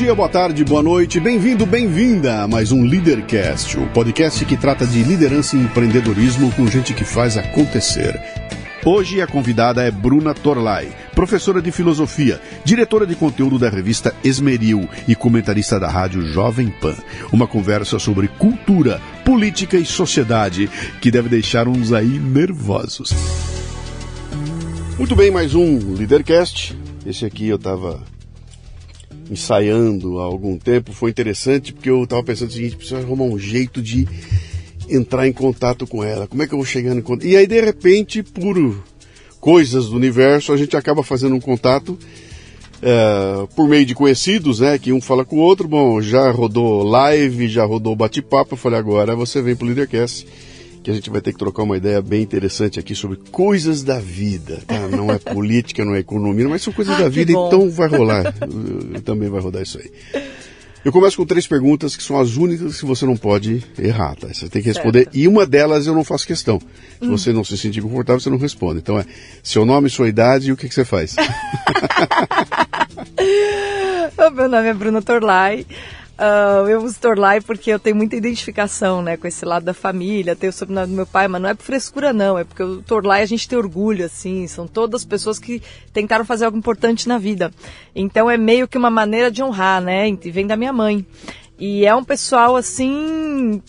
dia, boa tarde, boa noite, bem-vindo, bem-vinda a mais um Leadercast, o podcast que trata de liderança e empreendedorismo com gente que faz acontecer. Hoje a convidada é Bruna Torlai, professora de filosofia, diretora de conteúdo da revista Esmeril e comentarista da rádio Jovem Pan. Uma conversa sobre cultura, política e sociedade que deve deixar uns aí nervosos. Muito bem, mais um Leadercast. Esse aqui eu estava ensaiando há algum tempo. Foi interessante porque eu estava pensando o seguinte: preciso arrumar um jeito de entrar em contato com ela. Como é que eu vou chegando em contato? E aí, de repente, por coisas do universo, a gente acaba fazendo um contato é, por meio de conhecidos, né? Que um fala com o outro. Bom, já rodou live, já rodou bate-papo. Eu falei, agora você vem pro Leadercast que a gente vai ter que trocar uma ideia bem interessante aqui sobre coisas da vida. Tá? Não é política, não é economia, mas são coisas ah, da vida, bom. então vai rolar. Também vai rodar isso aí. Eu começo com três perguntas que são as únicas que você não pode errar, tá? Você tem que responder. Certo. E uma delas eu não faço questão. Se hum. você não se sentir confortável, você não responde. Então é seu nome, sua idade e o que, que você faz. o meu nome é Bruna Torlai. Uh, eu uso Torlai porque eu tenho muita identificação, né, com esse lado da família, tenho o sobrenome do meu pai, mas não é por frescura não, é porque o Torlai a gente tem orgulho, assim, são todas pessoas que tentaram fazer algo importante na vida. Então é meio que uma maneira de honrar, né, vem da minha mãe. E é um pessoal, assim,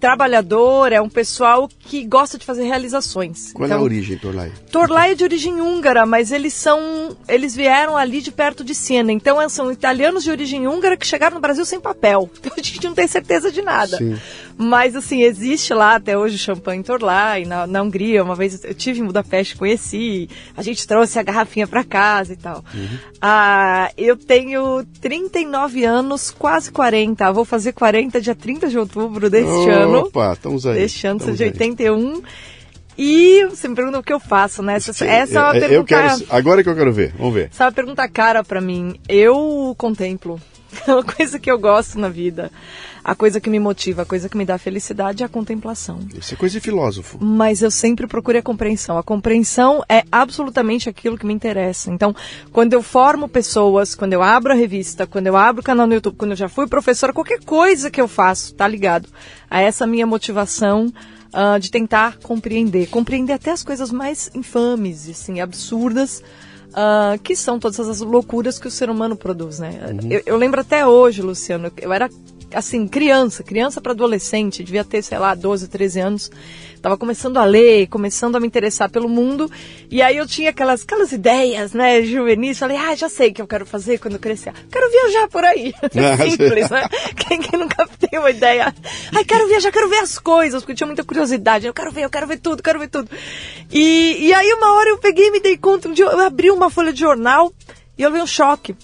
trabalhador, é um pessoal que gosta de fazer realizações. Qual então, é a então, origem, Torlai? Torlai é de origem húngara, mas eles são. Eles vieram ali de perto de Siena. Então são italianos de origem húngara que chegaram no Brasil sem papel. Então a gente não tem certeza de nada. Sim. Mas assim, existe lá até hoje champanhe Torlai, na, na Hungria. Uma vez eu tive em Budapeste, conheci. A gente trouxe a garrafinha para casa e tal. Uhum. Ah, eu tenho 39 anos, quase 40. Vou fazer 40 dia 30 de outubro deste oh. ano. Opa, estamos aí. Deste ano, de 81. E você me pergunta o que eu faço, né? Essa, essa é uma pergunta. Eu quero, agora que eu quero ver, vamos ver. Essa é uma pergunta cara para mim. Eu contemplo. É uma coisa que eu gosto na vida. A coisa que me motiva, a coisa que me dá felicidade é a contemplação. Isso é coisa de filósofo. Mas eu sempre procuro a compreensão. A compreensão é absolutamente aquilo que me interessa. Então, quando eu formo pessoas, quando eu abro a revista, quando eu abro o canal no YouTube, quando eu já fui professora, qualquer coisa que eu faço, tá ligado? A essa minha motivação uh, de tentar compreender. Compreender até as coisas mais infames, assim, absurdas. Uh, que são todas as loucuras que o ser humano produz, né? Uhum. Eu, eu, lembro até hoje, Luciano, eu era assim, criança, criança para adolescente, devia ter, sei lá, 12, 13 anos. Tava começando a ler, começando a me interessar pelo mundo. E aí eu tinha aquelas, aquelas ideias, né, juvenis. Falei, ah, já sei o que eu quero fazer quando crescer. Quero viajar por aí. Ah, Simples, né? Quem, quem nunca tem uma ideia? Ai, quero viajar, quero ver as coisas, porque eu tinha muita curiosidade. Eu quero ver, eu quero ver tudo, quero ver tudo. E, e aí uma hora eu peguei e me dei conta, um dia eu abri uma folha de jornal e eu vi um choque.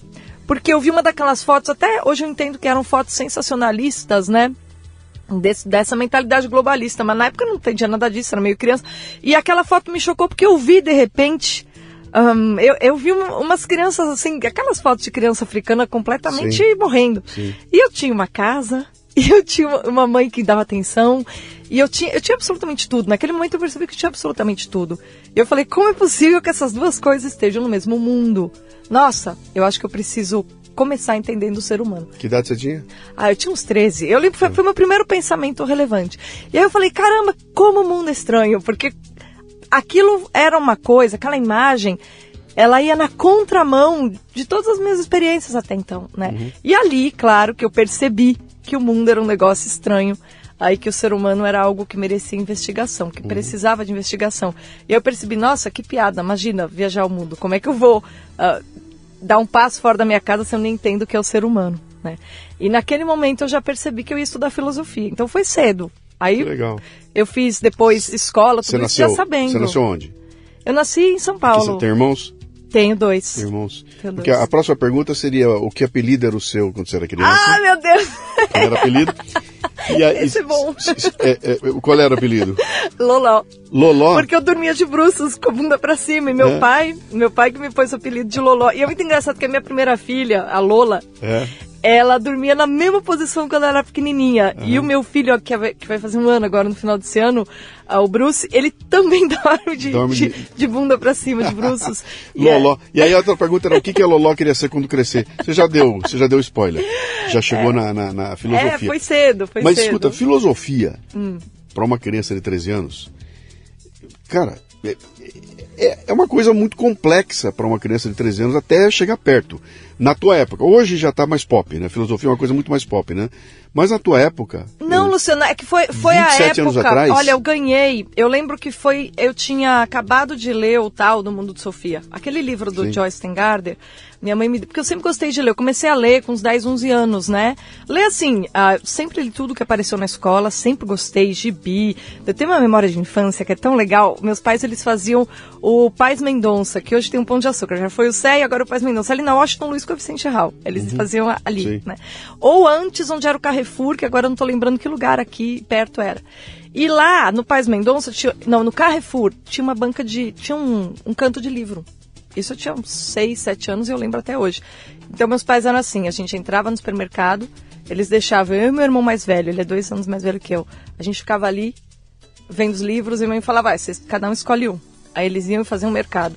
Porque eu vi uma daquelas fotos, até hoje eu entendo que eram fotos sensacionalistas, né? Desse, dessa mentalidade globalista, mas na época não entendia nada disso, era meio criança. E aquela foto me chocou porque eu vi de repente. Um, eu, eu vi umas crianças assim, aquelas fotos de criança africana completamente sim, morrendo. Sim. E eu tinha uma casa, e eu tinha uma mãe que dava atenção, e eu tinha, eu tinha absolutamente tudo. Naquele momento eu percebi que eu tinha absolutamente tudo. E eu falei, como é possível que essas duas coisas estejam no mesmo mundo? Nossa, eu acho que eu preciso começar entendendo o ser humano. Que idade você tinha? Ah, eu tinha uns 13. Eu lembro, foi, foi meu primeiro pensamento relevante. E aí eu falei, caramba, como o mundo é estranho, porque aquilo era uma coisa, aquela imagem ela ia na contramão de todas as minhas experiências até então, né? Uhum. E ali, claro, que eu percebi que o mundo era um negócio estranho, aí que o ser humano era algo que merecia investigação, que uhum. precisava de investigação. E eu percebi, nossa, que piada, imagina viajar o mundo, como é que eu vou uh, dar um passo fora da minha casa se eu nem entendo o que é o ser humano, né? E naquele momento eu já percebi que eu ia estudar filosofia, então foi cedo. Aí legal. eu fiz depois escola, tudo você nasceu, já sabendo. Você nasceu onde? Eu nasci em São Paulo. Você tem irmãos? Tenho dois. Irmãos. Tenho Porque dois. a próxima pergunta seria o que apelido era o seu quando você era criança? Ah, meu Deus! Qual era apelido? E aí, Esse é bom. É, é, qual era o apelido? Loló. Loló? Porque eu dormia de bruços, com a bunda pra cima. E meu é. pai, meu pai que me pôs o apelido de Loló. E é muito engraçado que a minha primeira filha, a Lola, é ela dormia na mesma posição quando ela era pequenininha. Uhum. E o meu filho, que vai, que vai fazer um ano agora no final desse ano, uh, o Bruce, ele também dorme de, dorme de... de, de bunda pra cima, de bruços. Loló. E aí a outra pergunta era o que, que a Loló queria ser quando crescer? Você já deu, você já deu spoiler. Já chegou é. na, na, na, filosofia. É, foi cedo, foi Mas cedo. escuta, filosofia, hum. para uma criança de 13 anos, cara, é, é, uma coisa muito complexa para uma criança de 13 anos até chegar perto na tua época. Hoje já está mais pop, né? Filosofia é uma coisa muito mais pop, né? Mas na tua época. Não, eu, Luciano, é que foi, foi a época. Anos atrás, olha, eu ganhei. Eu lembro que foi. Eu tinha acabado de ler o tal do Mundo de Sofia. Aquele livro do Sim. Joyce Tengarder. Minha mãe me. Porque eu sempre gostei de ler. Eu comecei a ler com uns 10, 11 anos, né? Ler assim, uh, sempre li tudo que apareceu na escola, sempre gostei, gibi. Eu tenho uma memória de infância que é tão legal. Meus pais, eles faziam o Pais Mendonça, que hoje tem um pão de açúcar. Já foi o Sé e agora o Pais Mendonça. Ali na Washington Luiz com o Vicente Hall. Eles uhum. faziam ali, Sim. né? Ou antes, onde era o Carrefour, que agora eu não tô lembrando que lugar aqui perto era. E lá, no Pais Mendonça, tinha, não, no Carrefour, tinha uma banca de. tinha um, um canto de livro. Isso eu tinha uns 6, 7 anos e eu lembro até hoje. Então, meus pais eram assim: a gente entrava no supermercado, eles deixavam eu e meu irmão mais velho, ele é dois anos mais velho que eu. A gente ficava ali, vendo os livros, e mãe falava: vai, vocês, cada um escolhe um. Aí eles iam fazer um mercado.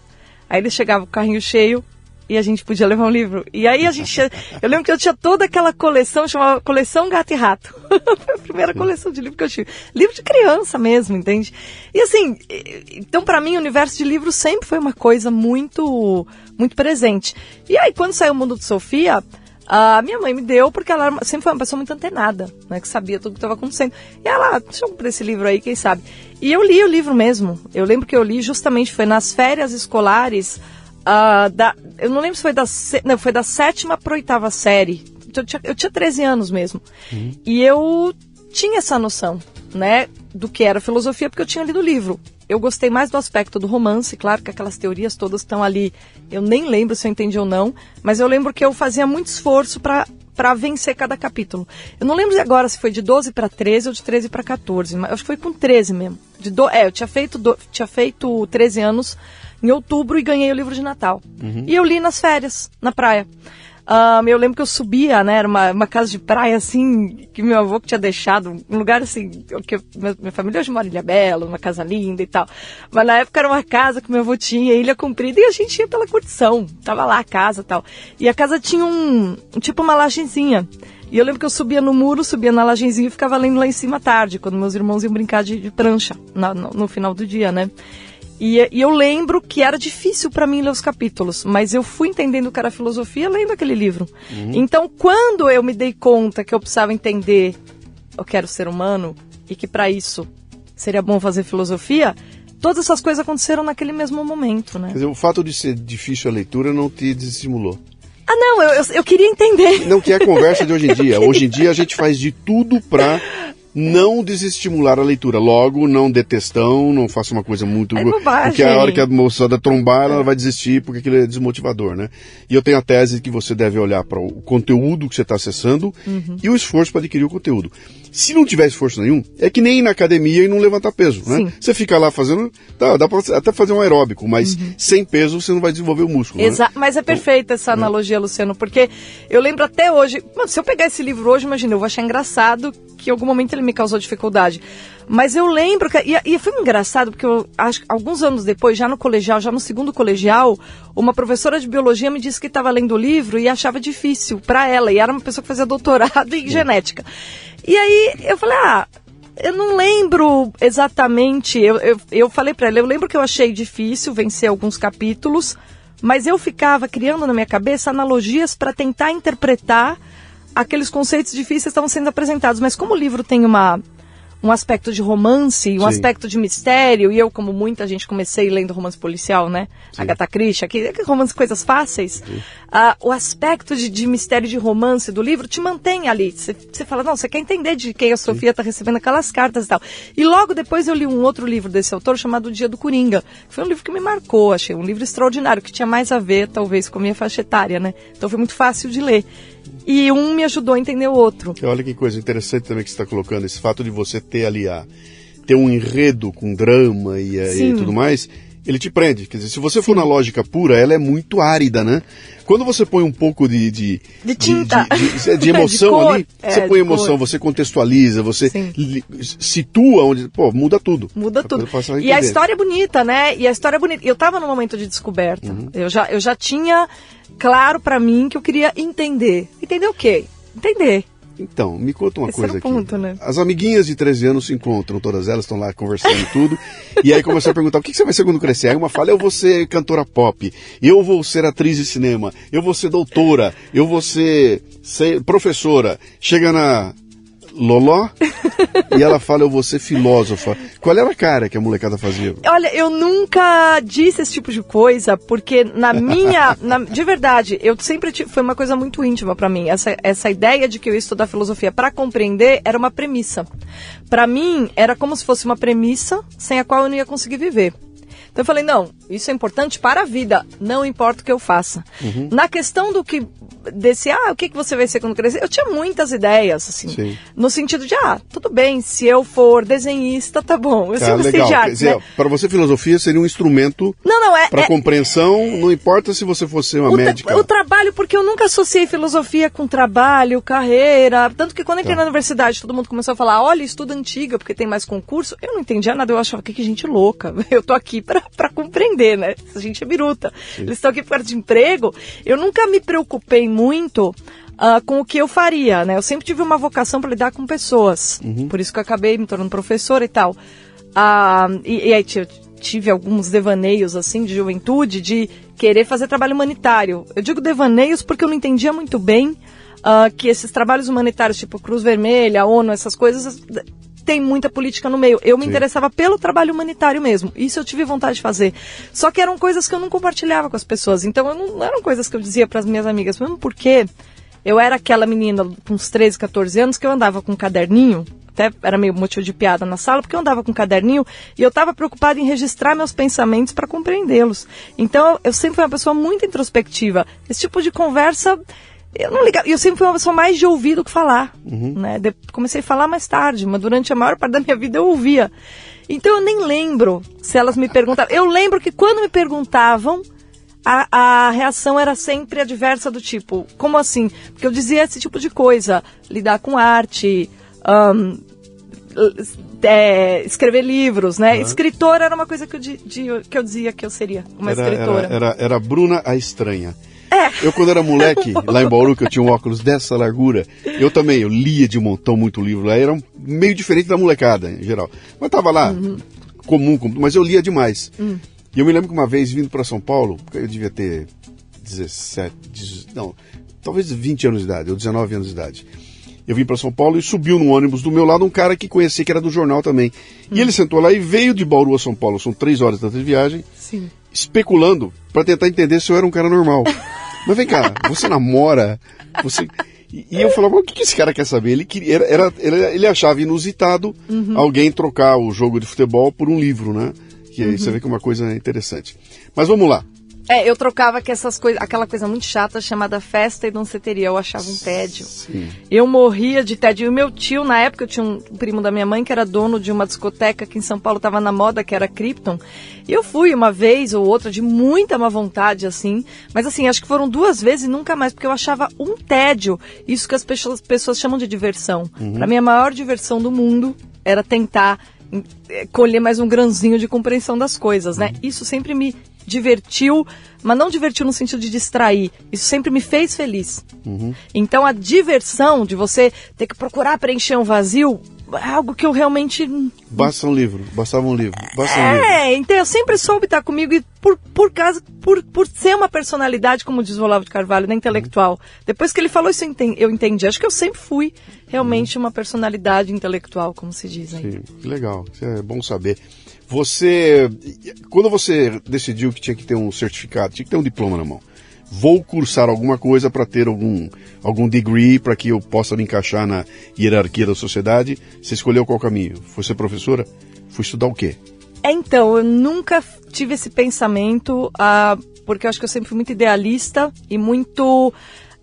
Aí eles chegavam com o carrinho cheio, e a gente podia levar um livro. E aí a gente eu lembro que eu tinha toda aquela coleção, chamava Coleção Gato e Rato. Foi a primeira coleção de livro que eu tive. Livro de criança mesmo, entende? E assim, então para mim o universo de livros sempre foi uma coisa muito muito presente. E aí quando saiu o Mundo de Sofia, a minha mãe me deu porque ela sempre foi uma pessoa muito antenada, né, que sabia tudo que estava acontecendo. E ela, deixa eu comprar esse livro aí, quem sabe. E eu li o livro mesmo. Eu lembro que eu li justamente foi nas férias escolares Uh, da, eu não lembro se foi da, não, foi da sétima para oitava série. Eu tinha, eu tinha 13 anos mesmo. Uhum. E eu tinha essa noção, né, do que era filosofia, porque eu tinha lido o livro. Eu gostei mais do aspecto do romance, claro que aquelas teorias todas estão ali. Eu nem lembro se eu entendi ou não, mas eu lembro que eu fazia muito esforço para para vencer cada capítulo. Eu não lembro agora se foi de 12 para 13 ou de 13 para 14, mas acho que foi com 13 mesmo. De do, é, eu tinha feito, do, tinha feito 13 anos em outubro e ganhei o livro de Natal. Uhum. E eu li nas férias, na praia. Um, eu lembro que eu subia, né? Era uma, uma casa de praia, assim, que meu avô tinha deixado, um lugar assim, que minha, minha família hoje mora em Ilha Bela, uma casa linda e tal. Mas na época era uma casa que meu avô tinha, ilha comprida, e a gente ia pela curtição. Tava lá a casa e tal. E a casa tinha um, tipo uma lajezinha. E eu lembro que eu subia no muro, subia na lajenzinha e ficava lendo lá em cima à tarde, quando meus irmãos iam brincar de, de prancha, no, no final do dia, né? E, e eu lembro que era difícil para mim ler os capítulos, mas eu fui entendendo que era filosofia lendo aquele livro. Uhum. Então, quando eu me dei conta que eu precisava entender o que era o ser humano e que para isso seria bom fazer filosofia, todas essas coisas aconteceram naquele mesmo momento, né? Quer dizer, o fato de ser difícil a leitura não te desestimulou? Ah, não, eu, eu, eu queria entender. Não que é a conversa de hoje em dia. Hoje em dia a gente faz de tudo para não desestimular a leitura. Logo, não detestão, não faça uma coisa muito. É bobagem. porque a hora que a moçada trombar, ela vai desistir porque aquilo é desmotivador, né? E eu tenho a tese que você deve olhar para o conteúdo que você está acessando uhum. e o esforço para adquirir o conteúdo. Se não tiver esforço nenhum, é que nem ir na academia e não levantar peso, né? Sim. Você fica lá fazendo, dá, dá para até fazer um aeróbico, mas uhum. sem peso você não vai desenvolver o músculo. Exato, né? mas é perfeita essa né? analogia, Luciano, porque eu lembro até hoje, mano, se eu pegar esse livro hoje, imagina, eu vou achar engraçado que em algum momento ele me causou dificuldade. Mas eu lembro que. E, e foi engraçado, porque eu acho alguns anos depois, já no colegial, já no segundo colegial, uma professora de biologia me disse que estava lendo o livro e achava difícil para ela. E era uma pessoa que fazia doutorado em genética. E aí eu falei, ah, eu não lembro exatamente. Eu, eu, eu falei para ela, eu lembro que eu achei difícil vencer alguns capítulos, mas eu ficava criando na minha cabeça analogias para tentar interpretar aqueles conceitos difíceis que estavam sendo apresentados. Mas como o livro tem uma um aspecto de romance, um Sim. aspecto de mistério, e eu, como muita gente, comecei lendo romance policial, né? Sim. Agatha Christie, aqui, romance coisas fáceis. Uh, o aspecto de, de, mistério de romance do livro te mantém ali. Você fala, não, você quer entender de quem a Sofia está recebendo aquelas cartas e tal. E logo depois eu li um outro livro desse autor chamado O Dia do Coringa. Que foi um livro que me marcou, achei um livro extraordinário, que tinha mais a ver, talvez, com a minha faixa etária, né? Então foi muito fácil de ler e um me ajudou a entender o outro. Olha que coisa interessante também que você está colocando, esse fato de você ter ali a, ter um enredo com drama e, eh, e tudo mais, ele te prende. Quer dizer, se você Sim. for na lógica pura, ela é muito árida, né? Quando você põe um pouco de. De, de tinta. De, de, de emoção ali, é, você põe emoção, cor. você contextualiza, você li, situa onde. Pô, muda tudo. Muda tudo. A e a história é bonita, né? E a história é bonita. Eu estava num momento de descoberta. Uhum. Eu, já, eu já tinha claro para mim que eu queria entender. Entender o quê? Entender. Então, me conta uma Esse coisa aqui. Ponto, né? As amiguinhas de 13 anos se encontram, todas elas estão lá conversando tudo. e aí começam a perguntar: o que você vai ser quando crescer? Aí uma fala: eu vou ser cantora pop, eu vou ser atriz de cinema, eu vou ser doutora, eu vou ser, ser professora. Chega na Loló e ela fala eu vou ser filósofa. Qual era a cara que a molecada fazia? Olha, eu nunca disse esse tipo de coisa porque na minha, na, de verdade, eu sempre tive, foi uma coisa muito íntima para mim. Essa, essa ideia de que eu ia estudar filosofia para compreender era uma premissa. Para mim era como se fosse uma premissa sem a qual eu não ia conseguir viver. Então eu falei, não, isso é importante para a vida, não importa o que eu faça. Uhum. Na questão do que desse, ah, o que, que você vai ser quando crescer? Eu tinha muitas ideias, assim. Sim. No sentido de, ah, tudo bem, se eu for desenhista, tá bom. Eu tá, sempre legal. de arte, né? Para você, filosofia seria um instrumento não, não, é, para é, compreensão, não importa se você fosse uma o médica. o trabalho, porque eu nunca associei filosofia com trabalho, carreira. Tanto que quando eu entrei tá. na universidade, todo mundo começou a falar, olha, estuda antiga, porque tem mais concurso. Eu não entendia nada, eu achava que, que gente louca. Eu tô aqui para compreender, né? Essa gente é biruta. Sim. Eles estão aqui por causa de emprego. Eu nunca me preocupei muito Uh, com o que eu faria, né? Eu sempre tive uma vocação para lidar com pessoas, uhum. por isso que eu acabei me tornando professora e tal. Uh, e, e, aí tive alguns devaneios assim de juventude de querer fazer trabalho humanitário. Eu digo devaneios porque eu não entendia muito bem uh, que esses trabalhos humanitários, tipo Cruz Vermelha, ONU, essas coisas, tem muita política no meio. Eu me Sim. interessava pelo trabalho humanitário mesmo. Isso eu tive vontade de fazer. Só que eram coisas que eu não compartilhava com as pessoas. Então não, não eram coisas que eu dizia para as minhas amigas, mesmo porque eu era aquela menina com uns 13, 14 anos que eu andava com um caderninho até era meio motivo de piada na sala, porque eu andava com um caderninho e eu estava preocupada em registrar meus pensamentos para compreendê-los. Então, eu sempre fui uma pessoa muito introspectiva. Esse tipo de conversa eu não ligava, eu sempre fui uma pessoa mais de ouvir do que falar, uhum. né? De, comecei a falar mais tarde, mas durante a maior parte da minha vida eu ouvia. Então eu nem lembro se elas me perguntavam. Eu lembro que quando me perguntavam, a, a reação era sempre adversa do tipo, como assim? Porque eu dizia esse tipo de coisa, lidar com arte, um, é, escrever livros, né? Uhum. Escritora era uma coisa que eu, di, que eu dizia que eu seria, uma era, escritora. Era, era, era Bruna a Estranha. É. Eu, quando era moleque, lá em Bauru, que eu tinha um óculos dessa largura, eu também, eu lia de montão muito livro lá, era meio diferente da molecada, em geral. Mas tava lá, uhum. comum, mas eu lia demais. Uhum. E eu me lembro que uma vez, vindo para São Paulo, eu devia ter 17, 18, não, talvez 20 anos de idade, ou 19 anos de idade. Eu vim para São Paulo e subiu no ônibus do meu lado um cara que conhecia, que era do jornal também. Hum. E ele sentou lá e veio de Bauru a São Paulo, são três horas de viagem, Sim. Especulando para tentar entender se eu era um cara normal. Mas vem cá, você namora, você... E, eu falava, o que, que esse cara quer saber? Ele, queria, era, era, ele achava inusitado uhum. alguém trocar o jogo de futebol por um livro, né? Que uhum. você vê que é uma coisa interessante. Mas vamos lá. É, eu trocava que essas coisas, aquela coisa muito chata chamada festa e danceteria. Eu achava um tédio. Sim. Eu morria de tédio. E o meu tio, na época, eu tinha um primo da minha mãe que era dono de uma discoteca aqui em São Paulo, tava na moda, que era Krypton. E eu fui uma vez ou outra de muita má vontade, assim. Mas assim, acho que foram duas vezes e nunca mais, porque eu achava um tédio. Isso que as pessoas, pessoas chamam de diversão. Uhum. Pra mim, a maior diversão do mundo era tentar colher mais um grãozinho de compreensão das coisas, né? Uhum. Isso sempre me divertiu, mas não divertiu no sentido de distrair. Isso sempre me fez feliz. Uhum. Então a diversão de você ter que procurar preencher um vazio algo que eu realmente. Basta um livro, bastava um livro. Basta um livro. É, então eu sempre soube estar comigo e por, por causa, por, por ser uma personalidade, como diz o Olavo de Carvalho, né, intelectual. Depois que ele falou isso, eu entendi, eu entendi. Acho que eu sempre fui realmente uma personalidade intelectual, como se diz aí. Sim, que legal. É bom saber. Você, quando você decidiu que tinha que ter um certificado, tinha que ter um diploma na mão, vou cursar alguma coisa para ter algum, algum degree para que eu possa me encaixar na hierarquia da sociedade, você escolheu qual caminho? Foi ser professora? Foi estudar o quê? É, então, eu nunca tive esse pensamento, ah, porque eu acho que eu sempre fui muito idealista e muito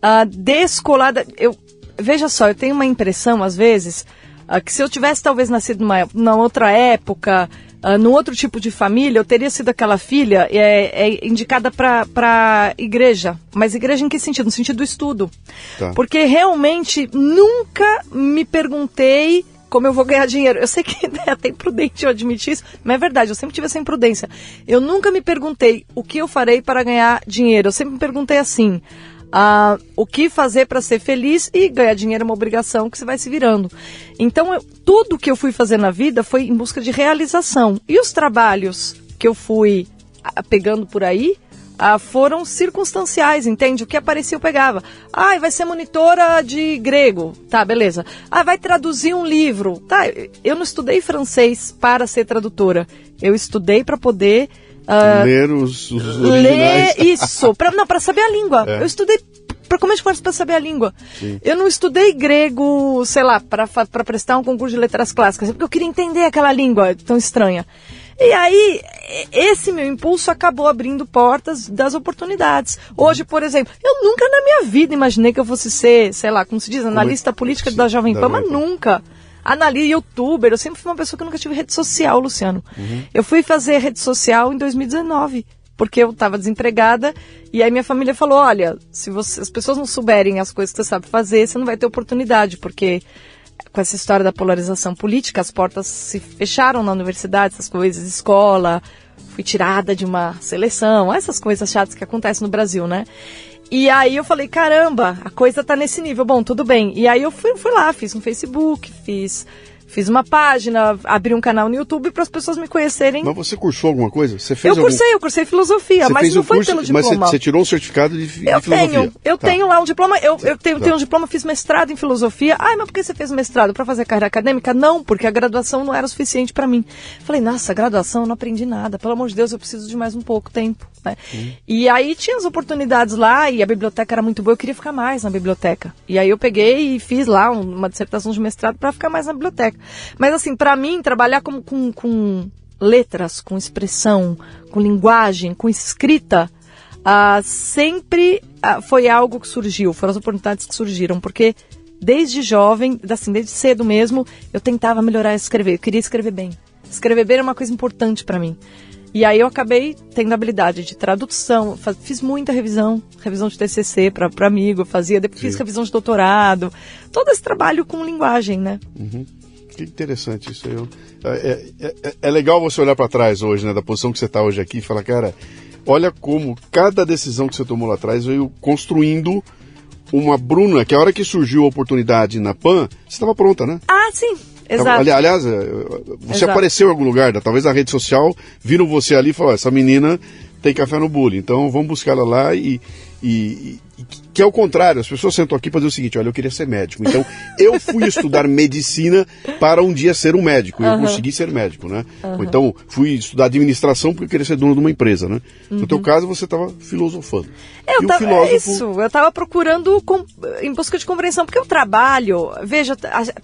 ah, descolada. Eu, veja só, eu tenho uma impressão, às vezes, ah, que se eu tivesse talvez nascido numa, numa outra época, uh, num outro tipo de família, eu teria sido aquela filha é, é indicada para igreja. Mas igreja em que sentido? No sentido do estudo. Tá. Porque realmente nunca me perguntei como eu vou ganhar dinheiro. Eu sei que é até imprudente eu admitir isso, mas é verdade, eu sempre tive essa imprudência. Eu nunca me perguntei o que eu farei para ganhar dinheiro. Eu sempre me perguntei assim. Uh, o que fazer para ser feliz e ganhar dinheiro é uma obrigação que você vai se virando. Então, eu, tudo que eu fui fazer na vida foi em busca de realização. E os trabalhos que eu fui pegando por aí uh, foram circunstanciais, entende? O que aparecia eu pegava. Ah, vai ser monitora de grego. Tá, beleza. Ah, vai traduzir um livro. Tá, eu não estudei francês para ser tradutora. Eu estudei para poder Uh, ler os, os originais. Ler isso, pra, não, para saber a língua. É. Eu estudei para como é que para saber a língua. Sim. Eu não estudei grego, sei lá, para prestar um concurso de letras clássicas, porque eu queria entender aquela língua tão estranha. E aí, esse meu impulso acabou abrindo portas das oportunidades. Hoje, por exemplo, eu nunca na minha vida imaginei que eu fosse ser, sei lá, como se diz, analista como... política da Jovem Pan, mas nunca analista, youtuber. Eu sempre fui uma pessoa que nunca tive rede social, Luciano. Uhum. Eu fui fazer rede social em 2019 porque eu estava desempregada e aí minha família falou, olha, se você, as pessoas não souberem as coisas que você sabe fazer, você não vai ter oportunidade, porque com essa história da polarização política, as portas se fecharam na universidade, essas coisas, escola, fui tirada de uma seleção, essas coisas chatas que acontecem no Brasil, né? E aí eu falei, caramba, a coisa tá nesse nível. Bom, tudo bem. E aí eu fui, fui lá, fiz um Facebook, fiz Fiz uma página, abri um canal no YouTube para as pessoas me conhecerem. Mas você cursou alguma coisa? Você fez eu cursei, algum... eu cursei filosofia, você mas não foi curso, pelo diploma. Mas você, tirou um certificado de, de eu filosofia? Tenho, eu tá. tenho lá um diploma, eu, eu tenho, tá. tenho um diploma, fiz mestrado em filosofia. Ai, mas por que você fez mestrado? Para fazer carreira acadêmica? Não, porque a graduação não era suficiente para mim. Falei, nossa, graduação eu não aprendi nada, pelo amor de Deus, eu preciso de mais um pouco tempo. Né? Hum. E aí tinha as oportunidades lá e a biblioteca era muito boa, eu queria ficar mais na biblioteca. E aí eu peguei e fiz lá uma dissertação de mestrado para ficar mais na biblioteca. Mas assim, para mim, trabalhar com, com, com, letras, com expressão, com linguagem, com escrita, uh, sempre uh, foi algo que surgiu, foram as oportunidades que surgiram, porque desde jovem, assim, desde cedo mesmo, eu tentava melhorar a escrever, eu queria escrever bem. Escrever bem era uma coisa importante para mim. E aí eu acabei tendo habilidade de tradução, faz, fiz muita revisão, revisão de TCC para amigo, fazia, depois Sim. fiz revisão de doutorado, todo esse trabalho com linguagem, né? Uhum. Que interessante isso. Eu, é, é, é, é legal você olhar para trás hoje, né, da posição que você está hoje aqui e falar, cara, olha como cada decisão que você tomou lá atrás veio construindo uma Bruna, que a hora que surgiu a oportunidade na PAN, você estava pronta, né? Ah, sim. Exato. Aliás, é, você Exato. apareceu em algum lugar, né? talvez na rede social, viram você ali e falaram, essa menina tem café no bule, então vamos buscar ela lá e, e, que é o contrário, as pessoas sentam aqui para dizer o seguinte: olha, eu queria ser médico. Então, eu fui estudar medicina para um dia ser um médico. E eu consegui ser médico, né? Uhum. Então, fui estudar administração porque eu queria ser dono de uma empresa, né? Uhum. No teu caso, você estava filosofando. Eu e tava, filósofo... Isso, eu estava procurando com, em busca de compreensão, porque eu trabalho, veja,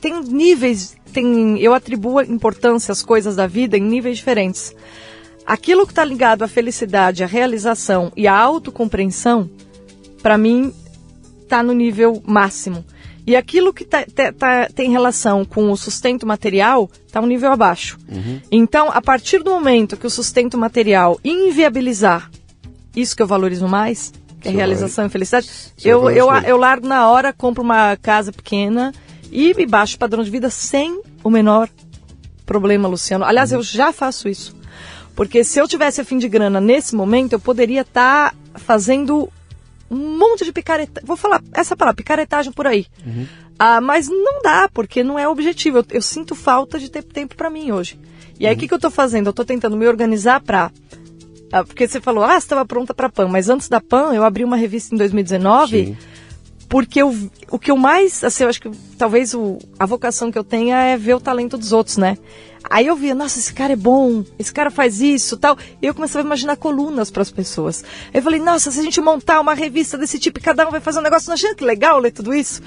tem níveis, tem, eu atribuo importância às coisas da vida em níveis diferentes. Aquilo que está ligado à felicidade, à realização e à autocompreensão, para mim, está no nível máximo. E aquilo que tá, tá, tá, tem relação com o sustento material está um nível abaixo. Uhum. Então, a partir do momento que o sustento material inviabilizar isso que eu valorizo mais, que é realização vai, e felicidade, eu, eu, eu largo na hora, compro uma casa pequena e me baixo o padrão de vida sem o menor problema, Luciano. Aliás, uhum. eu já faço isso. Porque se eu tivesse a fim de grana nesse momento, eu poderia estar tá fazendo um monte de picareta. Vou falar essa palavra, picaretagem por aí. Uhum. Ah, mas não dá, porque não é objetivo. Eu, eu sinto falta de ter tempo para mim hoje. E aí, o uhum. que, que eu tô fazendo? Eu tô tentando me organizar para ah, porque você falou, ah, você estava pronta para PAN, mas antes da PAN eu abri uma revista em 2019 Sim porque eu, o que eu mais, assim, eu acho que talvez o, a vocação que eu tenha é ver o talento dos outros, né? Aí eu via, nossa, esse cara é bom, esse cara faz isso, tal. E eu começava a imaginar colunas para as pessoas. Aí eu falei, nossa, se a gente montar uma revista desse tipo e cada um vai fazer um negócio, não achando que legal ler tudo isso?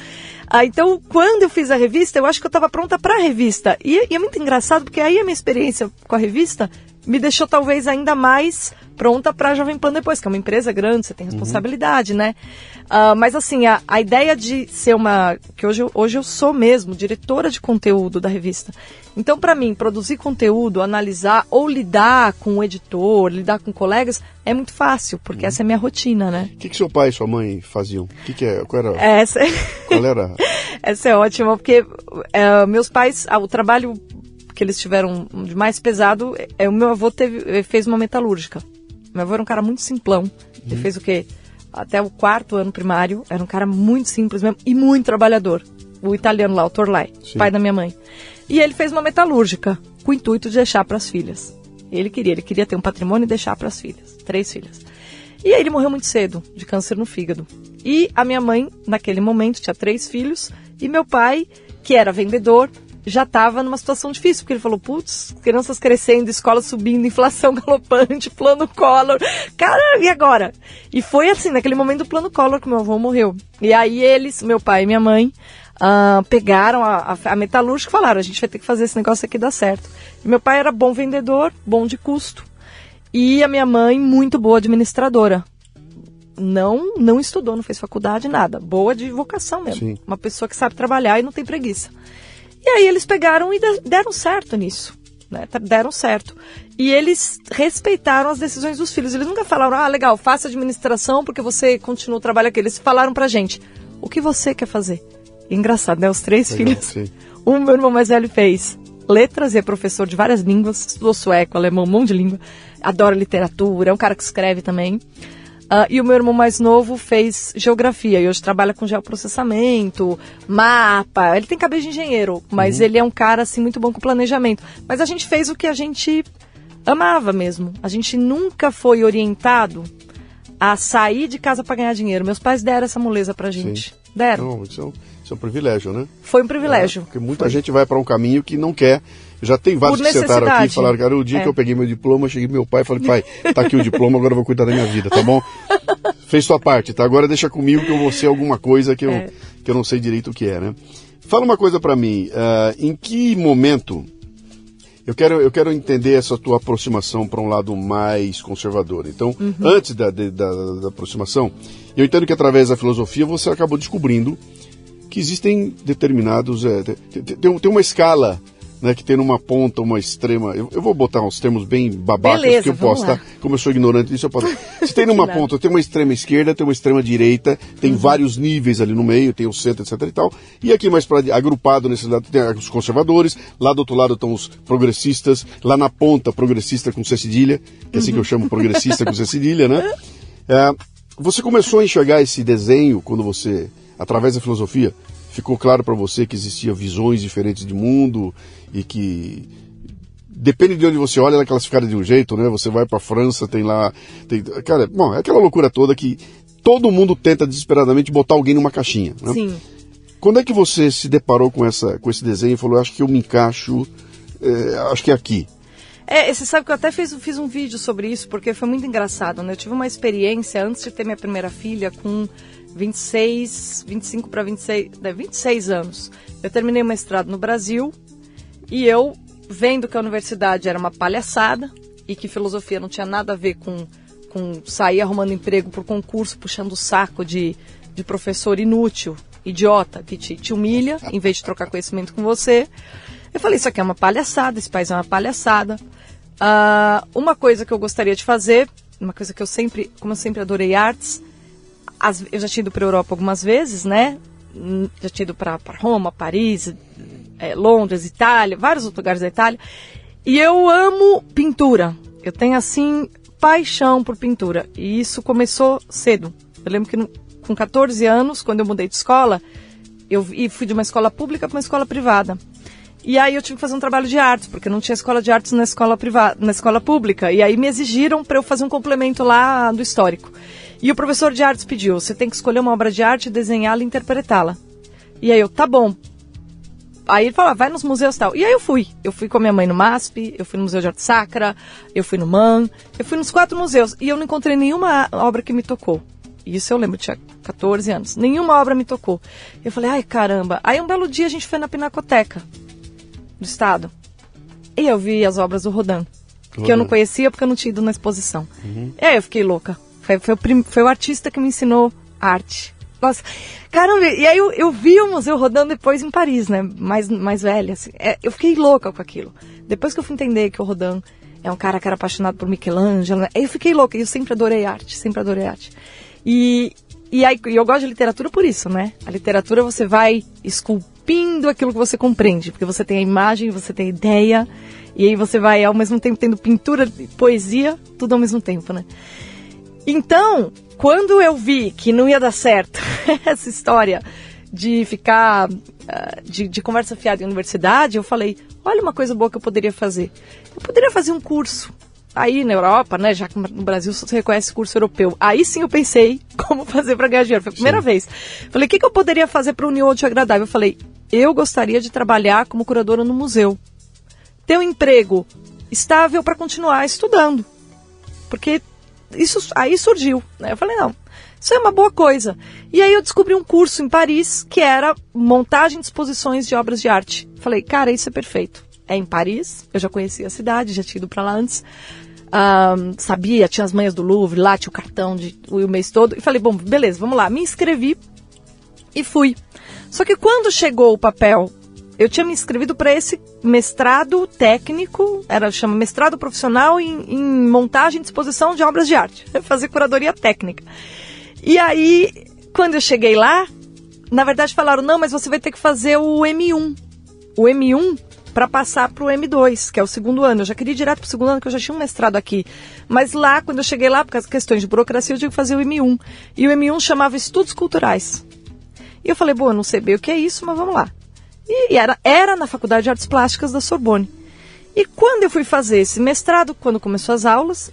Ah, então, quando eu fiz a revista, eu acho que eu estava pronta para a revista. E, e é muito engraçado, porque aí a minha experiência com a revista me deixou talvez ainda mais pronta para a Jovem Pan depois, que é uma empresa grande, você tem uhum. responsabilidade, uhum. né? Uh, mas assim, a, a ideia de ser uma. que hoje, hoje eu sou mesmo diretora de conteúdo da revista. Então, para mim, produzir conteúdo, analisar ou lidar com o editor, lidar com colegas, é muito fácil, porque uhum. essa é a minha rotina, né? O que, que seu pai e sua mãe faziam? O que, que é? Qual era? Essa... É qual era? essa é ótima, porque é, meus pais, ah, o trabalho que eles tiveram de mais pesado, é, o meu avô teve, fez uma metalúrgica. Meu avô era um cara muito simplão. Ele uhum. fez o quê? Até o quarto ano primário. Era um cara muito simples mesmo e muito trabalhador. O italiano lá, o Torlai, Sim. pai da minha mãe. E ele fez uma metalúrgica com o intuito de deixar para as filhas. Ele queria, ele queria ter um patrimônio e deixar para as filhas, três filhas. E aí ele morreu muito cedo, de câncer no fígado. E a minha mãe, naquele momento, tinha três filhos, e meu pai, que era vendedor, já estava numa situação difícil, porque ele falou, putz, crianças crescendo, escola subindo, inflação galopante, plano Collor. Cara, e agora? E foi assim, naquele momento do plano Collor que meu avô morreu. E aí eles, meu pai e minha mãe, uh, pegaram a, a, a metalúrgica e falaram, a gente vai ter que fazer esse negócio aqui dar certo. E meu pai era bom vendedor, bom de custo. E a minha mãe, muito boa administradora não não estudou, não fez faculdade, nada. Boa de vocação mesmo. Sim. Uma pessoa que sabe trabalhar e não tem preguiça. E aí eles pegaram e deram certo nisso. Né? Deram certo. E eles respeitaram as decisões dos filhos. Eles nunca falaram, ah, legal, faça administração porque você continua o trabalho aqui. Eles falaram pra gente, o que você quer fazer? E engraçado, né? Os três legal, filhos. Sim. O meu irmão mais velho fez letras e é professor de várias línguas, estudou sueco, alemão, um monte de língua, adora literatura, é um cara que escreve também. Uh, e o meu irmão mais novo fez geografia e hoje trabalha com geoprocessamento, mapa. Ele tem cabeça de engenheiro, mas uhum. ele é um cara assim muito bom com planejamento. Mas a gente fez o que a gente amava mesmo. A gente nunca foi orientado a sair de casa para ganhar dinheiro. Meus pais deram essa moleza pra gente. Sim. Deram. Não, isso, é um, isso é um privilégio, né? Foi um privilégio. É, porque muita Foi. gente vai para um caminho que não quer já tem vários que sentaram aqui e falaram, cara, o dia é. que eu peguei meu diploma, cheguei pro meu pai e falei, pai, tá aqui o diploma, agora eu vou cuidar da minha vida, tá bom? Fez sua parte, tá? Agora deixa comigo que eu vou ser alguma coisa que eu, é. que eu não sei direito o que é, né? Fala uma coisa para mim, uh, em que momento eu quero, eu quero entender essa tua aproximação para um lado mais conservador. Então, uhum. antes da, da, da, aproximação, eu entendo que através da filosofia você acabou descobrindo que existem determinados. É, tem, tem, tem uma escala né, que tem numa ponta uma extrema. Eu, eu vou botar uns termos bem babacas Beleza, que eu posso, tá? Como eu sou ignorante disso, eu posso. Se tem numa ponta, tem uma extrema esquerda, tem uma extrema direita, tem uhum. vários níveis ali no meio, tem o centro, etc e tal. E aqui mais para agrupado nesse lado tem os conservadores, lá do outro lado estão os progressistas, lá na ponta progressista com C cedilha, que é assim uhum. que eu chamo progressista com C cedilha, né? É, você começou a enxergar esse desenho quando você, através da filosofia, ficou claro para você que existiam visões diferentes de mundo e que depende de onde você olha, ela é classificada de um jeito, né? Você vai para França, tem lá, tem, cara, bom, é aquela loucura toda que todo mundo tenta desesperadamente botar alguém numa caixinha, né? Sim. Quando é que você se deparou com essa, com esse desenho e falou, acho que eu me encaixo, é, acho que é aqui? É, você sabe que eu até fiz, fiz um vídeo sobre isso, porque foi muito engraçado, né? Eu tive uma experiência antes de ter minha primeira filha com 26, 25 para 26, né, 26 anos. Eu terminei o mestrado no Brasil, e eu, vendo que a universidade era uma palhaçada e que filosofia não tinha nada a ver com, com sair arrumando emprego por concurso, puxando o saco de, de professor inútil, idiota, que te, te humilha, em vez de trocar conhecimento com você. Eu falei, isso aqui é uma palhaçada, esse país é uma palhaçada. Uh, uma coisa que eu gostaria de fazer, uma coisa que eu sempre, como eu sempre adorei artes, as, eu já tinha ido para a Europa algumas vezes, né? Já tinha ido para Roma, Paris, é, Londres, Itália, vários outros lugares da Itália. E eu amo pintura. Eu tenho, assim, paixão por pintura. E isso começou cedo. Eu lembro que no, com 14 anos, quando eu mudei de escola, Eu fui de uma escola pública para uma escola privada. E aí eu tive que fazer um trabalho de artes, porque não tinha escola de artes na escola privada, na escola pública. E aí me exigiram para eu fazer um complemento lá do histórico. E o professor de artes pediu: você tem que escolher uma obra de arte, desenhá-la e interpretá-la. E aí eu, tá bom. Aí ele falou, vai nos museus e tal. E aí eu fui. Eu fui com a minha mãe no MASP, eu fui no Museu de Arte Sacra, eu fui no MAN, eu fui nos quatro museus. E eu não encontrei nenhuma obra que me tocou. Isso eu lembro, tinha 14 anos. Nenhuma obra me tocou. Eu falei, ai caramba. Aí um belo dia a gente foi na Pinacoteca do Estado. E eu vi as obras do Rodin. Que eu não conhecia porque eu não tinha ido na exposição. Uhum. E aí eu fiquei louca. Foi, foi, o prim, foi o artista que me ensinou arte. Nossa, caramba, e aí eu, eu vi o museu rodando depois em Paris, né? Mais, mais velha, assim. É, eu fiquei louca com aquilo. Depois que eu fui entender que o Rodin é um cara que era apaixonado por Michelangelo, né? eu fiquei louca. E eu sempre adorei arte, sempre adorei arte. E, e aí eu gosto de literatura por isso, né? A literatura você vai esculpindo aquilo que você compreende, porque você tem a imagem, você tem a ideia, e aí você vai ao mesmo tempo tendo pintura e poesia, tudo ao mesmo tempo, né? Então, quando eu vi que não ia dar certo essa história de ficar uh, de, de, conversa fiada em universidade, eu falei: olha uma coisa boa que eu poderia fazer. Eu poderia fazer um curso aí na Europa, né? Já que no Brasil você reconhece curso europeu. Aí sim eu pensei como fazer para ganhar dinheiro. Foi a primeira sim. vez. Falei: o que, que eu poderia fazer para unir o útil agradável? Eu falei: eu gostaria de trabalhar como curadora no museu. Ter um emprego estável para continuar estudando. Porque isso aí surgiu. Né? Eu falei, não, isso é uma boa coisa. E aí eu descobri um curso em Paris que era montagem de exposições de obras de arte. Falei, cara, isso é perfeito. É em Paris, eu já conhecia a cidade, já tinha ido para lá antes. Um, sabia, tinha as manhas do Louvre, lá tinha o cartão de, o mês todo. E falei, bom, beleza, vamos lá. Me inscrevi e fui. Só que quando chegou o papel eu tinha me inscrevido para esse mestrado técnico, era chama mestrado profissional em, em montagem e disposição de obras de arte, fazer curadoria técnica. E aí, quando eu cheguei lá, na verdade falaram: não, mas você vai ter que fazer o M1. O M1 para passar para o M2, que é o segundo ano. Eu já queria ir direto para o segundo ano, que eu já tinha um mestrado aqui. Mas lá, quando eu cheguei lá, por causa de questões de burocracia, eu tive que fazer o M1. E o M1 chamava Estudos Culturais. E eu falei, bom, eu não sei bem o que é isso, mas vamos lá. E era, era na Faculdade de Artes Plásticas da Sorbonne. E quando eu fui fazer esse mestrado, quando começou as aulas,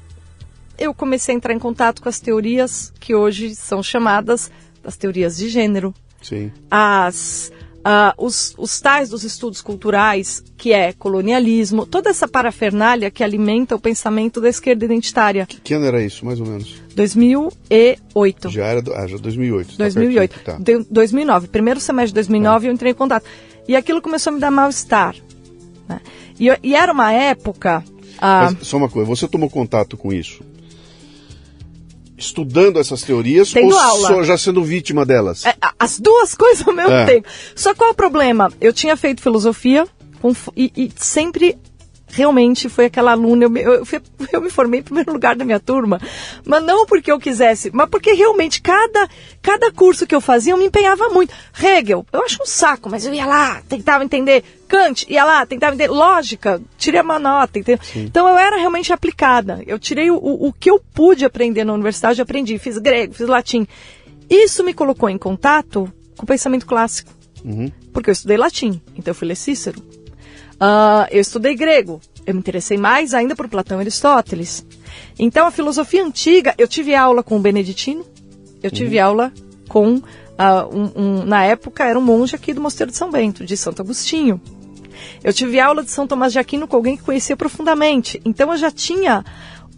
eu comecei a entrar em contato com as teorias que hoje são chamadas das teorias de gênero. Sim. As Uh, os, os tais dos estudos culturais, que é colonialismo, toda essa parafernália que alimenta o pensamento da esquerda identitária. Que, que ano era isso, mais ou menos? 2008. Já era, ah, já 2008. 2008. Tá tá. 2009, primeiro semestre de 2009 tá. eu entrei em contato. E aquilo começou a me dar mal-estar. Né? E, e, era uma época... Uh, Mas, só uma coisa, você tomou contato com isso estudando essas teorias Tendo ou aula. só já sendo vítima delas? É, as duas coisas ao mesmo é. tempo. Só qual é o problema? Eu tinha feito filosofia e, e sempre realmente foi aquela aluna, eu, eu, eu, me formei em primeiro lugar da minha turma, mas não porque eu quisesse, mas porque realmente cada, cada curso que eu fazia eu me empenhava muito. Hegel, eu acho um saco, mas eu ia lá, tentava entender. Kant, ia lá, tentava entender. Lógica, tirei uma nota, entendeu? Então eu era realmente aplicada. Eu tirei o, o, que eu pude aprender na universidade, eu aprendi. Fiz grego, fiz latim. Isso me colocou em contato com o pensamento clássico. Uhum. Porque eu estudei latim, então eu fui ler Cícero. Uh, eu estudei grego. Eu me interessei mais ainda por Platão e Aristóteles. Então, a filosofia antiga, eu tive aula com o Beneditino, eu tive uhum. aula com, uh, um, um, na época, era um monge aqui do Mosteiro de São Bento, de Santo Agostinho. Eu tive aula de São Tomás de Aquino com alguém que conhecia profundamente. Então, eu já tinha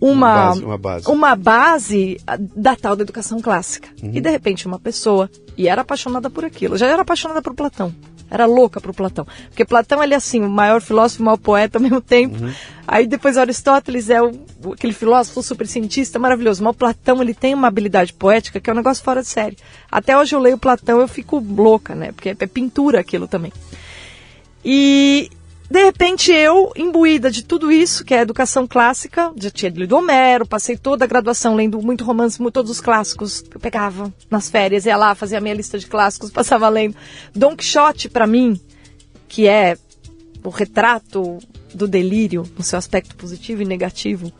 uma, uma, base, uma, base. uma base ah, da tal da educação clássica. Uhum. E, de repente, uma pessoa, e era apaixonada por aquilo, já era apaixonada por Platão. Era louca pro Platão. Porque Platão, ele é assim, o maior filósofo o maior poeta ao mesmo tempo. Uhum. Aí depois Aristóteles é o, aquele filósofo super cientista maravilhoso. Mas o Platão, ele tem uma habilidade poética que é um negócio fora de série. Até hoje eu leio Platão eu fico louca, né? Porque é pintura aquilo também. E de repente eu, imbuída de tudo isso, que é a educação clássica, já tinha lido Homero, passei toda a graduação lendo muito romance, todos os clássicos. Eu pegava nas férias, ia lá, fazia a minha lista de clássicos, passava lendo. Don Quixote, para mim, que é o retrato do delírio, no seu aspecto positivo e negativo,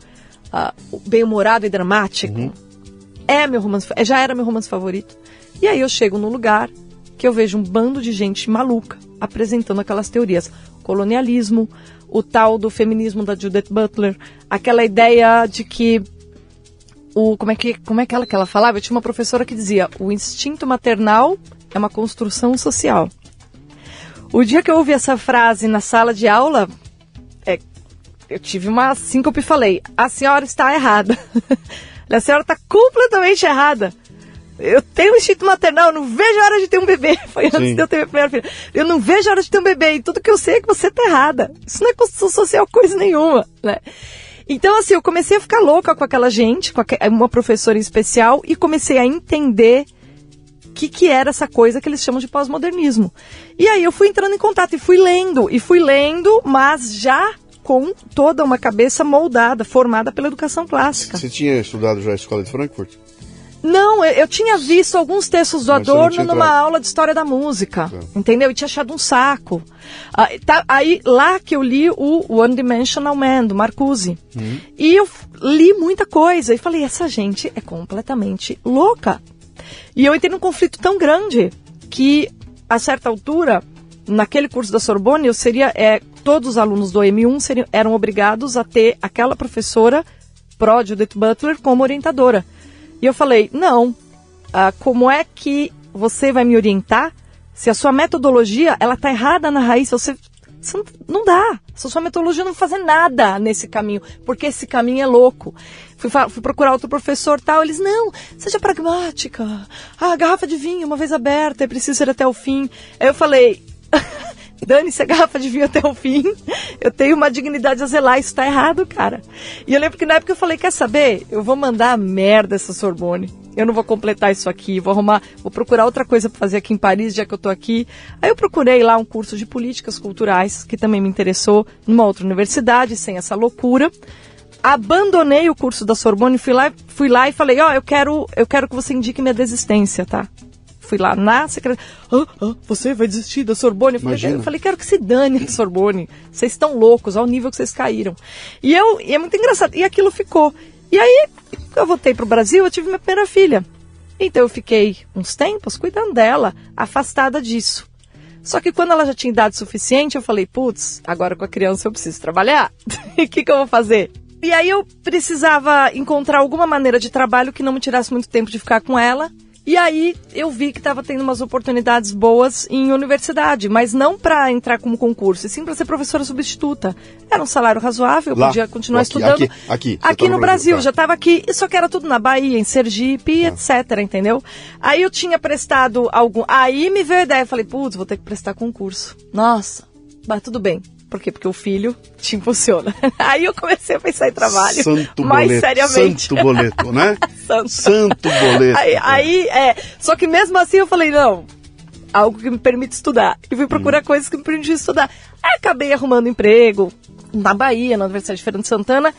uh, bem-humorado e dramático, uhum. é meu romance, já era meu romance favorito. E aí eu chego no lugar que eu vejo um bando de gente maluca apresentando aquelas teorias. Colonialismo, o tal do feminismo da Judith Butler, aquela ideia de que o como é que como é que ela que ela falava? Eu tinha uma professora que dizia: "O instinto maternal é uma construção social". O dia que eu ouvi essa frase na sala de aula, é, eu tive uma síncope e falei: "A senhora está errada". a senhora está completamente errada. Eu tenho um instinto maternal, eu não vejo a hora de ter um bebê. Foi antes Sim. de eu ter minha primeira filha. Eu não vejo a hora de ter um bebê. E tudo que eu sei é que você tá errada. Isso não é construção social coisa nenhuma, né? Então, assim, eu comecei a ficar louca com aquela gente, com uma professora em especial, e comecei a entender o que, que era essa coisa que eles chamam de pós-modernismo. E aí eu fui entrando em contato e fui lendo, e fui lendo, mas já com toda uma cabeça moldada, formada pela educação clássica. Você tinha estudado já a escola de Frankfurt? Não, eu, eu tinha visto alguns textos do Mas Adorno numa aula de história da música, tá. entendeu? E tinha achado um saco. Ah, tá, aí, lá que eu li o One Dimensional Man, do Marcuse. Uhum. E eu li muita coisa e falei, essa gente é completamente louca. E eu entrei num conflito tão grande que, a certa altura, naquele curso da Sorbonne, eu seria, é, todos os alunos do M1 seriam, eram obrigados a ter aquela professora pró Judith Butler como orientadora. E eu falei, não, ah, como é que você vai me orientar se a sua metodologia ela tá errada na raiz? Você, você não, não, dá. Se a sua metodologia não vai fazer nada nesse caminho, porque esse caminho é louco. Fui, fui procurar outro professor tal, eles, não, seja pragmática. Ah, garrafa de vinho, uma vez aberta, é preciso ser até o fim. Aí eu falei, dane-se a garrafa de vinho até o fim. Eu tenho uma dignidade a zelar, isso tá errado, cara. E eu lembro que na época eu falei, quer saber? Eu vou mandar a merda essa Sorbonne. Eu não vou completar isso aqui, vou arrumar, vou procurar outra coisa para fazer aqui em Paris, já que eu tô aqui. Aí eu procurei lá um curso de políticas culturais, que também me interessou, numa outra universidade, sem essa loucura abandonei o curso da Sorbonne, fui lá, fui lá e falei, ó, oh, eu quero, eu quero que você indique minha desistência, tá? Fui lá na secretaria. Ah, ah, você vai desistir da Sorbonne? Eu falei, eu falei, quero que se dane a Sorbonne. Vocês estão loucos, ao nível que vocês caíram. E, eu, e é muito engraçado. E aquilo ficou. E aí, eu voltei para o Brasil, eu tive minha primeira filha. Então eu fiquei uns tempos cuidando dela, afastada disso. Só que quando ela já tinha idade suficiente, eu falei, putz, agora com a criança eu preciso trabalhar. E o que, que eu vou fazer? E aí eu precisava encontrar alguma maneira de trabalho que não me tirasse muito tempo de ficar com ela e aí eu vi que estava tendo umas oportunidades boas em universidade, mas não para entrar como concurso, e sim para ser professora substituta. Era um salário razoável, Lá, podia continuar aqui, estudando. Aqui, aqui, aqui no, no, Brasil, Brasil tá. já estava aqui, só que era tudo na Bahia, em Sergipe, ah. etc, entendeu? Aí eu tinha prestado algum. Aí me veio a ideia, falei, putz, vou ter que prestar concurso. Nossa, mas tudo bem. Por quê? Porque o filho te impulsiona. Aí eu comecei a pensar em trabalho. Santo mais boleto, seriamente. Santo boleto, né? Santo. Santo boleto. Aí, aí, é. Só que mesmo assim eu falei, não, algo que me permite estudar. E fui procurar hum. coisas que me permitiam estudar. Aí acabei arrumando emprego na Bahia, na Universidade de Feira de Santana.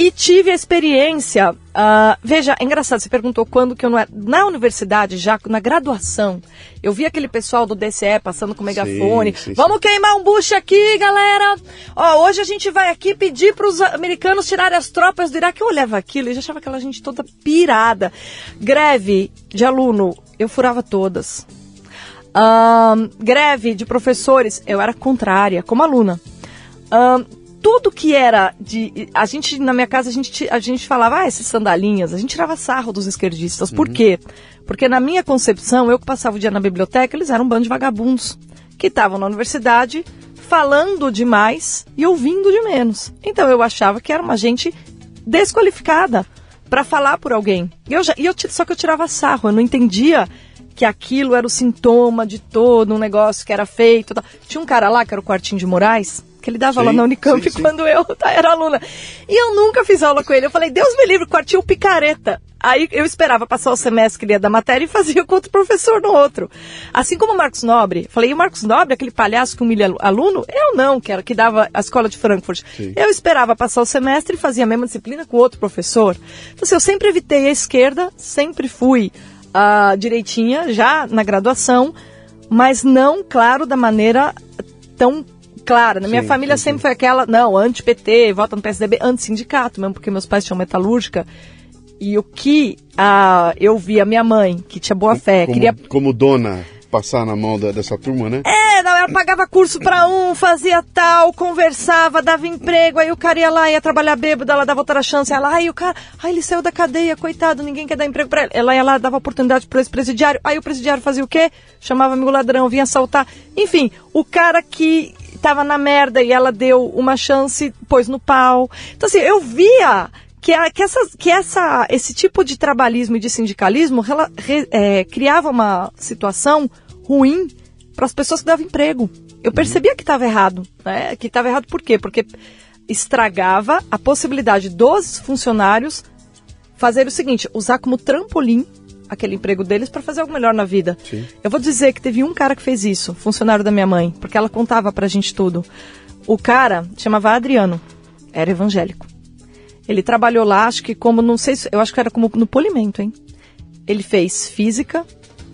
E tive a experiência. Uh, veja, é engraçado, você perguntou quando que eu não era. Na universidade, já na graduação, eu vi aquele pessoal do DCE passando com megafone. Sim, sim, Vamos sim. queimar um bucho aqui, galera! Ó, hoje a gente vai aqui pedir para os americanos tirarem as tropas do Iraque. Eu olhava aquilo e já achava aquela gente toda pirada. Greve de aluno, eu furava todas. Uh, greve de professores, eu era contrária, como aluna. Uh, tudo que era de. A gente, na minha casa, a gente, a gente falava, ah, esses sandalinhas, a gente tirava sarro dos esquerdistas. Por uhum. quê? Porque na minha concepção, eu que passava o dia na biblioteca, eles eram um bando de vagabundos que estavam na universidade falando demais e ouvindo de menos. Então eu achava que era uma gente desqualificada para falar por alguém. E eu, já, e eu só que eu tirava sarro, eu não entendia que aquilo era o sintoma de todo um negócio que era feito. Tinha um cara lá, que era o Quartinho de Moraes, que ele dava sim, lá na Unicamp sim, sim. quando eu tá, era aluna. E eu nunca fiz aula com ele. Eu falei, Deus me livre, quartinho picareta. Aí eu esperava passar o semestre que ele ia da matéria e fazia com outro professor no outro. Assim como o Marcos Nobre. Falei, e o Marcos Nobre, aquele palhaço que humilha aluno? Eu não, que era que dava a escola de Frankfurt. Eu esperava passar o semestre e fazia a mesma disciplina com outro professor. Então, assim, eu sempre evitei a esquerda, sempre fui uh, direitinha, já na graduação, mas não, claro, da maneira tão clara. Na minha sim, família sim, sempre sim. foi aquela, não, anti-PT, vota no PSDB, anti-sindicato, mesmo porque meus pais tinham metalúrgica. E o que a, eu vi a minha mãe, que tinha boa fé, como, queria... Como dona passar na mão da, dessa turma, né? É, não, ela pagava curso pra um, fazia tal, conversava, dava emprego, aí o cara ia lá, ia trabalhar bêbado, ela dava outra chance, ela, aí o cara, aí ele saiu da cadeia, coitado, ninguém quer dar emprego pra ele. Ela ia lá, dava oportunidade pro ex-presidiário, aí o presidiário fazia o quê? Chamava amigo ladrão, vinha assaltar. Enfim, o cara que tava na merda e ela deu uma chance, pôs no pau. Então assim, eu via que, a, que, essa, que essa, esse tipo de trabalhismo e de sindicalismo rela, re, é, criava uma situação ruim para as pessoas que davam emprego. Eu percebia que estava errado. Né? Que estava errado por quê? Porque estragava a possibilidade dos funcionários fazer o seguinte, usar como trampolim aquele emprego deles para fazer algo melhor na vida. Sim. Eu vou dizer que teve um cara que fez isso, funcionário da minha mãe, porque ela contava pra gente tudo. O cara chamava Adriano, era evangélico. Ele trabalhou lá, acho que como, não sei, eu acho que era como no polimento, hein? Ele fez física,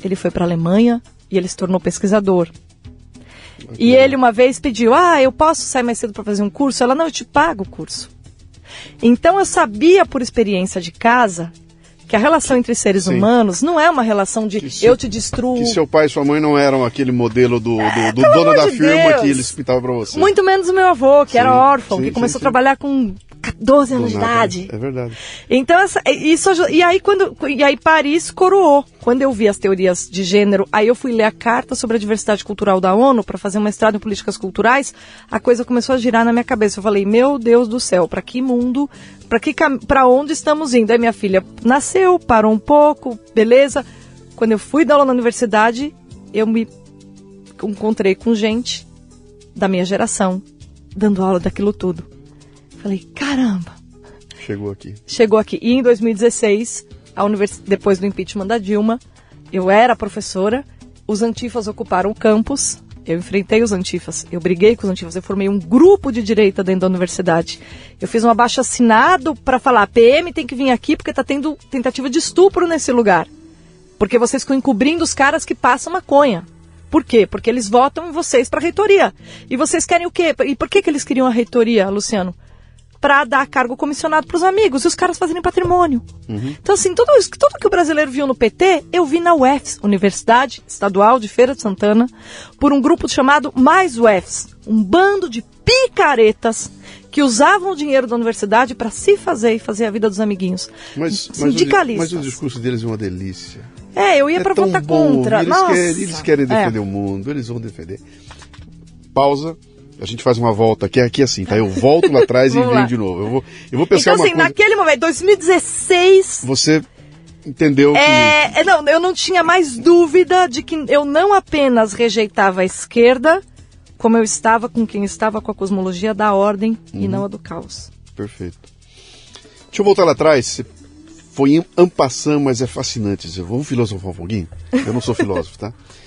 ele foi para a Alemanha e ele se tornou pesquisador. E ele uma vez pediu: Ah, eu posso sair mais cedo para fazer um curso? Ela, não, eu te pago o curso. Então eu sabia por experiência de casa que a relação entre seres Sim. humanos não é uma relação de eu te destruo. Que seu pai e sua mãe não eram aquele modelo do, do, do dono da de firma Deus. que eles pintavam para você. Muito menos o meu avô, que sim, era órfão, sim, que começou a trabalhar com 12 anos de idade. É verdade. Então, essa, isso, e aí quando, e aí Paris coroou. Quando eu vi as teorias de gênero, aí eu fui ler a carta sobre a diversidade cultural da ONU para fazer uma mestrado em políticas culturais, a coisa começou a girar na minha cabeça. Eu falei, meu Deus do céu, para que mundo, para que para onde estamos indo? Aí minha filha nasceu, parou um pouco, beleza. Quando eu fui dar aula na universidade, eu me encontrei com gente da minha geração, dando aula daquilo tudo. Falei, caramba. Chegou aqui. Chegou aqui. E em 2016, a univers... depois do impeachment da Dilma, eu era professora, os antifas ocuparam o campus, eu enfrentei os antifas, eu briguei com os antifas, eu formei um grupo de direita dentro da universidade. Eu fiz um abaixo assinado para falar, a PM tem que vir aqui porque está tendo tentativa de estupro nesse lugar. Porque vocês ficam encobrindo os caras que passam maconha. Por quê? Porque eles votam em vocês para a reitoria. E vocês querem o quê? E por que, que eles queriam a reitoria, Luciano? Para dar cargo comissionado para os amigos e os caras fazerem patrimônio. Uhum. Então, assim, tudo, isso, tudo que o brasileiro viu no PT, eu vi na UFS, Universidade Estadual de Feira de Santana, por um grupo chamado Mais UFS, um bando de picaretas que usavam o dinheiro da universidade para se fazer e fazer a vida dos amiguinhos. Mas, Sindicalistas. Mas o, mas o discurso deles é uma delícia. É, eu ia é para votar bom, contra. Eles, Nossa. Querem, eles querem defender é. o mundo, eles vão defender. Pausa. A gente faz uma volta aqui, aqui assim, tá? Eu volto lá atrás e venho de novo. Eu vou, eu vou pensar então, assim, coisa... naquele momento, 2016... Você entendeu é, que... É, não, eu não tinha mais dúvida de que eu não apenas rejeitava a esquerda, como eu estava com quem estava com a cosmologia da ordem uhum. e não a do caos. Perfeito. Deixa eu voltar lá atrás. Foi ampassando, mas é fascinante. Vamos filosofar um pouquinho? Eu não sou filósofo, tá?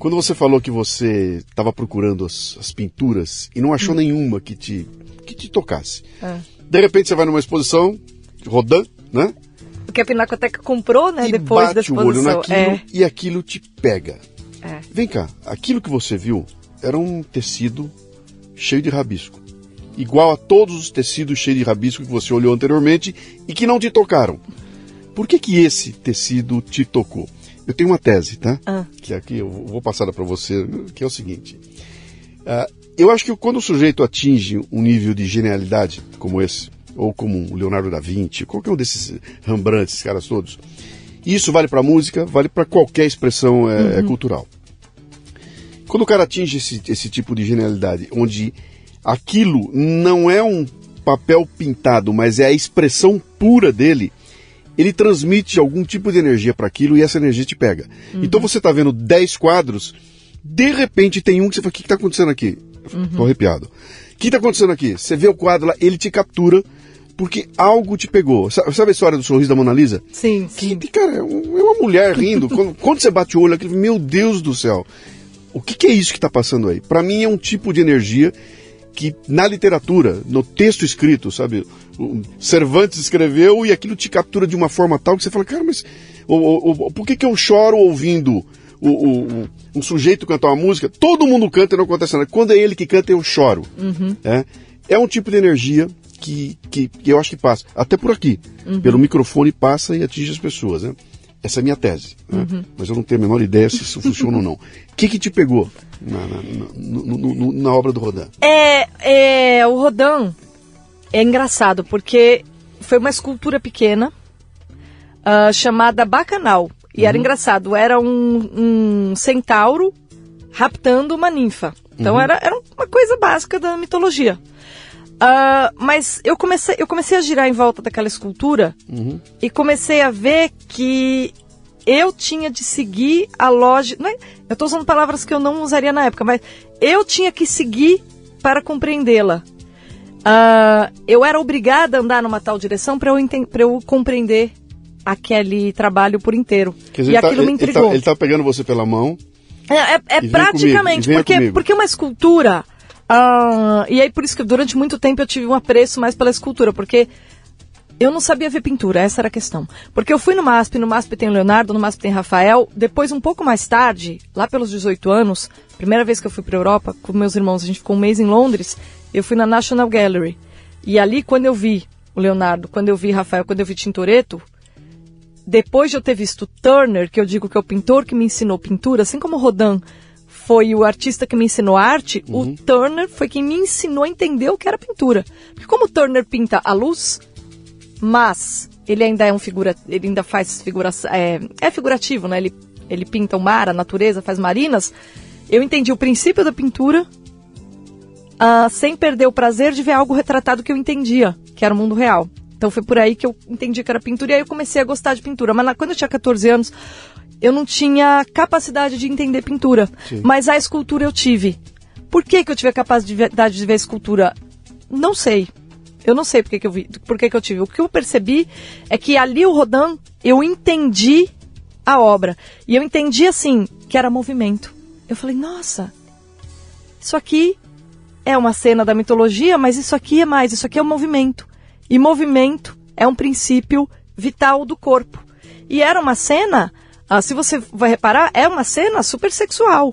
Quando você falou que você estava procurando as, as, pinturas e não achou hum. nenhuma que te, que te tocasse, é. de repente você vai numa exposição, Rodin, né? Que a Pinacoteca comprou, né? E depois bate da exposição. o olho naquilo é. e aquilo te pega. É. Vem cá, aquilo que você viu era um tecido cheio de rabisco. Igual a todos os tecidos cheios de rabisco que você olhou anteriormente e que não te tocaram. Por que, que esse tecido te tocou? Eu tenho uma tese, tá? Ah. Que aqui eu vou passar para você, que é o seguinte. Uh, eu acho que quando o sujeito atinge um nível de genialidade como esse, ou como o Leonardo da Vinci, qualquer um desses Rembrandt, esses caras todos, isso vale para música, vale para qualquer expressão é, uhum. cultural. Quando o cara atinge esse, esse tipo de genialidade, onde aquilo não é um papel pintado, mas é a expressão pura dele, ele transmite algum tipo de energia para aquilo e essa energia te pega. Uhum. Então você está vendo 10 quadros, de repente tem um que você fala: o que está acontecendo aqui? Uhum. Tô arrepiado. O que está acontecendo aqui? Você vê o quadro lá, ele te captura porque algo te pegou. Sabe a história do sorriso da Mona Lisa? Sim, sim. Que, cara, é uma mulher rindo. quando, quando, você bate o olho, aquilo, meu Deus do céu. O que, que é isso que está passando aí? Para mim é um tipo de energia que na literatura, no texto escrito, sabe? O Cervantes escreveu e aquilo te captura de uma forma tal que você fala, cara, mas o, o, o por que, que eu choro ouvindo o, o, um sujeito cantar uma música? Todo mundo canta e não acontece nada. Quando é ele que canta, eu choro. Uhum. É? é um tipo de energia que, que, que, eu acho que passa. Até por aqui. Uhum. Pelo microfone passa e atinge as pessoas. Né? Essa é a minha tese, né? uhum. mas eu não tenho a menor ideia se isso funciona ou não. O que, que te pegou na, na, na, na obra do Rodin? É, é, o Rodin é engraçado porque foi uma escultura pequena uh, chamada Bacanal. E uhum. era engraçado, era um, um, centauro raptando uma ninfa. Então uhum. era, era uma coisa básica da mitologia. Uh, mas eu comecei, eu comecei a girar em volta daquela escultura uhum. e comecei a ver que eu tinha de seguir a lógica. É, eu estou usando palavras que eu não usaria na época, mas eu tinha que seguir para compreendê-la. Uh, eu era obrigada a andar numa tal direção para eu, eu compreender aquele trabalho por inteiro. Dizer, e aquilo tá, me intrigou. Ele está tá pegando você pela mão. É, é, é praticamente, comigo, porque, porque uma escultura ah, e aí por isso que durante muito tempo eu tive um apreço mais pela escultura, porque eu não sabia ver pintura, essa era a questão. Porque eu fui no MASP, no MASP tem Leonardo, no MASP tem Rafael. Depois, um pouco mais tarde, lá pelos 18 anos, primeira vez que eu fui para Europa com meus irmãos, a gente ficou um mês em Londres, eu fui na National Gallery. E ali, quando eu vi o Leonardo, quando eu vi Rafael, quando eu vi Tintoretto, depois de eu ter visto Turner, que eu digo que é o pintor que me ensinou pintura, assim como Rodin foi o artista que me ensinou arte, uhum. o Turner foi quem me ensinou a entender o que era pintura. Porque como Turner pinta a luz, mas ele ainda é um figura, ele ainda faz figuração, é, é figurativo, né? Ele, ele pinta o mar, a natureza, faz marinas. Eu entendi o princípio da pintura uh, sem perder o prazer de ver algo retratado que eu entendia, que era o mundo real. Então foi por aí que eu entendi que era pintura e aí eu comecei a gostar de pintura. Mas na, quando eu tinha 14 anos, eu não tinha capacidade de entender pintura, Sim. mas a escultura eu tive. Por que, que eu tive a capacidade de ver a escultura? Não sei. Eu não sei por que, que eu vi, que eu tive. O que eu percebi é que ali o Rodin, eu entendi a obra. E eu entendi assim, que era movimento. Eu falei, nossa, isso aqui é uma cena da mitologia, mas isso aqui é mais, isso aqui é um movimento. E movimento é um princípio vital do corpo. E era uma cena ah, se você vai reparar, é uma cena super sexual.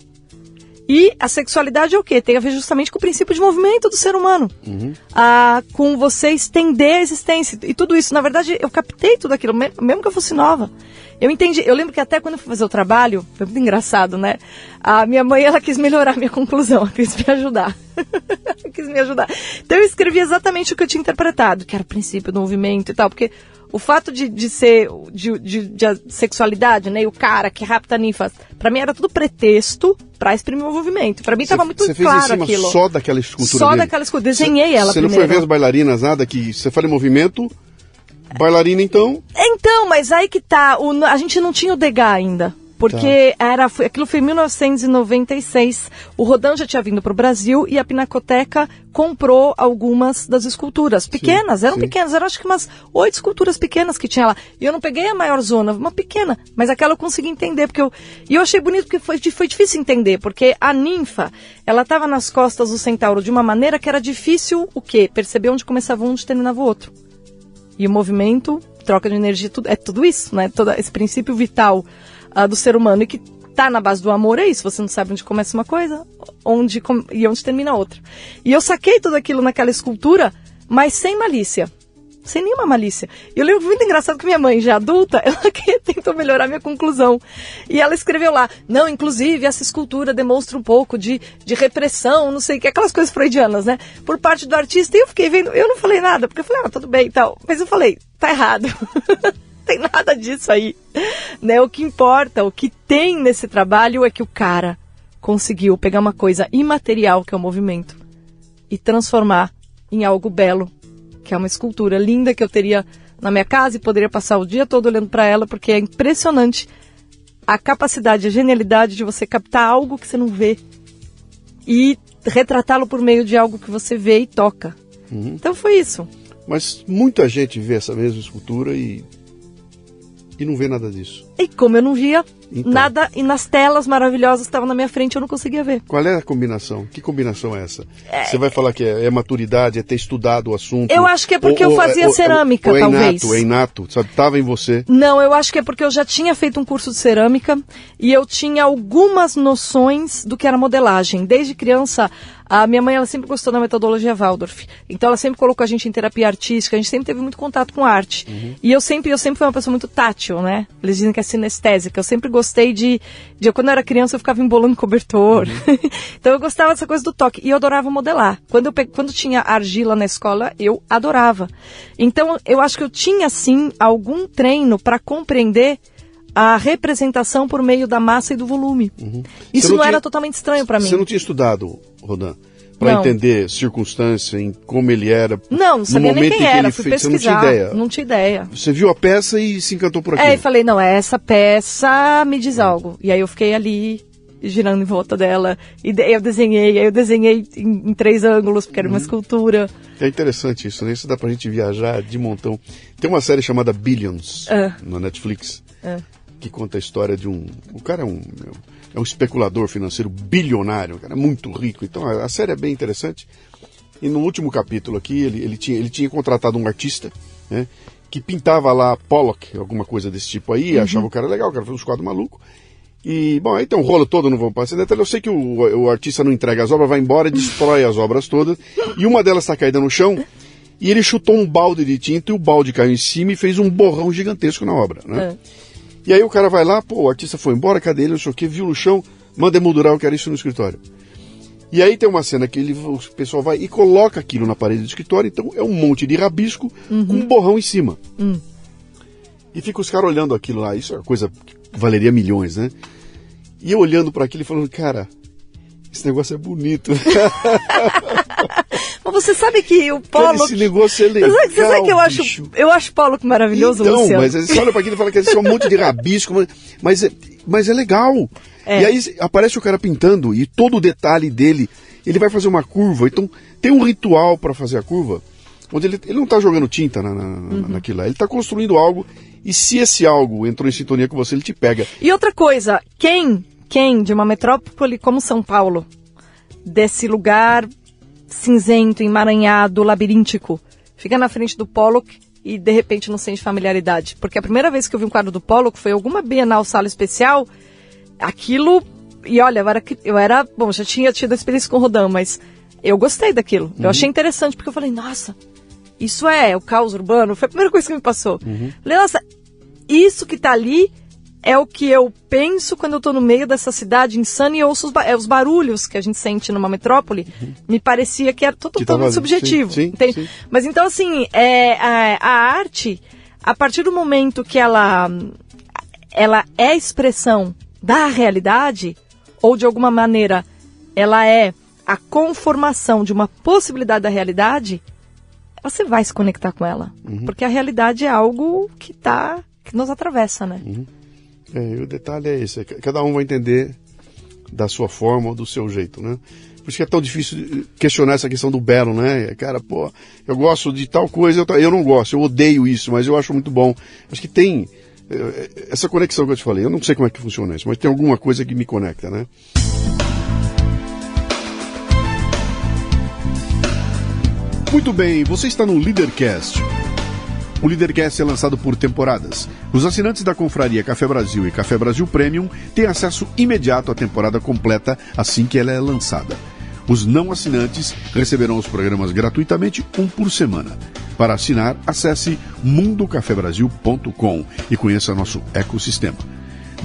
E a sexualidade é o quê? Tem a ver justamente com o princípio de movimento do ser humano. Uhum. Ah, com você estender a existência. E tudo isso, na verdade, eu captei tudo aquilo, mesmo que eu fosse nova. Eu entendi, eu lembro que até quando eu fui fazer o trabalho, foi muito engraçado, né? A minha mãe, ela quis melhorar a minha conclusão, ela quis me ajudar. quis me ajudar. Então eu escrevi exatamente o que eu tinha interpretado, que era o princípio do movimento e tal, porque o fato de, de ser de, de, de sexualidade, né? E o cara que rapta ninfas, para mim era tudo pretexto para exprimir o movimento. Para mim estava muito cê claro fez em cima aquilo. Só daquela escultura. Só dele. daquela escultura. Desenhei cê, ela Você não foi ver as bailarinas nada que você fala em movimento? Bailarina então? Então, mas aí que tá, o, a gente não tinha o Degas ainda. Porque tá. era, aquilo foi em 1996. O Rodin já tinha vindo para o Brasil e a Pinacoteca comprou algumas das esculturas. Pequenas, sim, eram sim. pequenas. Eram acho que umas oito esculturas pequenas que tinha lá. E eu não peguei a maior zona, uma pequena. Mas aquela eu consegui entender. porque eu, E eu achei bonito porque foi, foi difícil entender. Porque a ninfa, ela estava nas costas do centauro de uma maneira que era difícil o quê? Perceber onde começava um onde terminava o outro. E o movimento, troca de energia, tudo, é tudo isso, né? Todo esse princípio vital do ser humano e que tá na base do amor é isso. Você não sabe onde começa uma coisa onde e onde termina outra. E eu saquei tudo aquilo naquela escultura, mas sem malícia. Sem nenhuma malícia. Eu lembro muito engraçado que minha mãe, já adulta, ela tentou melhorar minha conclusão. E ela escreveu lá, não, inclusive essa escultura demonstra um pouco de, de repressão, não sei o que, aquelas coisas freudianas, né? Por parte do artista. E eu fiquei vendo, eu não falei nada, porque eu falei, ah, tudo bem e tal. Mas eu falei, tá errado. tem nada disso aí. Né? O que importa, o que tem nesse trabalho é que o cara conseguiu pegar uma coisa imaterial, que é o movimento, e transformar em algo belo, que é uma escultura linda que eu teria na minha casa e poderia passar o dia todo olhando para ela, porque é impressionante a capacidade, a genialidade de você captar algo que você não vê e retratá-lo por meio de algo que você vê e toca. Uhum. Então foi isso. Mas muita gente vê essa mesma escultura e e não vê nada disso. E como eu não via então. nada, e nas telas maravilhosas que estavam na minha frente eu não conseguia ver. Qual é a combinação? Que combinação é essa? É... Você vai falar que é, é, maturidade, é ter estudado o assunto? Eu acho que é porque ou, eu fazia ou, cerâmica, ou, é talvez. Inato, é inato, sabe? Tava em você. Não, eu acho que é porque eu já tinha feito um curso de cerâmica e eu tinha algumas noções do que era modelagem. Desde criança, A minha mãe, ela sempre gostou da metodologia Waldorf. Então, ela sempre colocou a gente em terapia artística, a gente sempre teve muito contato com arte. Uhum. E eu sempre, eu sempre fui uma pessoa muito tátil, né? Eles dizem que é sinestésica. Eu sempre gostei de, de quando eu era criança, eu ficava embolando cobertor. Uhum. então, eu gostava dessa coisa do toque. E eu adorava modelar. Quando, eu, quando tinha argila na escola, eu adorava. Então, eu acho que eu tinha, sim, algum treino para compreender a representação por meio da massa e do volume. Uhum. Isso não, não tinha, era totalmente estranho para mim. Você não tinha estudado, Rodan? Para entender circunstância, em como ele era. Não, não sabia nem quem era, fui fez, pesquisar. Você não tinha ideia. Não tinha ideia. Você viu a peça e se encantou por aquilo. É, e falei, não, essa peça me diz algo. E aí eu fiquei ali girando em volta dela. E eu desenhei, aí eu desenhei em, em três ângulos, porque era uma uhum. escultura. É interessante isso, né? Isso dá pra gente viajar de montão. Tem uma série chamada Billions uh. na Netflix. Uh que conta a história de um. O cara é um, é um especulador financeiro bilionário, um cara muito rico. Então a, a, série é bem interessante. E no último capítulo aqui, ele, ele, tinha, ele tinha contratado um artista, né? Que pintava lá Pollock, alguma coisa desse tipo aí, uhum. achava o cara legal, o cara fez uns quadros malucos. E, bom, aí tem um rolo todo, não vou passar detalhe. Eu sei que o, o artista não entrega as obras, vai embora e destrói as obras todas. E uma delas está caída no chão. E ele chutou um balde de tinta e o balde caiu em cima e fez um borrão gigantesco na obra, né? É. E aí o cara vai lá, pô, o artista foi embora, cadê ele? Não sei o que, viu no chão, manda emoldurar, eu quero isso no escritório. E aí tem uma cena que ele, o pessoal vai e coloca aquilo na parede do escritório, então é um monte de rabisco uhum. com um borrão em cima. Uhum. E fica os caras olhando aquilo lá, isso é uma coisa que valeria milhões, né? E eu olhando para aquilo e falando, cara, esse negócio é bonito. Mas você sabe que o Polo. Esse negócio é legal. Você sabe que eu acho, eu acho Polo maravilhoso, então, Luciano. Mas você olha para aquilo e fala que é um monte de rabisco, mas, é, mas é legal. É. E aí aparece o cara pintando e todo o detalhe dele, ele vai fazer uma curva. Então tem um ritual para fazer a curva, onde ele, ele não está jogando tinta na, na, uhum. naquilo lá, ele está construindo algo. E se esse algo entrou em sintonia com você, ele te pega. E outra coisa, quem quem de uma metrópole como São Paulo, desse lugar cinzento, emaranhado, labiríntico, fica na frente do Pollock e de repente não sente familiaridade? Porque a primeira vez que eu vi um quadro do Pollock foi alguma Bienal Sala Especial, aquilo. E olha, eu era, eu era bom, já tinha tido a experiência com o Rodin, mas eu gostei daquilo. Uhum. Eu achei interessante, porque eu falei, nossa, isso é o caos urbano. Foi a primeira coisa que me passou. Uhum. Falei, nossa, isso que tá ali é o que eu penso quando eu estou no meio dessa cidade insana e ouço os, ba é, os barulhos que a gente sente numa metrópole. Uhum. Me parecia que era totalmente subjetivo. Sim, sim, sim. Mas então, assim, é, a, a, arte, a partir do momento que ela, ela é expressão da realidade, ou de alguma maneira ela é a conformação de uma possibilidade da realidade, você vai se conectar com ela. Uhum. Porque a realidade é algo que tá, que nos atravessa, né? Uhum. É, o detalhe é esse, é cada um vai entender da sua forma ou do seu jeito, né? Por isso que é tão difícil questionar essa questão do belo, né? Cara, pô, eu gosto de tal coisa, eu, não gosto, eu odeio isso, mas eu acho muito bom. Acho que tem é, essa conexão que eu te falei. Eu não sei como é que funciona isso, mas tem alguma coisa que me conecta, né? Muito bem, você está no Leadercast o Leadercast é lançado por temporadas. Os assinantes da Confraria Café Brasil e Café Brasil Premium têm acesso imediato à temporada completa assim que ela é lançada. Os não assinantes receberão os programas gratuitamente um por semana. Para assinar, acesse mundocafebrasil.com e conheça nosso ecossistema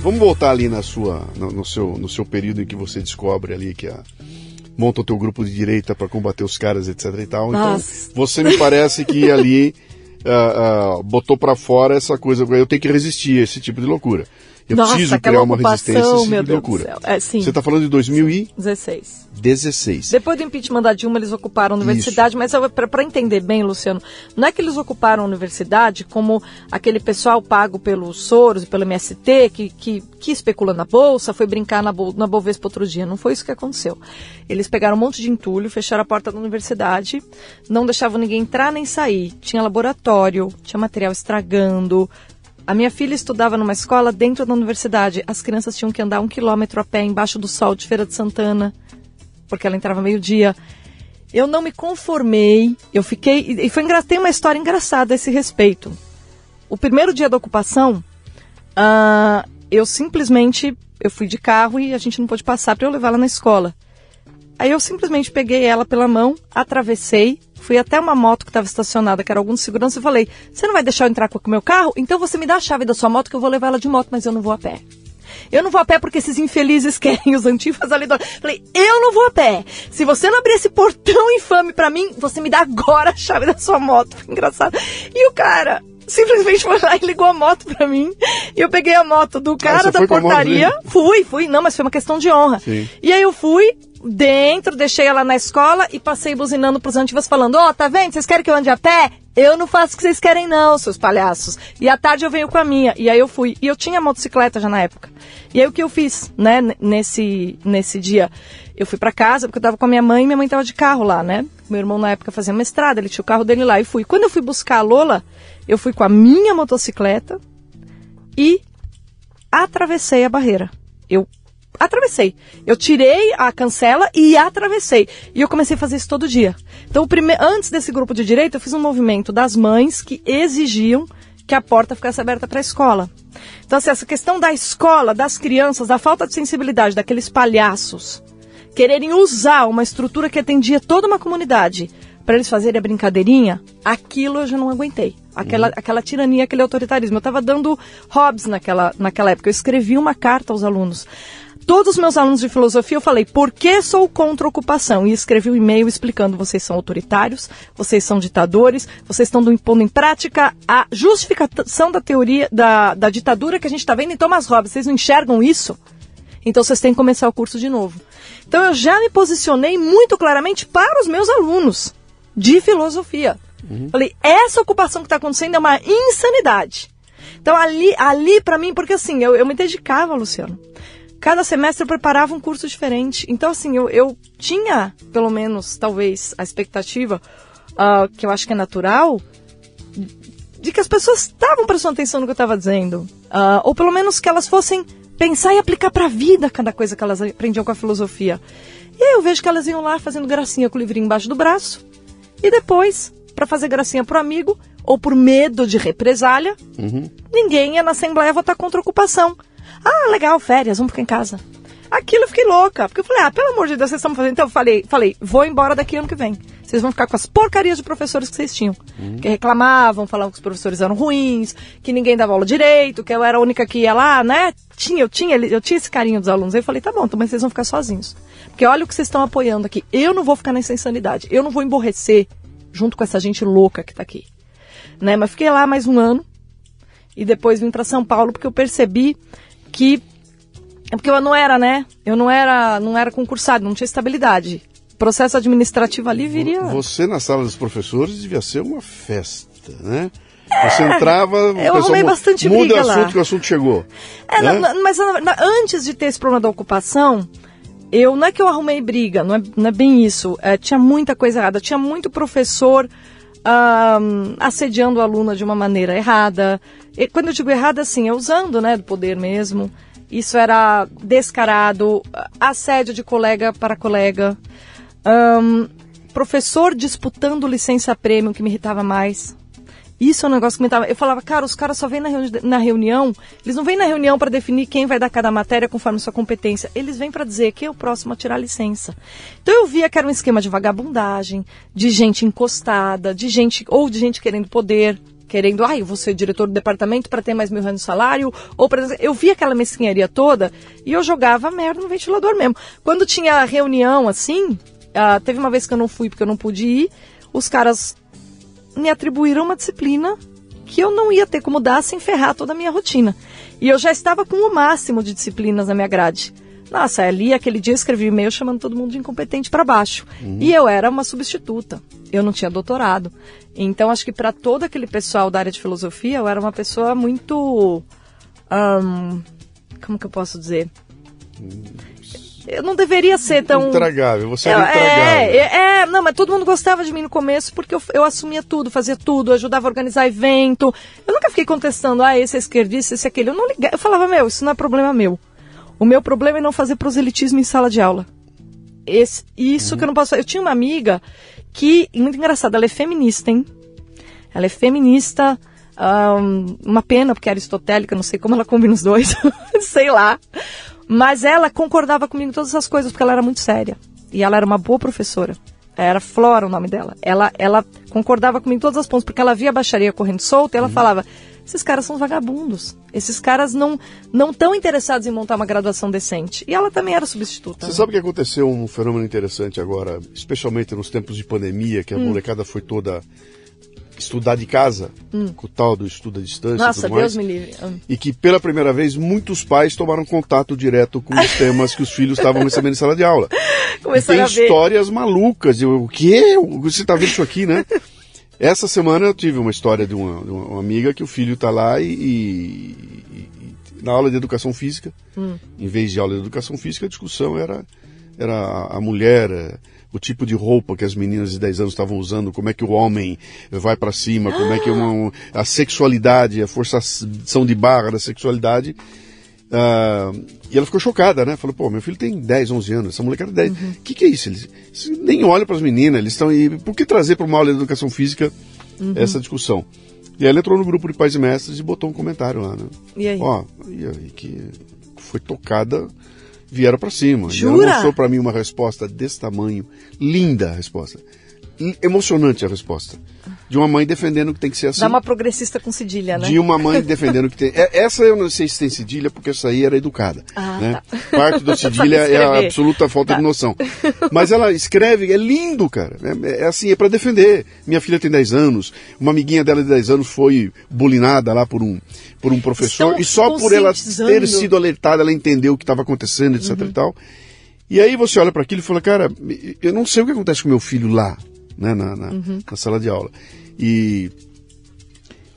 Vamos voltar ali na sua, no, no, seu, no seu período em que você descobre ali que a, monta o teu grupo de direita para combater os caras, etc e tal. Então, Nossa. Então, você me parece que ali uh, uh, botou para fora essa coisa, eu tenho que resistir a esse tipo de loucura. Eu Nossa, preciso criar uma resistência, tipo meu de Deus do loucura. céu. É, sim. Você está falando de 2016. 16. Depois do impeachment da Dilma, eles ocuparam a universidade, Isso. mas para entender bem, Luciano, não é que eles ocuparam a universidade como aquele pessoal pago pelos Soros e pelo MST, que, que, que especula na Bolsa, foi brincar na, na Bovespa outro dia. Não foi isso que aconteceu. Eles pegaram um monte de entulho, fecharam a porta da universidade, não deixavam ninguém entrar nem sair. Tinha laboratório, tinha material estragando, a minha filha estudava numa escola dentro da universidade. As crianças tinham que andar um quilômetro a pé embaixo do sol de Feira de Santana, porque ela entrava meio-dia. Eu não me conformei, eu fiquei. E foi tem uma história engraçada a esse respeito. O primeiro dia da ocupação, uh, eu simplesmente eu fui de carro e a gente não pôde passar para eu levá-la na escola. Aí eu simplesmente peguei ela pela mão, atravessei, Fui até uma moto que estava estacionada, que era algum segurança, e falei: Você não vai deixar eu entrar com o meu carro? Então você me dá a chave da sua moto que eu vou levar ela de moto, mas eu não vou a pé. Eu não vou a pé porque esses infelizes querem os antifas ali do... Falei, eu não vou a pé. Se você não abrir esse portão infame para mim, você me dá agora a chave da sua moto. Engraçado. E o cara simplesmente foi lá e ligou a moto pra mim. E eu peguei a moto do cara ah, da portaria. Fui, fui. Não, mas foi uma questão de honra. Sim. E aí eu fui, dentro, deixei ela na escola e passei buzinando pros antivas falando, ó, oh, tá vendo? Vocês querem que eu ande a pé? Eu não faço o que vocês querem não, seus palhaços. E à tarde eu venho com a minha. E aí eu fui. E eu tinha motocicleta já na época. E aí o que eu fiz, né, nesse, nesse dia? Eu fui para casa, porque eu tava com a minha mãe e minha mãe tava de carro lá, né? Meu irmão na época fazia mestrado, ele tinha o carro dele lá e fui. Quando eu fui buscar a Lola, eu fui com a minha motocicleta e atravessei a barreira. Eu atravessei. Eu tirei a cancela e atravessei. E eu comecei a fazer isso todo dia. Então, prime... antes desse grupo de direito, eu fiz um movimento das mães que exigiam que a porta ficasse aberta para a escola. Então, assim, essa questão da escola, das crianças, da falta de sensibilidade daqueles palhaços quererem usar uma estrutura que atendia toda uma comunidade para eles fazerem a brincadeirinha, aquilo eu já não aguentei. Aquela, uhum. aquela tirania, aquele autoritarismo. Eu estava dando Hobbes naquela, naquela época. Eu escrevi uma carta aos alunos todos os meus alunos de filosofia, eu falei, por que sou contra a ocupação? E escrevi um e-mail explicando, vocês são autoritários, vocês são ditadores, vocês estão impondo em prática a justificação da teoria da, da ditadura que a gente está vendo em Thomas Hobbes. Vocês não enxergam isso? Então vocês têm que começar o curso de novo. Então eu já me posicionei muito claramente para os meus alunos de filosofia. Uhum. Falei, essa ocupação que está acontecendo é uma insanidade. Então ali, ali para mim, porque assim, eu, eu me dedicava, Luciano cada semestre eu preparava um curso diferente. Então, assim, eu, eu tinha, pelo menos, talvez, a expectativa, uh, que eu acho que é natural, de que as pessoas estavam prestando atenção no que eu estava dizendo. Uh, ou pelo menos que elas fossem pensar e aplicar para a vida cada coisa que elas aprendiam com a filosofia. E aí eu vejo que elas iam lá fazendo gracinha com o livrinho embaixo do braço. E depois, para fazer gracinha pro amigo, ou por medo de represália, uhum. ninguém ia na Assembleia votar contra a ocupação. Ah, legal, férias, vamos ficar em casa. Aquilo eu fiquei louca, porque eu falei, ah, pelo amor de Deus, vocês estão fazendo. Então eu falei, falei, vou embora daqui ano que vem. Vocês vão ficar com as porcarias de professores que vocês tinham. Uhum. Que reclamavam, falavam que os professores eram ruins, que ninguém dava aula direito, que eu era a única que ia lá, né? Tinha, eu tinha, eu tinha esse carinho dos alunos. Aí eu falei, tá bom, então, mas vocês vão ficar sozinhos. Porque olha o que vocês estão apoiando aqui. Eu não vou ficar nessa insanidade. Eu não vou emborrecer junto com essa gente louca que tá aqui. Né? Mas fiquei lá mais um ano. E depois vim para São Paulo porque eu percebi que é porque eu não era, né? Eu não era, não era concursado, não tinha estabilidade. Processo administrativo ali viria. Você na sala dos professores devia ser uma festa, né? Você entrava, eu arrumei bastante muda briga assunto lá. que o assunto chegou. É, né? na, mas na, antes de ter esse problema da ocupação, eu não é que eu arrumei briga, não é, não é bem isso. É, tinha muita coisa errada, tinha muito professor um, assediando a aluna de uma maneira errada. E quando eu digo errada, assim, é usando, né, do poder mesmo. Isso era descarado, assédio de colega para colega. Um, professor disputando licença prêmio, que me irritava mais. Isso é um negócio que me tava. Eu falava, cara, os caras só vêm na, reuni na reunião, eles não vêm na reunião para definir quem vai dar cada matéria conforme sua competência. Eles vêm para dizer quem é o próximo a tirar licença. Então eu via que era um esquema de vagabundagem, de gente encostada, de gente, ou de gente querendo poder, querendo, ah, eu vou ser diretor do departamento para ter mais mil reais de salário, ou eu via aquela mesquinharia toda e eu jogava merda no ventilador mesmo. Quando tinha reunião assim, uh, teve uma vez que eu não fui porque eu não pude ir, os caras me atribuíram uma disciplina que eu não ia ter como dar sem ferrar toda a minha rotina. E eu já estava com o máximo de disciplinas na minha grade. Nossa, ali aquele dia eu escrevi um e-mail chamando todo mundo de incompetente para baixo. Uhum. E eu era uma substituta. Eu não tinha doutorado. Então acho que para todo aquele pessoal da área de filosofia, eu era uma pessoa muito. Um, como que eu posso dizer? Eu não deveria ser tão. Intragável, você era intragável. É, é, é, não, mas todo mundo gostava de mim no começo porque eu, eu assumia tudo, fazia tudo, ajudava a organizar evento. Eu nunca fiquei contestando, ah, esse é esquerdista, esse é aquele. Eu não liguei. Eu falava, meu, isso não é problema meu. O meu problema é não fazer proselitismo em sala de aula. Esse, isso uhum. que eu não posso. Eu tinha uma amiga que, muito engraçada, ela é feminista, hein? Ela é feminista, um, uma pena, porque é aristotélica, não sei como ela combina os dois, sei lá. Mas ela concordava comigo em todas essas coisas, porque ela era muito séria. E ela era uma boa professora. Era Flora o nome dela. Ela, ela concordava comigo em todos os pontos, porque ela via a baixaria correndo solta e ela uhum. falava: esses caras são vagabundos. Esses caras não não estão interessados em montar uma graduação decente. E ela também era substituta. Você né? sabe que aconteceu um fenômeno interessante agora, especialmente nos tempos de pandemia, que a hum. molecada foi toda estudar de casa, hum. com o tal do estudo à distância Nossa, tudo Deus mais, me livre. Hum. E que pela primeira vez muitos pais tomaram contato direto com os temas que os filhos estavam recebendo em sala de aula. Começaram tem histórias malucas. Eu, o quê? Você está vendo isso aqui, né? Essa semana eu tive uma história de uma, de uma amiga que o filho está lá e, e, e, na aula de educação física, hum. em vez de aula de educação física, a discussão era, era a mulher, eh, o tipo de roupa que as meninas de 10 anos estavam usando, como é que o homem vai para cima, como é que uma, a sexualidade, a forçação de barra da sexualidade Uh, e ela ficou chocada, né? Falou, pô, meu filho tem 10, 11 anos, essa molecada tem 10. O uhum. que, que é isso? Eles, eles nem olham para as meninas, eles estão. E por que trazer para uma aula de educação física uhum. essa discussão? E ela entrou no grupo de pais e mestres e botou um comentário lá, né? E aí? Ó, e aí que foi tocada, vieram para cima. Jura? E ela mostrou para mim uma resposta desse tamanho, linda a resposta emocionante a resposta. De uma mãe defendendo que tem que ser assim. Dá uma progressista com cedilha, né? De uma mãe defendendo que tem. É, essa eu não sei se tem cedilha, porque essa aí era educada. Ah, né? tá. Parte da cedilha é a absoluta falta tá. de noção. Mas ela escreve, é lindo, cara. É, é assim, é para defender. Minha filha tem 10 anos, uma amiguinha dela de 10 anos foi bulinada lá por um, por um professor, Estão e só por ela ter sido alertada, ela entendeu o que estava acontecendo, etc uhum. e tal. E aí você olha para aquilo e fala, cara, eu não sei o que acontece com meu filho lá né, na, na, uhum. na sala de aula. E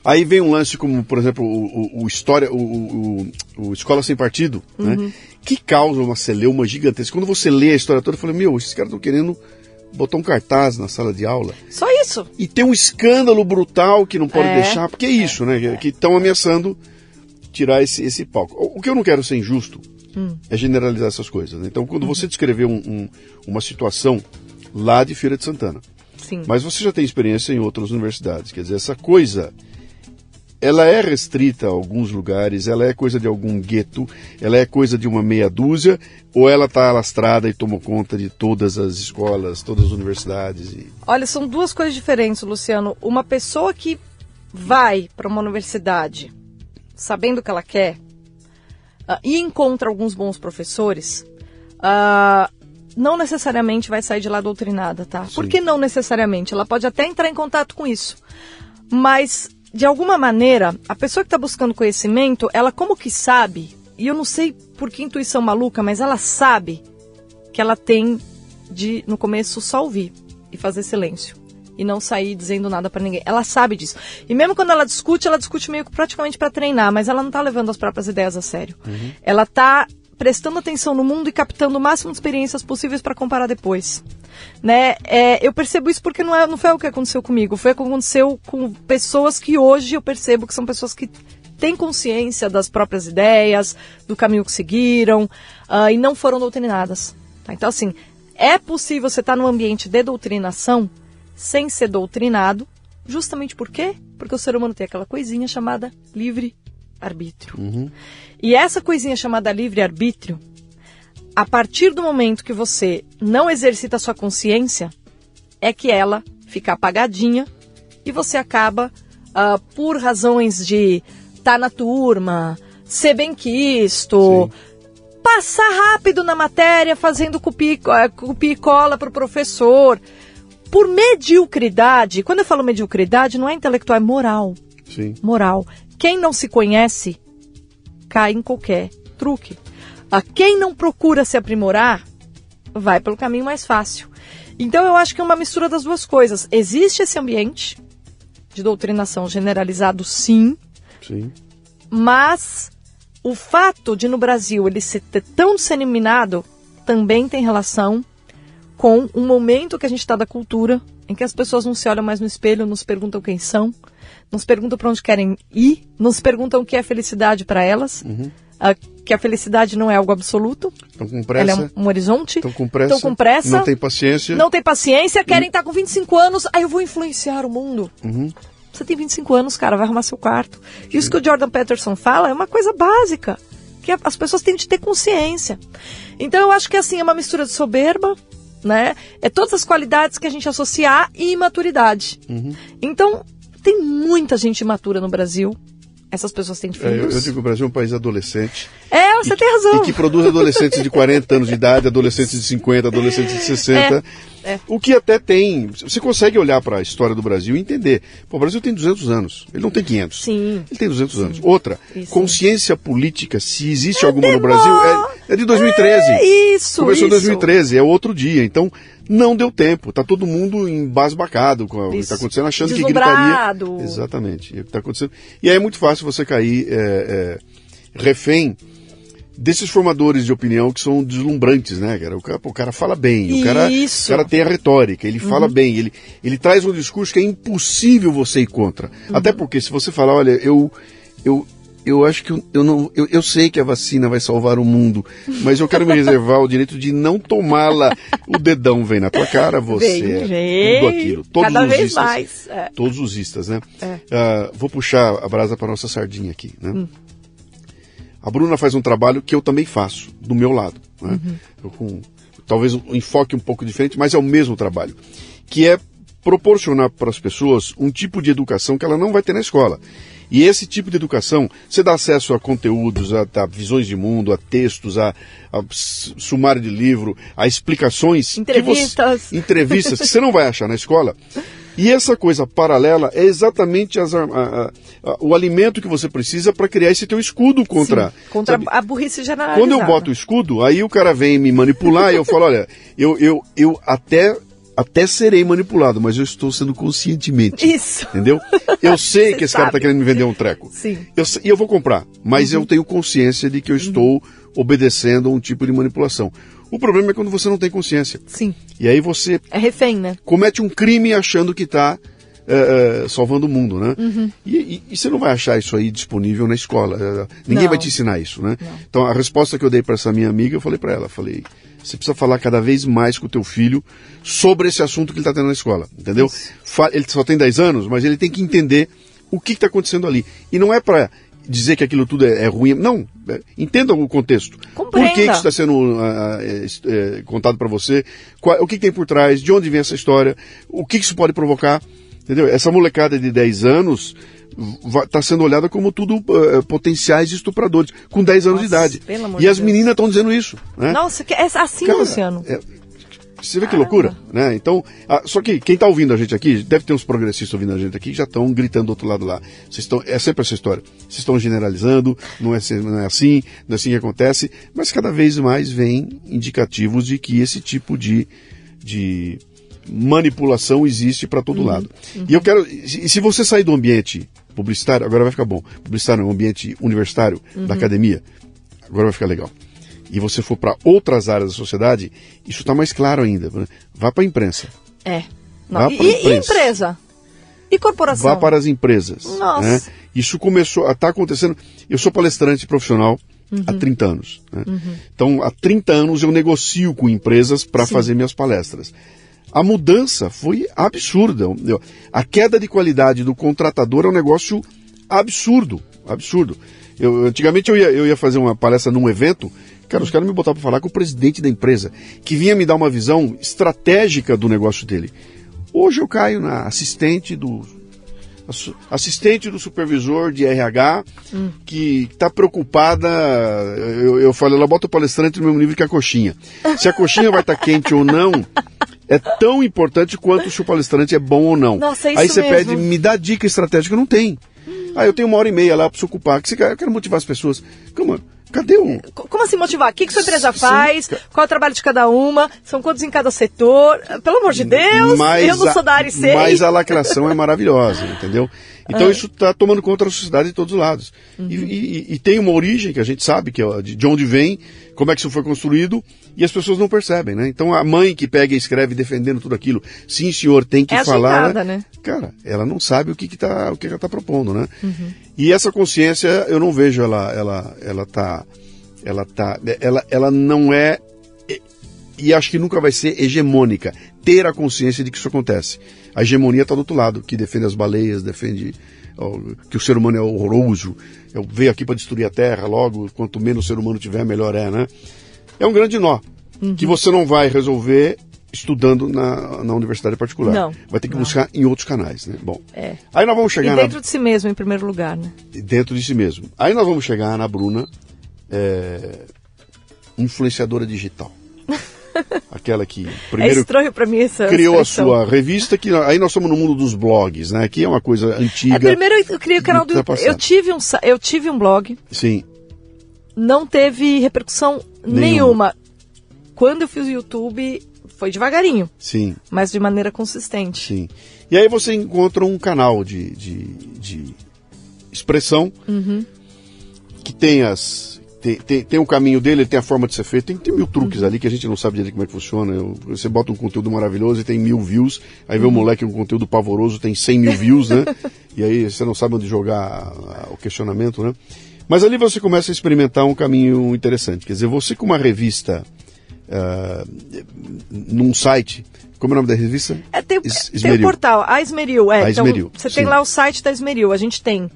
Aí vem um lance como, por exemplo, o, o, o história, o, o, Escola Sem Partido, né? uhum. né? Que causa uma celeuma gigantesca. Quando você lê a história toda, eu falei, meu, esses caras estão querendo botar um cartaz na sala de aula. Só isso. E tem um escândalo brutal que não pode é, deixar, porque é isso, é, né? Que estão ameaçando tirar esse, esse palco. O que eu não quero ser injusto hum. é generalizar essas coisas. Né? Então, quando uhum. você descreveu um, um, uma situação lá de Feira de Santana, Sim. Mas você já tem experiência em outras universidades. Quer dizer, essa coisa ela é restrita a alguns lugares, ela é coisa de algum gueto, ela é coisa de uma meia dúzia, ou ela está alastrada e tomou conta de todas as escolas, todas as universidades? E... Olha, são duas coisas diferentes, Luciano. Uma pessoa que vai para uma universidade sabendo o que ela quer uh, e encontra alguns bons professores, uh, não necessariamente vai sair de lá doutrinada, tá? Sim. Por que não necessariamente? Ela pode até entrar em contato com isso. Mas, de alguma maneira, a pessoa que está buscando conhecimento, ela como que sabe, e eu não sei por que intuição maluca, mas ela sabe que ela tem de, no começo, só ouvir e fazer silêncio. E não sair dizendo nada para ninguém. Ela sabe disso. E mesmo quando ela discute, ela discute meio que praticamente para treinar, mas ela não está levando as próprias ideias a sério. Uhum. Ela está prestando atenção no mundo e captando o máximo de experiências possíveis para comparar depois. Né? É, eu percebo isso porque não, é, não foi o que aconteceu comigo, foi o que aconteceu com pessoas que hoje eu percebo que são pessoas que têm consciência das próprias ideias, do caminho que seguiram uh, e não foram doutrinadas. Tá? Então, assim, é possível você estar tá num ambiente de doutrinação sem ser doutrinado, justamente por quê? Porque o ser humano tem aquela coisinha chamada livre arbítrio. Uhum. E essa coisinha chamada livre-arbítrio, a partir do momento que você não exercita a sua consciência, é que ela fica apagadinha e você acaba, uh, por razões de estar tá na turma, ser bem quisto, Sim. passar rápido na matéria fazendo copia, copia e cola para o professor. Por mediocridade, quando eu falo mediocridade, não é intelectual, é moral. Sim. moral. Quem não se conhece cai em qualquer truque. A quem não procura se aprimorar vai pelo caminho mais fácil. Então eu acho que é uma mistura das duas coisas. Existe esse ambiente de doutrinação generalizado, sim, Sim. mas o fato de no Brasil ele ser tão disseminado também tem relação com um momento que a gente está da cultura, em que as pessoas não se olham mais no espelho, nos perguntam quem são, nos perguntam para onde querem ir, nos perguntam o que é felicidade para elas, a- que a felicidade não é algo absoluto, Estão com ela pressa. é um, um horizonte. Estão com pressa. Estão com pressa. Não tem paciência. Não tem paciência, querem estar com 25 anos, aí eu vou influenciar o mundo. Uhum. Você tem 25 anos, cara, vai arrumar seu quarto. Isso que o Jordan Peterson fala é uma coisa básica, que as pessoas têm de ter consciência. Então eu acho que assim, é uma mistura de soberba, né? É todas as qualidades que a gente associa à imaturidade. Uhum. Então, tem muita gente imatura no Brasil. Essas pessoas têm É, eu, filhos. eu digo que o Brasil é um país adolescente. É, você e, tem razão. E que produz adolescentes de 40 anos de idade, adolescentes de 50, adolescentes de 60. É, é. O que até tem. Você consegue olhar para a história do Brasil e entender. Pô, o Brasil tem 200 anos. Ele não tem 500. Sim. Ele tem 200 anos. Outra, Isso. consciência política, se existe alguma no Brasil, é, é de 2013. É isso, Começou em isso. 2013, é outro dia. Então, não deu tempo. Tá todo mundo embasbacado com o que está acontecendo, achando que gritaria. Exatamente. É o que está acontecendo. E aí é muito fácil você cair é, é, refém desses formadores de opinião que são deslumbrantes, né, cara? O cara, o cara fala bem, o cara, o cara tem a retórica, ele fala bem, ele, ele traz um discurso que é impossível você ir contra. Até porque se você falar, olha, eu, eu, eu acho que eu, eu não, eu, eu sei que a vacina vai salvar o mundo, mas eu quero me reservar o direito de não tomá-la. O dedão vem na tua cara, você Vem, é vem. tudo aquilo. Todos Cada os vez istas, mais, é. Todos os istas, né? É. Ah, vou puxar a brasa para nossa sardinha aqui, né? Hum. A Bruna faz um trabalho que eu também faço, do meu lado. Né? Uhum. Eu com talvez um enfoque um pouco diferente, mas é o mesmo trabalho. Que é proporcionar para as pessoas um tipo de educação que ela não vai ter na escola. E esse tipo de educação, você dá acesso a conteúdos, a, a visões de mundo, a textos, a, a sumário de livro, a explicações. que Entrevistas. você- entrevistas que você não vai achar na escola. E essa coisa paralela é exatamente as a- a- a- o alimento que você precisa para criar esse teu escudo contra. Sim, contra sabe? a burrice generalizada. Quando eu boto o escudo, aí o cara vem me manipular e eu falo, olha, eu, eu, eu até, até serei manipulado, mas eu estou sendo conscientemente. Isso. Entendeu? Eu sei que esse cara sabe. está querendo me vender um treco. Sim. Eu e eu vou comprar, mas Uhum. eu tenho consciência de que eu estou obedecendo a um tipo de manipulação. O problema é quando você não tem consciência. Sim. E aí você É refém, né? comete um crime achando que está salvando o mundo, né? E, e- e você não vai achar isso aí disponível na escola. eh, ninguém Não. vai te ensinar isso, né? Então a resposta que eu dei para essa minha amiga, eu falei para ela, falei, você precisa falar cada vez mais com o teu filho sobre esse assunto que ele está tendo na escola, entendeu? Ele só tem 10 anos, mas ele tem que entender o que está acontecendo ali. E não é para dizer que aquilo tudo é, é ruim, não. é, entenda o contexto. Por que, Compreenda. que está sendo ah, é, contado para você? Qual- o que, que tem por trás? De onde vem essa história? O que, que isso pode provocar? Entendeu? Essa molecada de 10 anos está sendo olhada como tudo ah, potenciais estupradores, com 10 anos de Nossa, idade. pelo amor E de as Deus. meninas estão dizendo isso. Né? Nossa, é assim, Cara, Luciano. é- você vê que loucura, né? Então, ah, só que quem está ouvindo a gente aqui, deve ter uns progressistas ouvindo a gente aqui que já estão gritando do outro lado lá. Vocês estão, é sempre essa história. Vocês estão generalizando, não é, não é assim, não é assim que acontece, mas cada vez mais vem indicativos de que esse tipo de, de manipulação existe para todo lado. E eu quero, e se você sair do ambiente publicitário, agora vai ficar bom. Publicitário é um ambiente universitário, da academia, agora vai ficar legal. E você for para outras áreas da sociedade, isso está mais claro ainda. né? Vá para a imprensa, É. Vá. E, pra e imprensa. empresa? E corporação? vá para as empresas. Nossa. né? Isso começou, está acontecendo. Eu sou palestrante profissional há 30 anos. né? Então, há 30 anos eu negocio com empresas para fazer minhas palestras. A mudança foi absurda. A queda de qualidade do contratador é um negócio absurdo. Absurdo. Eu, antigamente eu ia, eu ia fazer uma palestra num evento, cara, os caras me botavam para falar com o presidente da empresa, que vinha me dar uma visão estratégica do negócio dele. Hoje eu caio na assistente do assistente do supervisor de RH que está preocupada. Eu, eu falo, ela bota o palestrante no mesmo nível que a coxinha. Se a coxinha vai estar quente ou não é tão importante quanto se o palestrante é bom ou não. Nossa, é isso Aí você mesmo. pede, me dá dica estratégica, não tem. Ah, eu tenho uma hora e meia lá para se ocupar. Que você eu quero motivar as pessoas. Como, cadê o. Como assim motivar? O que, que sua empresa Sim. faz? Qual é o trabalho de cada uma? São quantos em cada setor? Pelo amor de Deus, eu não a- sou da área sei. Mas a lacração é maravilhosa, entendeu? Então isso está tomando conta da sociedade de todos os lados. E, e- e tem uma origem que a gente sabe, que é de de onde vem, como é que isso foi construído, e as pessoas não percebem, né? Então a mãe que pega e escreve defendendo tudo aquilo, sim senhor, tem que É falar. agendada, né? Cara, ela não sabe o que, que, tá, o que ela está propondo, né? E essa consciência, eu não vejo ela, ela, ela tá, ela tá, ela, ela não é e- acho que nunca vai ser hegemônica. Ter a consciência de que isso acontece. A hegemonia está do outro lado, que defende as baleias, defende ó, que o ser humano é horroroso. Eu veio aqui para destruir a Terra, logo, quanto menos o ser humano tiver, melhor é, né? É um grande nó que você não vai resolver estudando na, na universidade particular. Não, Vai ter que não. buscar em outros canais, né? Bom, É. aí nós vamos E chegar na- dentro de si mesmo, em primeiro lugar, né? dentro de si mesmo. Aí nós vamos chegar na Bruna, é, influenciadora digital. Aquela que é primeiro estranho pra mim essa criou a expressão. sua revista, que aí nós estamos no mundo dos blogs, né? Que é uma coisa antiga. É, primeiro eu criei o canal do Tá passando. Eu tive, um, eu tive um blog, Sim, não teve repercussão Nenhuma. nenhuma. Quando eu fiz o YouTube, foi devagarinho, sim, mas de maneira consistente. sim. E aí você encontra um canal de, de, de expressão Uhum. que tem as. Tem, tem, tem um caminho dele, ele tem a forma de ser feito, tem, tem mil truques ali que a gente não sabe direito como é que funciona. Eu- você bota um conteúdo maravilhoso e tem mil views, aí vê um moleque com um conteúdo pavoroso, tem 100 mil views, né? e aí você não sabe onde jogar o questionamento, né? Mas ali você começa a experimentar um caminho interessante. Quer dizer, você com uma revista ah, num site, como é o nome da revista? É, tem, Es- tem o portal, a Esmeril. É, A então, Esmeril, você sim. tem lá o site da Esmeril. A gente tem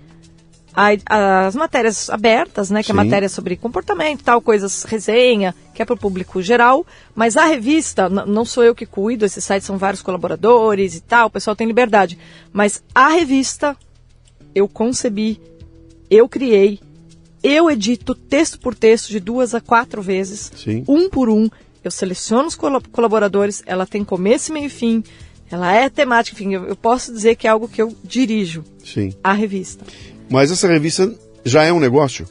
as matérias abertas, né? Que é Sim. matéria sobre comportamento, tal, coisas, resenha, que é para o público geral. Mas a revista, não sou eu que cuido, esses sites são vários colaboradores e tal, o pessoal tem liberdade. Mas a revista, eu concebi, eu criei, eu edito texto por texto de duas a quatro vezes, Sim. um por um. Eu seleciono os colaboradores, ela tem começo, meio e fim, ela é temática, enfim, eu, eu posso dizer que é algo que eu dirijo, Sim. a revista. Mas essa revista já é um negócio?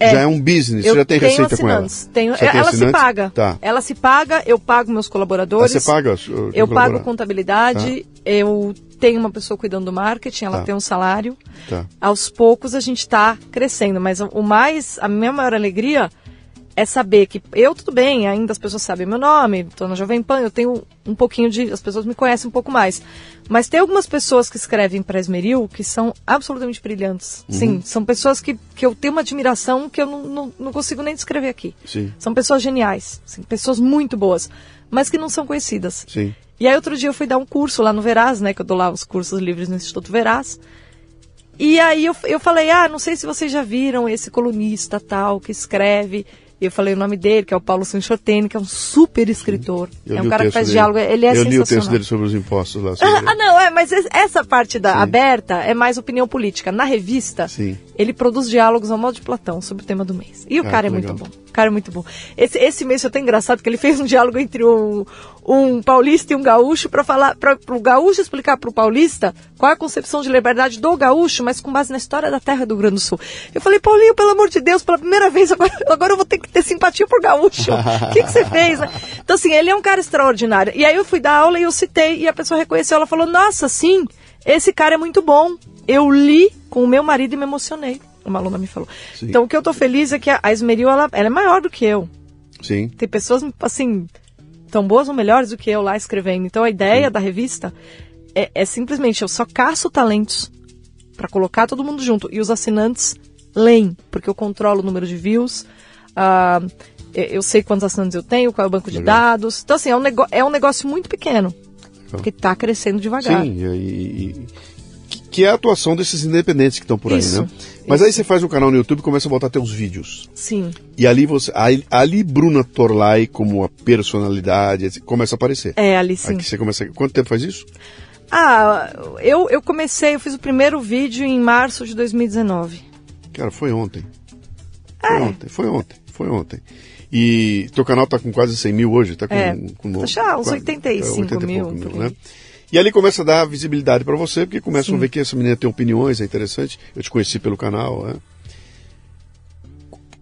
Já é um business? Eu já tem receita com ela? Tenho, tem ela se assinantes? paga. Tá. Ela se paga, eu pago meus Ah, colaboradores. você paga? Eu pago contabilidade, eu tenho uma pessoa cuidando do marketing, ela Tá. tem um salário. Tá. Aos poucos a gente está crescendo, mas o- o mais, a minha maior alegria é saber que eu tudo bem, ainda as pessoas sabem meu nome, estou na Jovem Pan, eu tenho um pouquinho de, as pessoas me conhecem um pouco mais. Mas tem algumas pessoas que escrevem para Esmeril que são absolutamente brilhantes. Uhum. Sim, são pessoas que, que eu tenho uma admiração que eu não, não, não consigo nem descrever aqui. Sim. São pessoas geniais, sim, pessoas muito boas, mas que não são conhecidas. Sim. E aí outro dia eu fui dar um curso lá no Veraz, né? Que eu dou lá os cursos livres no Instituto Veraz. E aí eu, eu falei, ah, não sei se vocês já viram esse colunista tal que escreve. Eu falei o nome dele, que é o Paulo Sanchotene, que é um super escritor. Eu é um o cara que faz dele. diálogo, ele é Eu li o texto sensacional. dele sobre os impostos lá. sobre- Ah, não, é, mas es- essa parte da Sim. aberta é mais opinião política. Na revista, Sim. ele produz diálogos ao modo de Platão sobre o tema do mês. E o Ah, cara é que muito legal. bom. O cara é muito bom. Esse, esse mês foi tão engraçado que ele fez um diálogo entre um, um paulista e um gaúcho para falar para o gaúcho explicar para o paulista qual é a concepção de liberdade do gaúcho, mas com base na história da terra do Rio Grande do Sul. Eu falei, Paulinho, pelo amor de Deus, pela primeira vez agora, agora eu vou ter que ter simpatia por gaúcho. O que, que você fez? né? Então assim, ele é um cara extraordinário. E aí eu fui dar aula e eu citei e a pessoa reconheceu, ela falou, nossa, sim, esse cara é muito bom. Eu li com o meu marido e me emocionei. Uma aluna me falou. Sim. Então o que eu tô feliz é que a a Esmeril, ela, ela é maior do que eu. Sim. Tem pessoas, assim, tão boas ou melhores do que eu lá escrevendo. Então a ideia da revista é, é simplesmente eu só caço talentos para colocar todo mundo junto. E os assinantes leem, porque eu controlo o número de views. ah, eu- sei quantos assinantes eu tenho, qual é o banco de Legal. dados. Então, assim, é um, é um negócio muito pequeno. Que está crescendo devagar. Sim, e, e- que- é a atuação desses independentes que estão por Isso, aí, né? Mas isso. aí você faz um canal no YouTube e começa a botar teus vídeos. Sim. E ali você. Ali, ali Bruna Torlai, como a personalidade, etc, começa a aparecer. É, ali sim. Aqui você começa. Quanto tempo faz isso? Ah, eu, eu comecei, eu fiz o primeiro vídeo em março de 2019. Cara, foi ontem. Foi É. ontem, foi ontem, foi ontem. E teu canal tá com quase 100 mil hoje, tá com. É, com no- tá uns quase- 85 é, 80 e mil, por né? E ali começa a dar visibilidade para você, porque começam Sim. a ver que essa menina tem opiniões, é interessante. Eu te conheci pelo canal, né?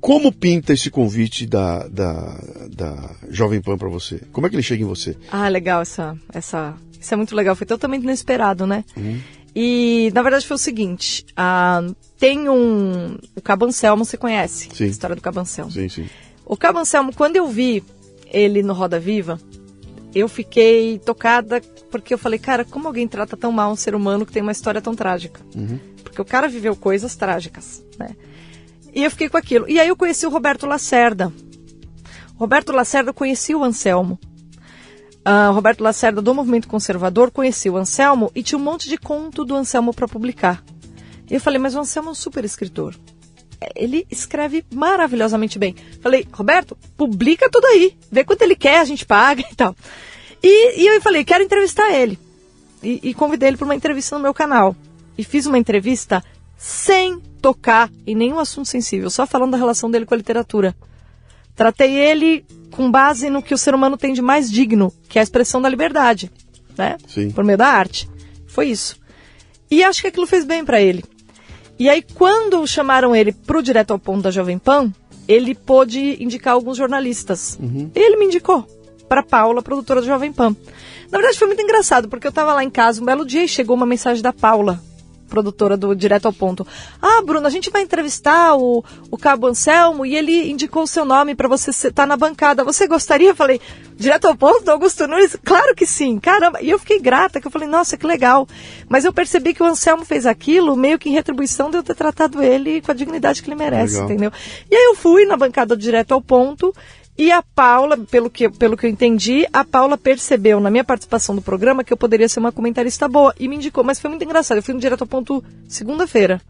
Como pinta esse convite da, da, da Jovem Pan para você? Como é que ele chega em você? Ah, legal essa, essa. Isso é muito legal, foi totalmente inesperado, né? E na verdade foi o seguinte: ah, tem um. O Cabo Anselmo, você conhece? Sim. A história do Cabo Anselmo. Sim, sim. O Cabo Anselmo, quando eu vi ele no Roda Viva, eu fiquei tocada porque eu falei, cara, como alguém trata tão mal um ser humano que tem uma história tão trágica? Porque o cara viveu coisas trágicas, né? E eu fiquei com aquilo. E aí eu conheci o Roberto Lacerda. Roberto Lacerda conhecia o Anselmo. O Roberto Lacerda, do Movimento Conservador, conhecia o Anselmo e tinha um monte de conto do Anselmo para publicar. E eu falei, mas o Anselmo é um super escritor. Ele escreve maravilhosamente bem. Falei, Roberto, publica tudo aí. Vê quanto ele quer, a gente paga e tal. E, e eu falei, quero entrevistar ele. E, e convidei ele para uma entrevista no meu canal. E fiz uma entrevista sem tocar em nenhum assunto sensível, só falando da relação dele com a literatura. Tratei ele com base no que o ser humano tem de mais digno, que é a expressão da liberdade, né? Sim. Por meio da arte. Foi isso. E acho que aquilo fez bem para ele. E aí, quando chamaram ele pro Direto ao Ponto da Jovem Pan, ele pôde indicar alguns jornalistas. Ele me indicou para Paula, produtora do Jovem Pan. Na verdade, foi muito engraçado, porque eu estava lá em casa um belo dia e chegou uma mensagem da Paula, produtora do Direto ao Ponto. Ah, Bruno, a gente vai entrevistar o, o Cabo Anselmo e ele indicou o seu nome para você estar na bancada. Você gostaria? Eu falei, Direto ao Ponto, do Augusto Nunes? Claro que sim, caramba. E eu fiquei grata, que eu falei, nossa, que legal. Mas eu percebi que o Anselmo fez aquilo meio que em retribuição de eu ter tratado ele com a dignidade que ele merece, Legal. entendeu? E aí eu fui na bancada do Direto ao Ponto e a Paula, pelo que, pelo que eu entendi, a Paula percebeu na minha participação do programa que eu poderia ser uma comentarista boa e me indicou. Mas foi muito engraçado. Eu fui no Direto ao Ponto segunda-feira.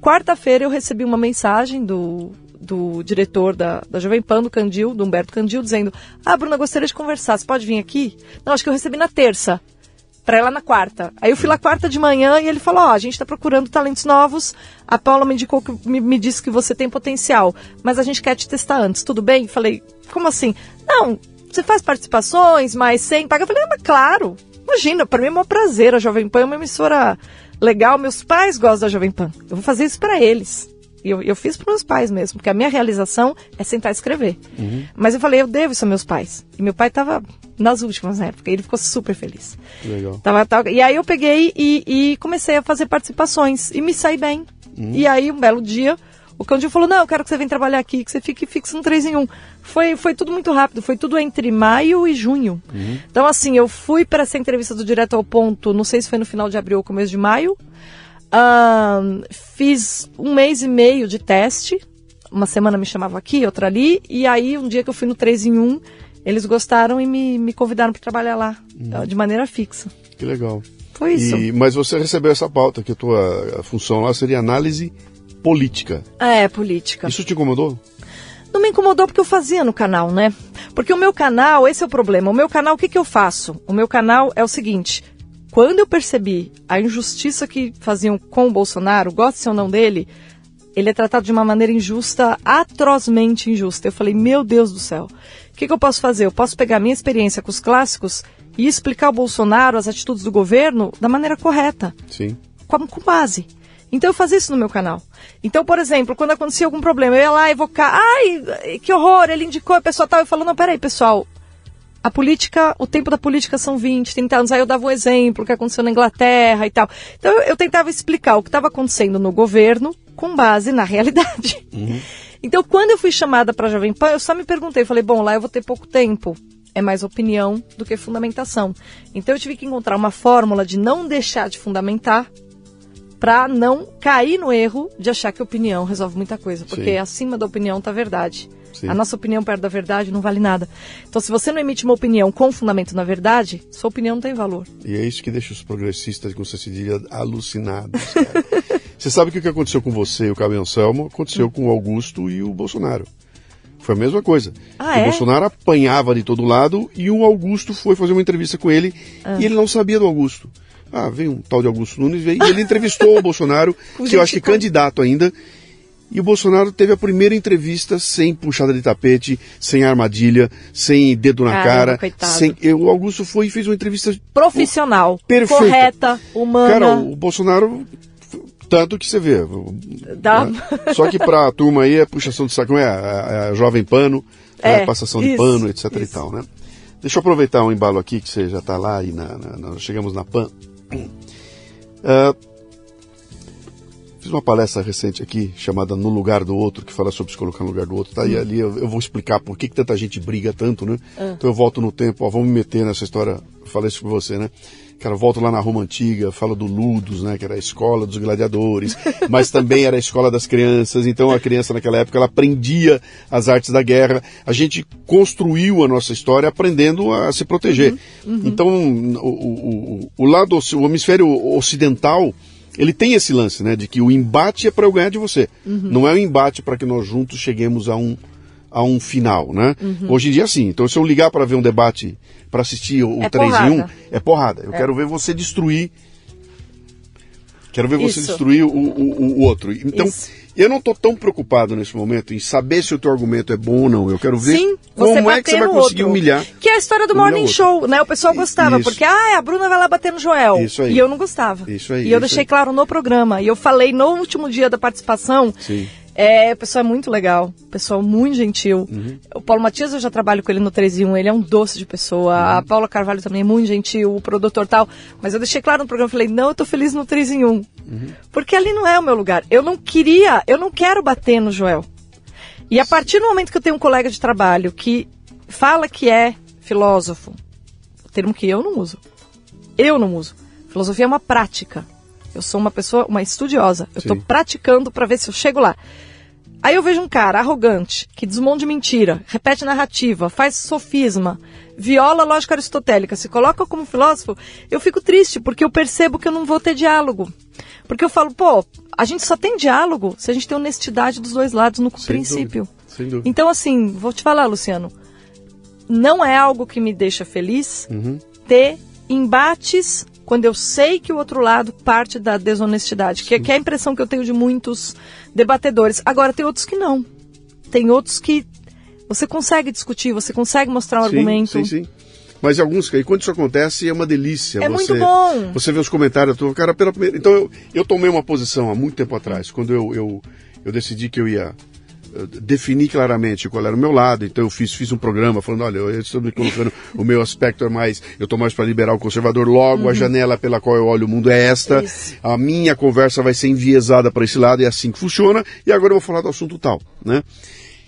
Quarta-feira eu recebi uma mensagem do, do diretor da, da Jovem Pan, do Candil, do Humberto Candil, dizendo: Ah, Bruna, gostaria de conversar, você pode vir aqui? Não, acho que eu recebi na terça, ir lá na quarta. Aí eu fui lá quarta de manhã e ele falou: Ó, a gente tá procurando talentos novos. A Paula me indicou que me, me disse que você tem potencial, mas a gente quer te testar antes, tudo bem? Falei: Como assim? Não, você faz participações, mas sem pagar. Eu falei: ah, mas claro, imagina, pra mim é um prazer. A Jovem Pan é uma emissora legal, meus pais gostam da Jovem Pan. Eu vou fazer isso pra eles. E eu, eu fiz para meus pais mesmo, porque a minha realização é sentar e escrever. Mas eu falei, eu devo isso aos meus pais. E meu pai estava nas últimas na época, e ele ficou super feliz. Legal. Tava, tava- e aí eu peguei e, e comecei a fazer participações e me saí bem. E aí, um belo dia, o Candinho falou, não, eu quero que você venha trabalhar aqui, que você fique fixo no 3 em 1. Foi, foi tudo muito rápido, foi tudo entre maio e junho. Então, assim, eu fui para essa entrevista do Direto ao Ponto, não sei se foi no final de abril ou começo de maio. Fiz um mês e meio de teste. Uma semana me chamava aqui, outra ali. E aí, um dia que eu fui no 3 em 1, eles gostaram e me, me convidaram para trabalhar lá, de maneira fixa. Que legal. Foi isso. E, mas você recebeu essa pauta, que a tua função lá seria análise política. É, política. Isso te incomodou? Não me incomodou porque eu fazia no canal, né? Porque o meu canal, esse é o problema. O meu canal, o que, que eu faço? O meu canal é o seguinte: quando eu percebi a injustiça que faziam com o Bolsonaro, goste ou não dele, ele é tratado de uma maneira injusta, atrozmente injusta. Eu falei, meu Deus do céu, o que, que eu posso fazer? Eu posso pegar a minha experiência com os clássicos e explicar ao Bolsonaro as atitudes do governo da maneira correta Sim. com, com base. Então eu fazia isso no meu canal. Então, por exemplo, quando acontecia algum problema, eu ia lá evocar, ai, que horror, ele indicou a pessoa tal, eu falo, não, peraí, pessoal, a política, o tempo da política são 20, 30 anos, aí eu dava um exemplo, o que aconteceu na Inglaterra e tal. Então eu, eu tentava explicar o que estava acontecendo no governo com base na realidade. Então, quando eu fui chamada para Jovem Pan, eu só me perguntei, falei, bom, lá eu vou ter pouco tempo. É mais opinião do que fundamentação. Então eu tive que encontrar uma fórmula de não deixar de fundamentar para não cair no erro de achar que opinião resolve muita coisa, porque Sim. acima da opinião está a verdade. Sim. A nossa opinião perto da verdade não vale nada. Então, se você não emite uma opinião com fundamento na verdade, sua opinião não tem valor. E é isso que deixa os progressistas com Cecília alucinados. cara. você sabe que o que aconteceu com você e o Cabo Anselmo aconteceu com o Augusto e o Bolsonaro. Foi a mesma coisa. Ah, o é? Bolsonaro apanhava de todo lado e o Augusto foi fazer uma entrevista com ele Ah. e ele não sabia do Augusto. Ah, veio um tal de Augusto Nunes veio, e ele entrevistou o Bolsonaro, que eu acho que como- candidato ainda. E o Bolsonaro teve a primeira entrevista sem puxada de tapete, sem armadilha, sem dedo na Caramba, cara. coitado. Sem, o Augusto foi e fez uma entrevista Profissional, Perfeita. correta, humana. Cara, o Bolsonaro, tanto que você vê. Dá- né? Só que pra turma aí é puxação de saco, não é? A, a jovem pano, É, é, passação de isso, pano, etc e isso. tal, né? Deixa eu aproveitar um embalo aqui, que você já tá lá e na, na- nós chegamos na PAN. Ah, fiz uma palestra recente aqui, chamada No Lugar do Outro, que fala sobre se colocar no lugar do outro. Tá? E ali eu, eu vou explicar por que, que tanta gente briga tanto, né? Então eu volto no tempo, ó, vamos me meter nessa história, falei isso com você, né? Cara, volto lá na Roma Antiga, falo do Ludus, né? Que era a escola dos gladiadores, mas também era a escola das crianças. Então a criança naquela época ela aprendia as artes da guerra. A gente construiu a nossa história aprendendo a se proteger. Então o, o, o, o lado, o hemisfério ocidental, ele tem esse lance, né? De que o embate é para eu ganhar de você. Não é um embate para que nós juntos cheguemos a um, a um final, né? Hoje em dia, sim. Então, se eu ligar para ver um debate, para assistir o É 3 em 1, porrada. é porrada. Eu quero ver você destruir. Quero ver você Isso. destruir o, o, o outro. Então, Isso. Eu não estou tão preocupado nesse momento em saber se o teu argumento é bom ou não. Eu quero ver Sim, você como é que você vai conseguir outro. humilhar. Que é a história do Morning outro. Show, né? O pessoal gostava, Isso. porque, ah, a Bruna vai lá bater no Joel. Isso aí. E eu não gostava. Isso aí, E eu deixei aí. claro no programa. E eu falei no último dia da participação. Sim. É, o pessoal é muito legal, o pessoal muito gentil. Uhum. O Paulo Matias, eu já trabalho com ele no 3 em 1, ele é um doce de pessoa. Uhum. A Paula Carvalho também é muito gentil, o produtor tal. Mas eu deixei claro no programa, falei, não, eu tô feliz no 3 em 1. Uhum. Porque ali não é o meu lugar. Eu não queria, eu não quero bater no Joel. E a partir do momento que eu tenho um colega de trabalho que fala que é filósofo, termo que eu não uso. Eu não uso. Filosofia é uma prática. Eu sou uma pessoa, uma estudiosa. Eu estou praticando para ver se eu chego lá. Aí eu vejo um cara arrogante, que desmonta de mentira, repete narrativa, faz sofisma, viola a lógica aristotélica, se coloca como filósofo, eu fico triste, porque eu percebo que eu não vou ter diálogo. Porque eu falo, pô, a gente só tem diálogo se a gente tem honestidade dos dois lados no Sem princípio. dúvida, Sem dúvida. Então, assim, vou te falar, Luciano, não é algo que me deixa feliz Uhum. ter embates quando eu sei que o outro lado parte da desonestidade, que, que é a impressão que eu tenho de muitos debatedores. Agora, tem outros que não. Tem outros que você consegue discutir, você consegue mostrar um argumento. Sim, sim. Mas em alguns, e quando isso acontece, é uma delícia. É você, muito bom. Você vê os comentários, tu, cara, pela primeira. Então eu, eu tomei uma posição há muito tempo atrás, quando eu, eu, eu decidi que eu ia definir claramente qual era o meu lado, então eu fiz, fiz um programa falando, olha, eu estou me colocando, o meu aspecto é mais, eu estou mais para liberal conservador, logo a janela pela qual eu olho o mundo é esta, Uhum. Isso. a minha conversa vai ser enviesada para esse lado, é assim que funciona, e agora eu vou falar do assunto tal, né?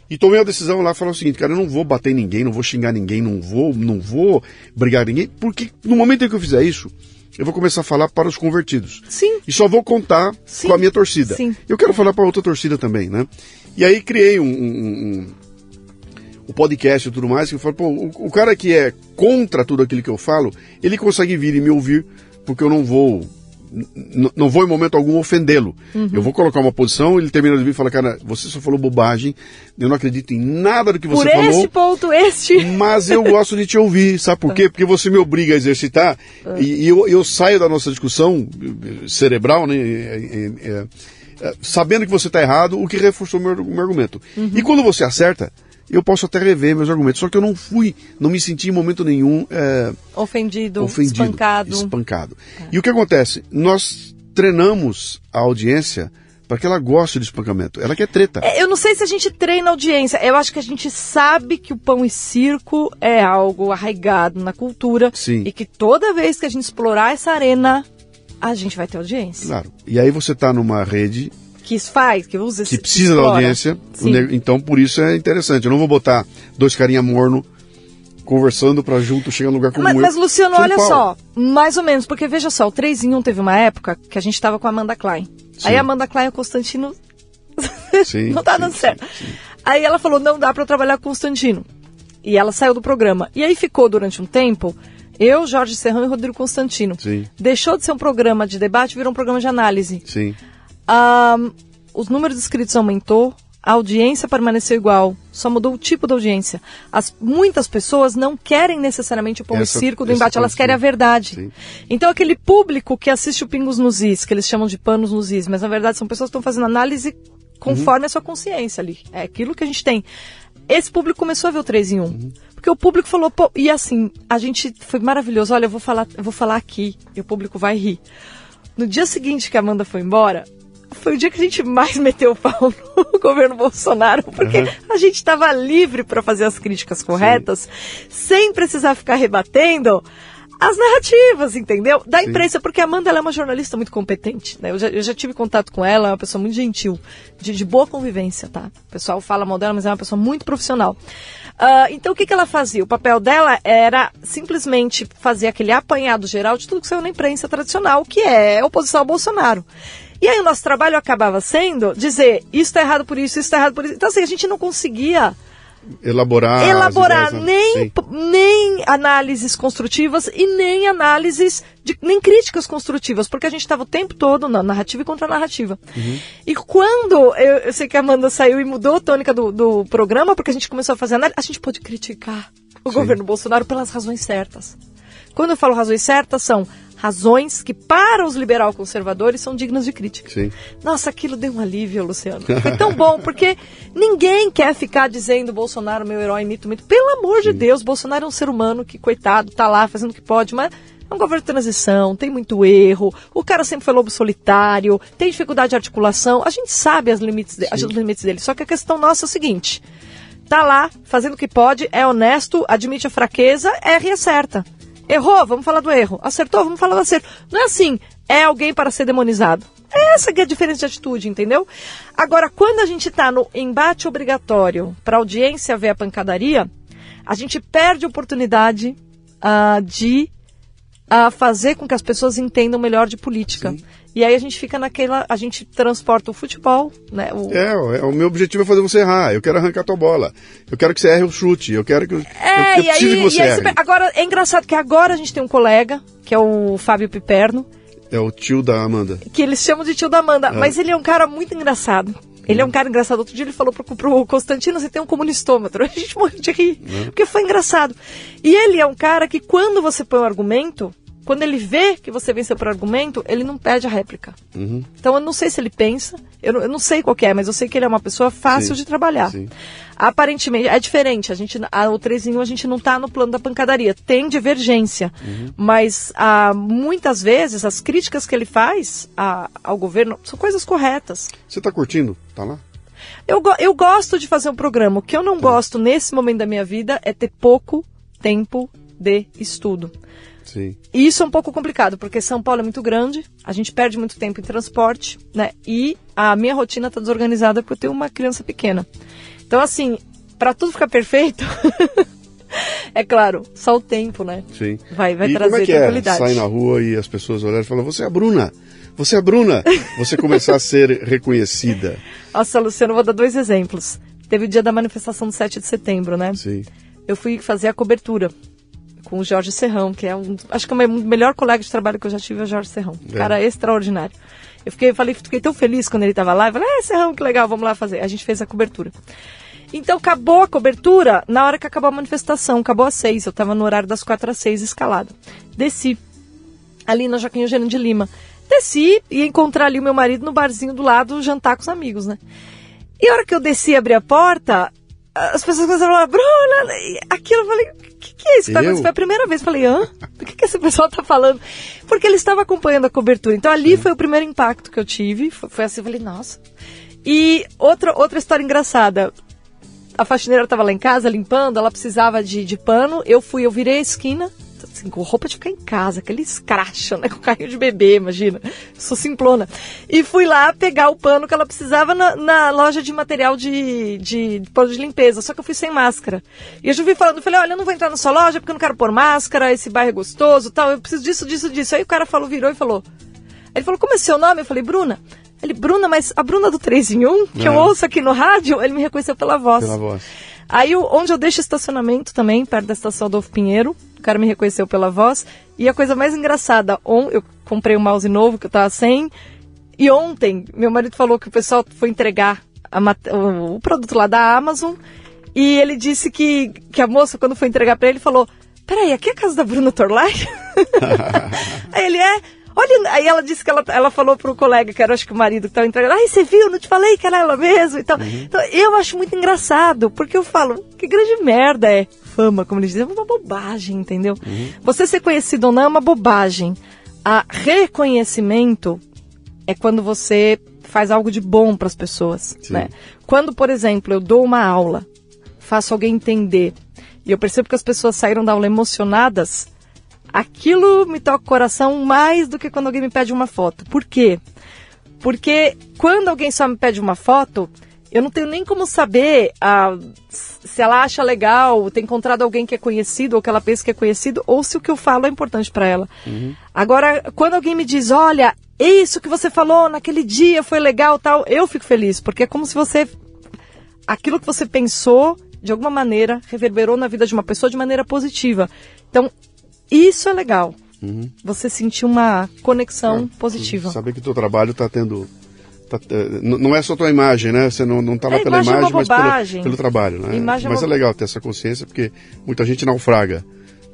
E tomei a decisão lá, falar o seguinte, cara, eu não vou bater ninguém, não vou xingar ninguém, não vou, não vou brigar ninguém, porque no momento em que eu fizer isso, eu vou começar a falar para os convertidos. Sim. E só vou contar Sim. com a minha torcida. Sim. Eu quero falar para outra torcida também, né? E aí criei um, um, um- o podcast e tudo mais, que eu falo, pô, o, o cara que é contra tudo aquilo que eu falo, ele consegue vir e me ouvir, porque eu não vou. Não vou em momento algum ofendê-lo. Uhum. Eu vou colocar uma posição, ele termina de vir e fala, cara, você só falou bobagem, eu não acredito em nada do que Por você este falou. ponto, este. Mas eu gosto de te ouvir, sabe por quê? Porque você me obriga a exercitar e, e eu, eu saio da nossa discussão eh, cerebral, né? eh, eh, eh, sabendo que você está errado, o que reforçou o meu, meu argumento. E quando você acerta, eu posso até rever meus argumentos. Só que eu não fui, não me senti em momento nenhum eh, Ofendido, ofendido, espancado. espancado. E o que acontece? Nós treinamos a audiência para que ela goste de espancamento. Ela quer treta. É, Eu não sei se a gente treina a audiência. Eu acho que a gente sabe que o pão e circo é algo arraigado na cultura. Sim. E que toda vez que a gente explorar essa arena, a gente vai ter audiência. Claro. E aí você está numa rede Que faz, que usa que precisa da explora. audiência. Sim. ne- Então, por isso é interessante. Eu não vou botar dois carinha morno conversando para junto chegar num lugar como Mas, mas, Luciano, olha Paulo. só, mais ou menos, porque veja só, o 3 em 1 teve uma época que a gente estava com a Amanda Klein. Sim. Aí a Amanda Klein e o Constantino Sim, não tá dando sim, certo. sim. Aí ela falou, não dá para trabalhar com o Constantino. E ela saiu do programa. E aí ficou durante um tempo eu, Jorge Serrão e Rodrigo Constantino. Sim. Deixou de ser um programa de debate, virou um programa de análise. Sim. Ahn, os números de inscritos aumentou, a audiência permaneceu igual, só mudou o tipo da audiência. As, muitas pessoas não querem necessariamente o pão Essa- e circo do embate, elas querem a verdade. Sim. Então aquele público que assiste o Pingos nos Is, que eles chamam de panos nos Is, mas na verdade são pessoas que estão fazendo análise conforme a sua consciência ali. É aquilo que a gente tem. Esse público começou a ver o 3 em 1. Porque o público falou, pô, e assim, a gente foi maravilhoso. Olha, eu vou falar, eu vou falar aqui, e o público vai rir. No dia seguinte que a Amanda foi embora, foi o dia que a gente mais meteu o pau no governo Bolsonaro, porque Uhum. a gente estava livre para fazer as críticas corretas, sem precisar ficar rebatendo as narrativas, entendeu? Da Sim. imprensa, porque a Amanda é uma jornalista muito competente, né? Eu já, eu já tive contato com ela, é uma pessoa muito gentil, de, de boa convivência, tá? O pessoal fala mal dela, mas é uma pessoa muito profissional. Ah, então, o que, que ela fazia? O papel dela era simplesmente fazer aquele apanhado geral de tudo que saiu na imprensa tradicional, que é oposição ao Bolsonaro. E aí o nosso trabalho acabava sendo dizer, isso está errado por isso, isso está errado por isso. Então, assim, a gente não conseguia Elaborar. elaborar ideias, né? nem, Sim. nem análises construtivas e nem análises, de, nem críticas construtivas, porque a gente estava o tempo todo na narrativa e contra narrativa. Uhum. E quando eu, eu sei que a Amanda saiu e mudou a tônica do, do programa, porque a gente começou a fazer análise, a gente pôde criticar o Sim. governo Bolsonaro pelas razões certas. Quando eu falo razões certas, são razões que, para os liberal conservadores, são dignas de crítica. Sim. Nossa, aquilo deu um alívio, Luciano. Foi tão bom, porque ninguém quer ficar dizendo Bolsonaro, meu herói, mito, mito. Pelo amor de Deus, Bolsonaro é um ser humano que, coitado, tá lá fazendo o que pode, mas é um governo de transição, tem muito erro, o cara sempre foi lobo solitário, tem dificuldade de articulação, a gente sabe as limites de- os limites dele. Só que a questão nossa é o seguinte: tá lá, fazendo o que pode, é honesto, admite a fraqueza, erra e acerta. Errou, vamos falar do erro. Acertou, vamos falar do acerto. Não é assim, é alguém para ser demonizado. É essa que é a diferença de atitude, entendeu? Agora, quando a gente está no embate obrigatório para a audiência ver a pancadaria, a gente perde a oportunidade ah, de ah, fazer com que as pessoas entendam melhor de política. E aí a gente fica naquela. A gente transporta o futebol, né? O, É, é, o meu objetivo é fazer você errar. Eu quero arrancar tua bola. Eu quero que você erre o chute. Eu quero que. É, eu, eu e aí, que você e aí você- agora é engraçado que agora a gente tem um colega, que é o Fábio Piperno, É o tio da Amanda. que eles chamam de tio da Amanda, mas ele é um cara muito engraçado. Ele é um cara engraçado. Outro dia ele falou pro, pro Constantino, você tem um comunistômetro. A gente morreu de rir, porque foi engraçado. E ele é um cara que quando você põe um argumento, quando ele vê que você venceu por argumento, ele não pede a réplica. Uhum. Então eu não sei se ele pensa, eu não, eu não sei qual que é, mas eu sei que ele é uma pessoa fácil Sim, de trabalhar. sim. Aparentemente, é diferente. A gente, a, o 3 em 1 a gente não está no plano da pancadaria. Tem divergência. Uhum. Mas ah, muitas vezes as críticas que ele faz a- ao governo são coisas corretas. Você tá curtindo? Tá lá? Eu, eu gosto de fazer um programa. O que eu não gosto nesse momento da minha vida é ter pouco tempo de estudo. Sim. E isso é um pouco complicado, porque São Paulo é muito grande, a gente perde muito tempo em transporte, né? E a minha rotina está desorganizada porque eu tenho uma criança pequena. Então, assim, para tudo ficar perfeito, é claro, só o tempo, né? Sim. Vai, vai e trazer como é que é? tranquilidade. Sai na rua e as pessoas olham e falam, você é a Bruna. Você é a Bruna. Você começar a ser reconhecida. Nossa, Luciano, vou dar dois exemplos. Teve o dia da manifestação do 7 de setembro, né? Sim. eu fui fazer a cobertura com o Jorge Serrão, que é um, acho que é o meu melhor colega de trabalho que eu já tive é o Jorge Serrão. É. cara extraordinário. Eu fiquei, falei, fiquei tão feliz quando ele estava lá. Eu falei, ah, Serrão, que legal, vamos lá fazer. A gente fez a cobertura. Então acabou a cobertura na hora que acabou a manifestação, acabou às seis. Eu estava no horário das quatro às seis escalado. Desci ali na Joaquim Eugênio de Lima. Desci e encontrar ali o meu marido no barzinho do lado, jantar com os amigos, né? E a hora que eu desci e abri a porta, as pessoas começaram a falar, Bruna, aquilo, eu falei, o que, que é isso? que tá Eu? acontecendo?" Foi a primeira vez, eu falei, hã? O que, que esse pessoal tá falando? Porque ele estava acompanhando a cobertura. Então ali foi o primeiro impacto que eu tive, foi, foi assim, eu falei, nossa. E outra, outra história engraçada, a faxineira estava lá em casa limpando, ela precisava de, de pano, eu fui, eu virei a esquina, assim, com roupa de ficar em casa, aquele escracho, né, com carrinho de bebê, imagina, sou simplona, e fui lá pegar o pano que ela precisava na, na loja de material de, de, de pano de limpeza, só que eu fui sem máscara. E eu já vi falando, eu falei, olha, eu não vou entrar na sua loja porque eu não quero pôr máscara, esse bairro é gostoso, tal, eu preciso disso, disso, disso. Aí o cara falou, virou e falou, ele falou, como é seu nome? Eu falei, Bruna. Ele, Bruna, mas a Bruna do 3 em 1, que eu Ah. ouço aqui no rádio, ele me reconheceu pela voz. Pela voz. Aí onde eu deixo estacionamento também, perto da estação Adolfo Pinheiro, o cara me reconheceu pela voz. E a coisa mais engraçada, on, eu comprei um mouse novo que eu tava sem. E ontem, meu marido falou que o pessoal foi entregar a o, o produto lá da Amazon. E ele disse que, que a moça, quando foi entregar pra ele, falou: Peraí, aqui é a casa da Bruna Torlai? Aí ele é. olha, aí ela disse que ela, ela falou pro colega, que era acho que o marido que estava entregando, ai, você viu, não te falei que era ela mesmo e tal. Uhum. Então, eu acho muito engraçado, porque eu falo, que grande merda é fama, como eles dizem, é uma bobagem, entendeu? Uhum. Você ser conhecido ou não é uma bobagem. A reconhecimento é quando você faz algo de bom para as pessoas, né? Quando, por exemplo, eu dou uma aula, faço alguém entender, e eu percebo que as pessoas saíram da aula emocionadas, aquilo me toca o coração mais do que quando alguém me pede uma foto. Por quê? Porque quando alguém só me pede uma foto, eu não tenho nem como saber ah, se ela acha legal ter encontrado alguém que é conhecido ou que ela pensa que é conhecido ou se o que eu falo é importante para ela. Uhum. Agora, quando alguém me diz, olha, isso que você falou naquele dia foi legal, tal, eu fico feliz porque é como se você aquilo que você pensou de alguma maneira reverberou na vida de uma pessoa de maneira positiva. Então, isso é legal. Uhum. Você sentir uma conexão ah, positiva. Saber que o teu trabalho está tendo. Tá, é, não é só tua imagem, né? Você não, não tá lá é, pela imagem, é mas pelo, pelo, trabalho, né? Imagem é mas é, é legal ter essa consciência, porque muita gente naufraga.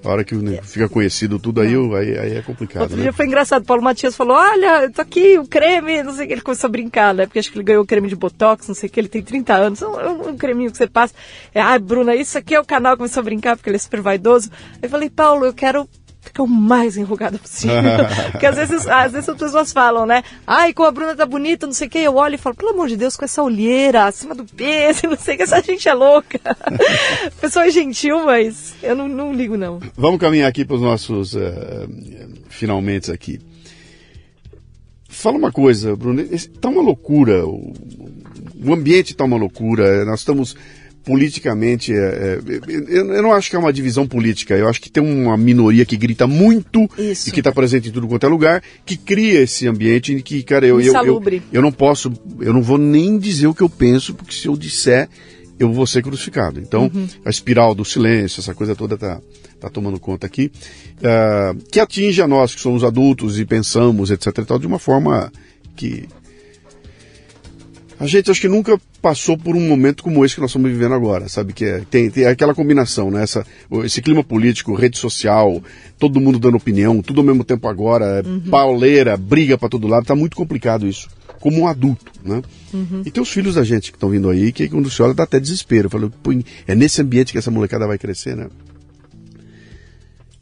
A hora que fica conhecido tudo aí, aí, aí é complicado. Outro né? dia foi engraçado. Paulo Matias falou: Olha, tô aqui, o creme, não sei o que. Ele começou a brincar, né? Porque acho que ele ganhou o creme de botox, não sei o que. Ele tem 30 anos. Um, um creminho que você passa. É, ah, Bruna, isso aqui é o canal. Começou a brincar porque ele é super vaidoso. Eu falei: Paulo, eu quero fica o mais enrugada possível. Porque às vezes, às vezes as pessoas falam, né? Ai, como a Bruna tá bonita, não sei o quê. Eu olho e falo, pelo amor de Deus, com essa olheira acima do peso, não sei o que, essa gente é louca. Pessoa é gentil, mas eu não, não ligo, não. Vamos caminhar aqui para os nossos uh, finalmente aqui. Fala uma coisa, Bruno, está uma loucura, o, o ambiente está uma loucura, nós estamos politicamente. É, é, eu, não acho que é uma divisão política. Eu acho que tem uma minoria que grita muito Isso. e que está presente em tudo quanto é lugar, que cria esse ambiente em que, cara, eu, eu, eu, eu não posso, eu não vou nem dizer o que eu penso, porque se eu disser, eu vou ser crucificado. Então, uhum. a espiral do silêncio, essa coisa toda está tá tomando conta aqui, uh, que atinge a nós que somos adultos e pensamos, etc. E tal, de uma forma que a gente acho que nunca passou por um momento como esse que nós estamos vivendo agora, sabe? Que é, tem, tem aquela combinação, né? Essa, esse clima político, rede social, todo mundo dando opinião, tudo ao mesmo tempo agora, uhum. pauleira, briga para todo lado, tá muito complicado isso. Como um adulto, né? Uhum. E tem os filhos da gente que estão vindo aí, que quando se olha dá até desespero. Falou, é nesse ambiente que essa molecada vai crescer, né?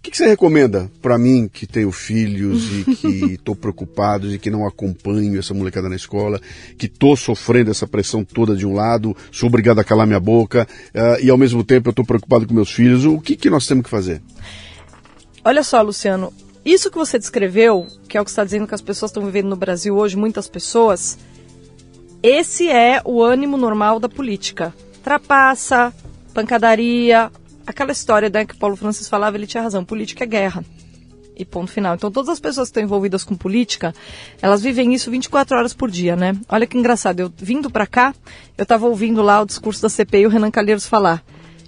Que, que você recomenda para mim que tenho filhos e que estou preocupado e que não acompanho essa molecada na escola, que estou sofrendo essa pressão toda de um lado, sou obrigado a calar minha boca uh, e ao mesmo tempo eu estou preocupado com meus filhos. O que, que nós temos que fazer? Olha só, Luciano, isso que você descreveu, que é o que está dizendo que as pessoas estão vivendo no Brasil hoje, muitas pessoas, esse é o ânimo normal da política. Trapaça, pancadaria, aquela história né, que Paulo Francis falava, ele tinha razão, política é guerra. E ponto final. Então todas as pessoas que estão envolvidas com política, elas vivem isso 24 horas por dia, né? Olha que engraçado, eu vindo para cá, eu estava ouvindo lá o discurso da CPI e o Renan Calheiros falar.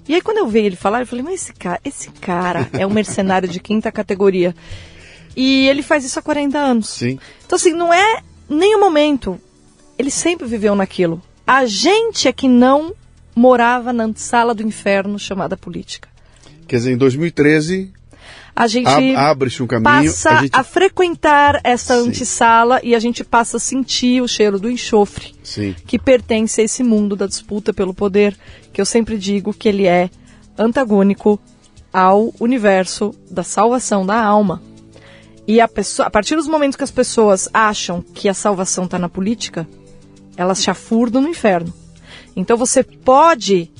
E aí quando eu vi ele falar, eu falei, mas esse cara, esse cara é um mercenário de quinta categoria. E ele faz isso há 40 anos. Sim. Então assim, não é nenhum momento. Ele sempre viveu naquilo. A gente é que não morava na sala do inferno chamada política. Quer dizer, em 2013 a gente abre-se um caminho, passa a, gente... a frequentar essa Sim. antessala e a gente passa a sentir o cheiro do enxofre Sim. que pertence a esse mundo da disputa pelo poder, que eu sempre digo que ele é antagônico ao universo da salvação da alma. E a, pessoa, a partir dos momentos que as pessoas acham que a salvação está na política, elas chafurdam no inferno. Então você pode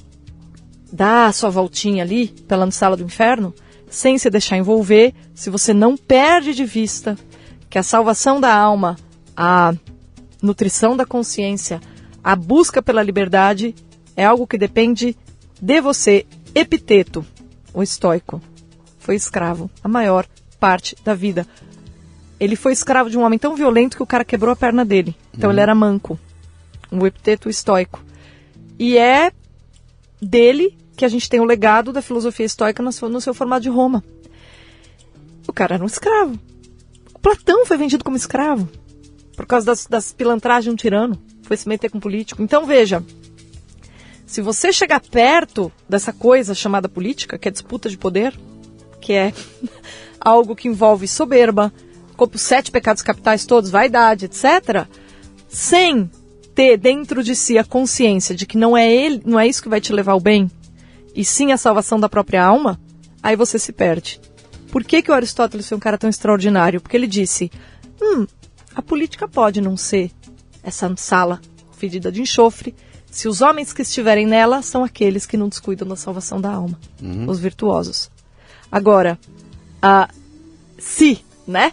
dar a sua voltinha ali pela sala do inferno sem se deixar envolver, se você não perde de vista que a salvação da alma, a nutrição da consciência, a busca pela liberdade é algo que depende de você. Epiteto, o estoico, foi escravo a maior parte da vida. Ele foi escravo de um homem tão violento que o cara quebrou a perna dele. Então uhum. ele era manco. Um epiteto estoico. E é dele que a gente tem o legado da filosofia estoica no seu, no seu formato de Roma. O cara era um escravo. O Platão foi vendido como escravo por causa das, das pilantragens de um tirano. Foi se meter com um político. Então veja, se você chegar perto dessa coisa chamada política, que é disputa de poder, que é algo que envolve soberba, como os sete pecados capitais todos, vaidade, etc., sem ter dentro de si a consciência de que não é ele, não é isso que vai te levar ao bem, e sim a salvação da própria alma, aí você se perde. Por que, que o Aristóteles foi um cara tão extraordinário? Porque ele disse: hum, a política pode não ser essa sala fedida de enxofre, se os homens que estiverem nela são aqueles que não descuidam da salvação da alma, uhum. os virtuosos. Agora, uh, se, né?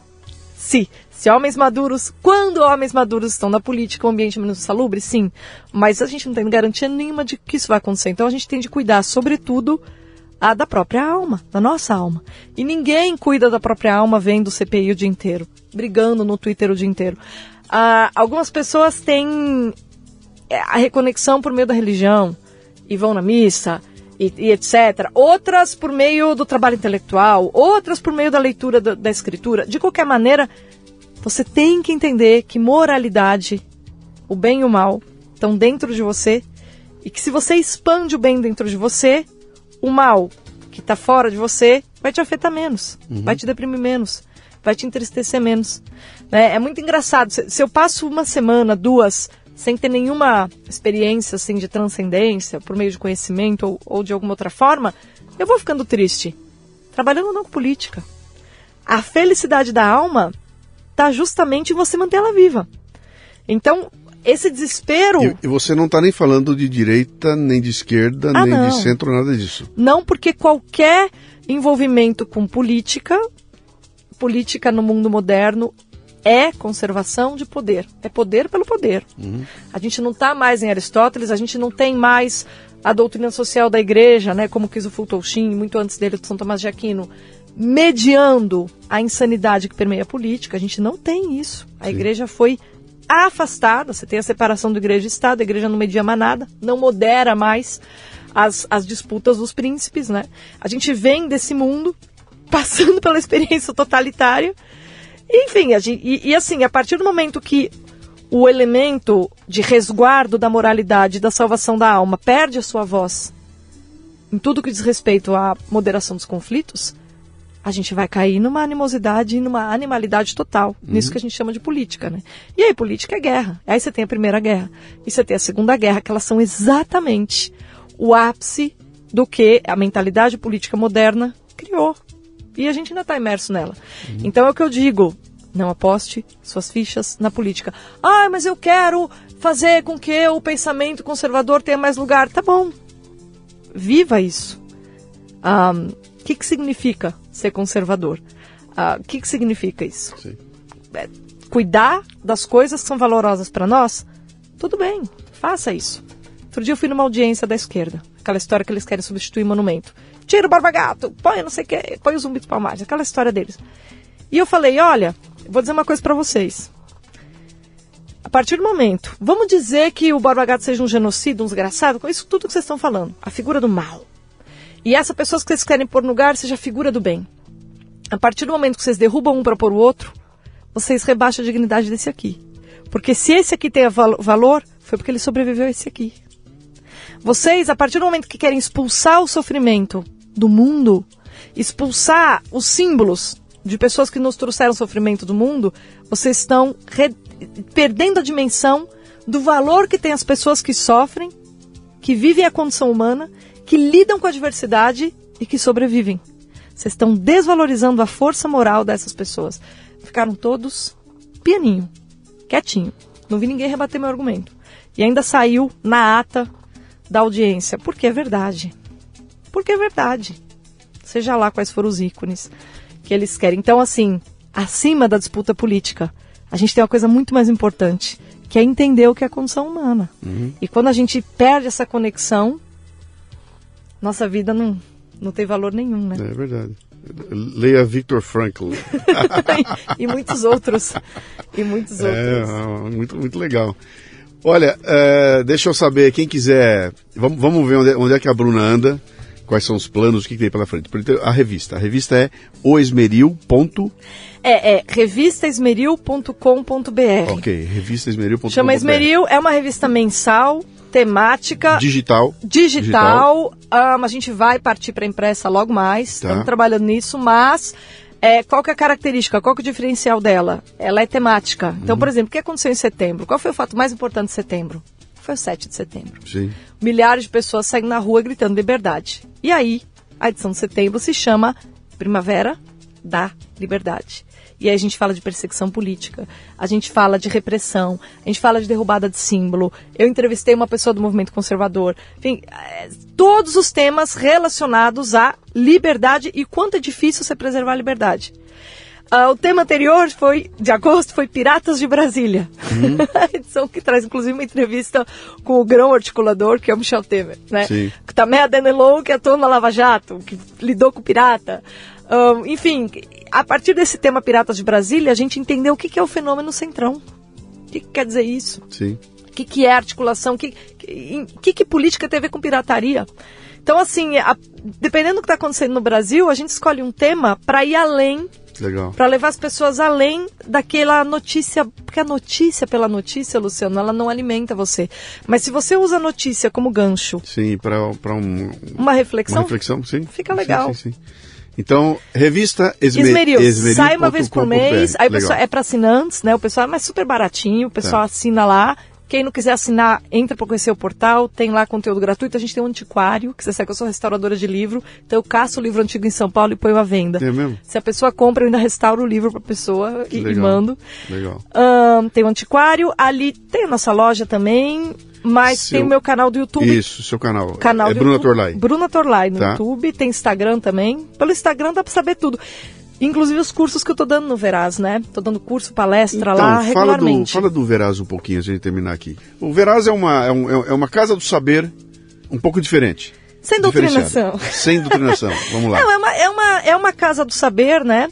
Se. Se homens maduros, quando homens maduros estão na política, o ambiente é menos salubre, sim. Mas a gente não tem garantia nenhuma de que isso vai acontecer. Então a gente tem de cuidar, sobretudo, a da própria alma, da nossa alma. E ninguém cuida da própria alma vendo o CPI o dia inteiro, brigando no Twitter o dia inteiro. Ah, algumas pessoas têm é, a reconexão por meio da religião e vão na missa e, e, etc. Outras por meio do trabalho intelectual, outras por meio da leitura da escritura. De qualquer maneira, você tem que entender que moralidade, o bem e o mal, estão dentro de você e que se você expande o bem dentro de você, o mal que está fora de você vai te afetar menos, uhum. vai te deprimir menos, vai te entristecer menos. Né? É muito engraçado. Se, se, eu passo uma semana, duas, sem ter nenhuma experiência assim, de transcendência, por meio de conhecimento ou, ou de alguma outra forma, eu vou ficando triste. Trabalhando não com política. A felicidade da alma está justamente em você manter ela viva. Então, esse desespero. E, você não está nem falando de direita, nem de esquerda, ah, nem não. de centro, nada disso. Não, porque qualquer envolvimento com política, política no mundo moderno, é conservação de poder. É poder pelo poder. Uhum. A gente não está mais em Aristóteles, a gente não tem mais a doutrina social da igreja, né, como quis o Fultolchin, muito antes dele, de São Tomás de Aquino, mediando a insanidade que permeia a política. A gente não tem isso. A Sim. igreja foi afastada, você tem a separação do igreja e Estado, a igreja não media mais nada, não modera mais as, as disputas dos príncipes, né? A gente vem desse mundo passando pela experiência totalitária. Enfim, a gente, e, e assim, a partir do momento que o elemento de resguardo da moralidade da salvação da alma perde a sua voz em tudo que diz respeito à moderação dos conflitos, a gente vai cair numa animosidade e numa animalidade total. Uhum. Nisso que a gente chama de política, né? E aí, política é guerra. Aí você tem a Primeira Guerra. E você tem a Segunda Guerra, que elas são exatamente o ápice do que a mentalidade política moderna criou. E a gente ainda está imerso nela. Uhum. Então é o que eu digo. Não aposte suas fichas na política. Ah, mas eu quero fazer com que o pensamento conservador tenha mais lugar. Tá bom. Viva isso. Um, o que, que significa ser conservador? Ah, o uh, que, que significa isso? É, cuidar das coisas que são valorosas para nós? Tudo bem, faça isso. Outro dia eu fui numa audiência da esquerda. Aquela história que eles querem substituir monumento. Tira o barba-gato, põe não sei o que, põe o zumbi dos palmares, aquela história deles. E eu falei, olha, vou dizer uma coisa para vocês. A partir do momento, vamos dizer que o barba-gato seja um genocídio, um desgraçado, com isso tudo que vocês estão falando. A figura do mal. E essa pessoa que vocês querem pôr no lugar seja a figura do bem. A partir do momento que vocês derrubam um para pôr o outro, vocês rebaixam a dignidade desse aqui. Porque se esse aqui tem val valor, foi porque ele sobreviveu a esse aqui. Vocês, a partir do momento que querem expulsar o sofrimento do mundo, expulsar os símbolos de pessoas que nos trouxeram sofrimento do mundo, vocês estão perdendo a dimensão do valor que tem as pessoas que sofrem, que vivem a condição humana que lidam com a diversidade e que sobrevivem. Vocês estão desvalorizando a força moral dessas pessoas. Ficaram todos pianinho, quietinho. Não vi ninguém rebater meu argumento. E ainda saiu na ata da audiência. Porque é verdade. Porque é verdade. Seja lá quais foram os ícones que eles querem. Então, assim, acima da disputa política, a gente tem uma coisa muito mais importante, que é entender o que é a condição humana. Uhum. E quando a gente perde essa conexão, nossa vida não, não tem valor nenhum, né? É verdade. Leia Victor Frankl. e muitos outros. E muitos é, outros. É, muito, muito legal. Olha, é, deixa eu saber, quem quiser, vamos, vamos ver onde, é, onde, é que a Bruna anda, quais são os planos, o que, que tem pela frente. A revista, a revista é oesmeril. É, é revistaesmeril.com.br. Ok, revistaesmeril.com.br. Chama Esmeril, é uma revista mensal, temática. Digital. Digital. digital. Um, a gente vai partir para impressa logo mais. Tá. Estamos trabalhando nisso, mas É, qual que é a característica? Qual que é o diferencial dela? Ela é temática. Então, por exemplo, o que aconteceu em setembro? Qual foi o fato mais importante de setembro? Foi o 7 de setembro. Sim. Milhares de pessoas saem na rua gritando liberdade. E aí, a edição de setembro se chama Primavera da Liberdade. E aí a gente fala de perseguição política, a gente fala de repressão, a gente fala de derrubada de símbolo. Eu entrevistei uma pessoa do movimento conservador. Enfim, é, todos os temas relacionados à liberdade e quanto é difícil você preservar a liberdade. Ah, o tema anterior foi de agosto foi Piratas de Brasília. a edição que traz inclusive uma entrevista com o grão articulador, que é o Michel Temer, né? Sim. Tamé Denelon, que atuou na Lava Jato, que lidou com pirata. Ahn, enfim, a partir desse tema Piratas de Brasília, a gente entendeu o que, que é o fenômeno centrão. O que, que quer dizer isso? Sim. O que, que é articulação? O que, que, que, política tem a ver com pirataria? Então, assim, a- dependendo do que está acontecendo no Brasil, a gente escolhe um tema para ir além, Legal. para levar as pessoas além daquela notícia. Porque a notícia pela notícia, Luciano, ela não alimenta você. Mas se você usa a notícia como gancho, Sim, para um, uma reflexão, uma reflexão, sim. Fica Sim, legal. Sim, sim. Então, revista Esme Esmeril, Esmeril sai uma vez por mês, aí é para assinantes, né? O pessoal é mais super baratinho, o pessoal Tá. assina lá. Quem não quiser assinar, entra para conhecer o portal, tem lá conteúdo gratuito. A gente tem um antiquário, que você sabe que eu sou restauradora de livro, então eu caço o livro antigo em São Paulo e ponho à venda. É mesmo? Se a pessoa compra, eu ainda restauro o livro para a pessoa e, e mando. Legal. Ahn, tem o antiquário, ali tem a nossa loja também, mas Seu- tem o meu canal do YouTube. Isso, seu canal. Canal é Bruna YouTube. Torlai. Bruna Torlai no Tá. YouTube, tem Instagram também. Pelo Instagram dá pra saber tudo. Inclusive os cursos que eu tô dando no Veraz, né? Tô dando curso, palestra lá Então, fala do, regularmente. fala do Veraz um pouquinho antes de terminar aqui. O Veraz é uma, é, um- é uma casa do saber um pouco diferente. Sem doutrinação. Sem doutrinação. Vamos lá. Não, é uma, é, uma, é uma casa do saber, né?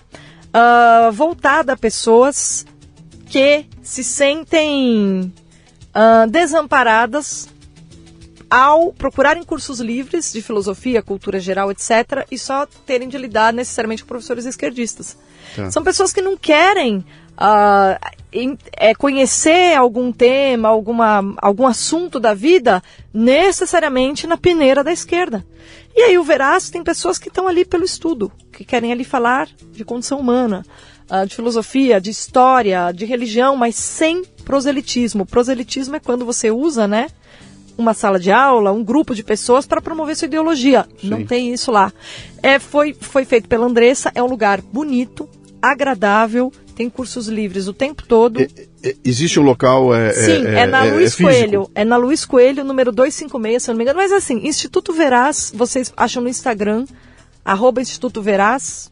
Ah, voltada a pessoas que se sentem ah, desamparadas ao procurarem cursos livres de filosofia, cultura geral, etc., e só terem de lidar necessariamente com professores esquerdistas. Tá. São pessoas que não querem ah, em- é, conhecer algum tema, alguma, algum assunto da vida necessariamente na peneira da esquerda. E aí o Veraz tem pessoas que estão ali pelo estudo, que querem ali falar de condição humana, ah, de filosofia, de história, de religião, mas sem proselitismo. Proselitismo é quando você usa, né? Uma sala de aula, um grupo de pessoas para promover sua ideologia. Não tem isso lá. É, foi, foi feito pela Andressa, é um lugar bonito, agradável, tem cursos livres o tempo todo. É- é- existe um local. É, Sim, é, na Luiz físico. Coelho. É na Luiz Coelho, número 256, se eu não me engano. Mas assim, Instituto Verás, vocês acham no Instagram, arroba Instituto Verás.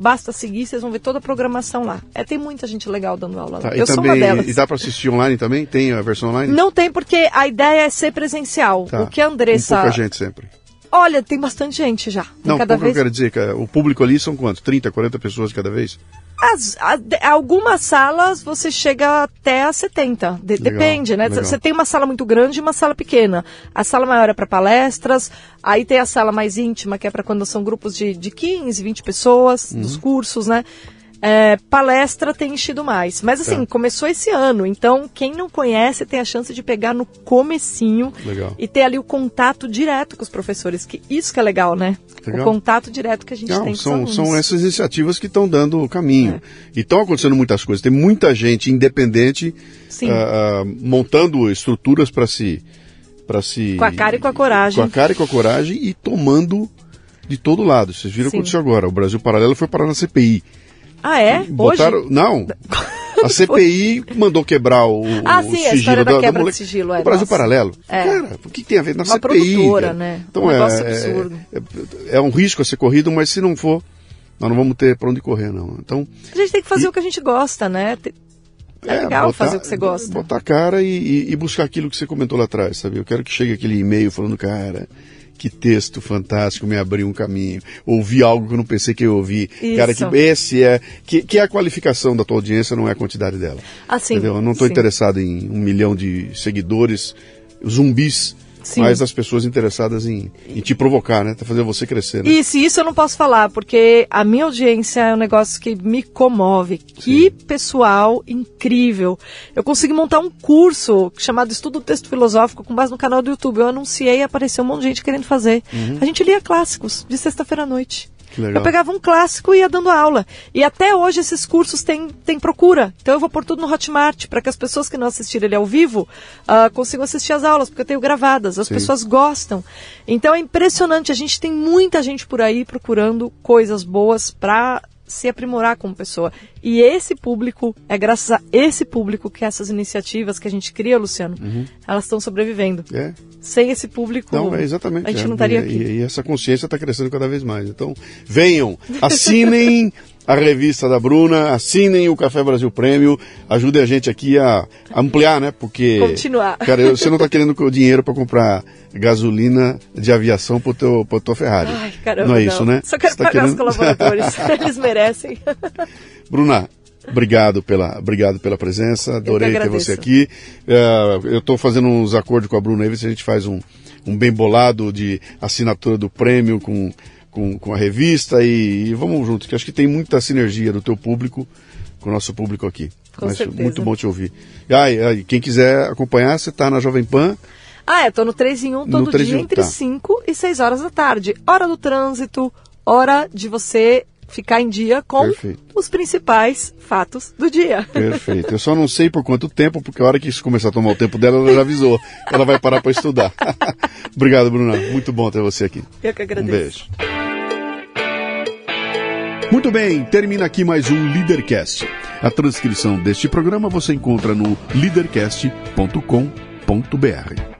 Basta seguir, vocês vão ver toda a programação lá. É, tem muita gente legal dando aula lá. Tá, eu sou também, uma delas. E dá para assistir online também? Tem a versão online? Não tem, porque a ideia é ser presencial. Tá. O que a Andressa. Com pouca gente sempre. Olha, tem bastante gente já. Não, cada vez. eu quero dizer, que o público ali são quantos? 30, 40 pessoas cada vez? As- a- algumas salas você chega até a 70. De- Legal, depende, né? legal. Você tem uma sala muito grande e uma sala pequena. A sala maior é para palestras, aí tem a sala mais íntima, que é para quando são grupos de, de 15, 20 pessoas, Uhum. dos cursos, né? É, palestra tem enchido mais. Mas assim, Tá. começou esse ano, então quem não conhece tem a chance de pegar no comecinho Legal. e ter ali o contato direto com os professores, que isso que é legal, né? Legal. O contato direto que a gente Não, tem com os são, alunos. É. são essas iniciativas que estão dando o caminho. E estão acontecendo muitas coisas. Tem muita gente independente Sim. ah, ah, montando estruturas para se, para se. Com a cara e com a coragem. Com a cara e com a coragem e tomando de todo lado. Vocês viram o que Sim. aconteceu agora. O Brasil Paralelo foi parar na CPI. Ah, é? Botaram, Hoje? Não. A CPI mandou quebrar o, Ah, sim, a sigilo história da da, quebra de moleque- sigilo, é, O Brasil nossa. Paralelo. É. Cara, o que tem a ver na Uma CPI? produtora, né? Então Um é, negócio é- absurdo. É, é um risco a ser corrido, mas se não for, nós não vamos ter para onde correr, não. Então, A gente tem que fazer o que a gente gosta, né? Te- É, legal botar- fazer o que você gosta. Botar a cara e, e- e buscar aquilo que você comentou lá atrás, sabe? Eu quero que chegue aquele e-mail falando, cara, que texto fantástico, me abriu um caminho. Ouvi algo que eu não pensei que eu ouvi. Isso. Cara, que esse é. Que, que é a qualificação da tua audiência, não é a quantidade dela. Assim, Entendeu? Eu não estou interessado em um milhão de seguidores, zumbis, Sim. mas as pessoas interessadas em, em te provocar, né? Tá fazer você crescer, né? Isso, isso eu não posso falar, porque a minha audiência é um negócio que me comove. Que pessoal incrível. Eu consegui montar um curso chamado Estudo do Texto Filosófico com base no canal do YouTube. Eu anunciei e apareceu um monte de gente querendo fazer. Uhum. A gente lia clássicos de sexta-feira à noite. Eu pegava um clássico e ia dando aula. E até hoje esses cursos têm, têm procura. Então eu vou pôr tudo no Hotmart, para que as pessoas que não assistiram ele ao vivo uh, consigam assistir as aulas, porque eu tenho gravadas. As Sim. pessoas gostam. Então é impressionante. A gente tem muita gente por aí procurando coisas boas para se aprimorar como pessoa. E esse público, é graças a esse público que essas iniciativas que a gente cria, Luciano, uhum. elas estão sobrevivendo. É. Sem esse público, não, é exatamente, a gente é. não estaria aqui. E, e essa consciência está crescendo cada vez mais. Então, venham, assinem a revista da Bruna, assinem o Café Brasil Prêmio, ajudem a gente aqui a ampliar, né? Porque. Continuar. Cara, você não está querendo dinheiro para comprar gasolina de aviação para teu, pra tua Ferrari. Ai, caramba, não é isso, não. né? Só quero tá pagar querendo... os colaboradores, eles merecem. Bruna, Obrigado pela, obrigado pela presença, adorei ter você aqui. Uh, eu estou fazendo uns acordos com a Bruna se a gente faz um, um bem bolado de assinatura do prêmio com com, com a revista e, e vamos juntos, que acho que tem muita sinergia do teu público com o nosso público aqui. Com Mas certeza. Muito bom te ouvir. Aí, quem quiser acompanhar, você está na Jovem Pan. Ah, é, tô no 3 em 1 todo dia entre tá. 5 e 6 horas da tarde. Hora do trânsito, hora de você ficar em dia com Perfeito. os principais fatos do dia. Perfeito. Eu só não sei por quanto tempo, porque a hora que isso começar a tomar o tempo dela, ela já avisou. Ela vai parar para estudar. Obrigado, Bruna. Muito bom ter você aqui. Eu que agradeço. Um beijo. Muito bem, termina aqui mais um Leadercast. A transcrição deste programa você encontra no leadercast.com.br.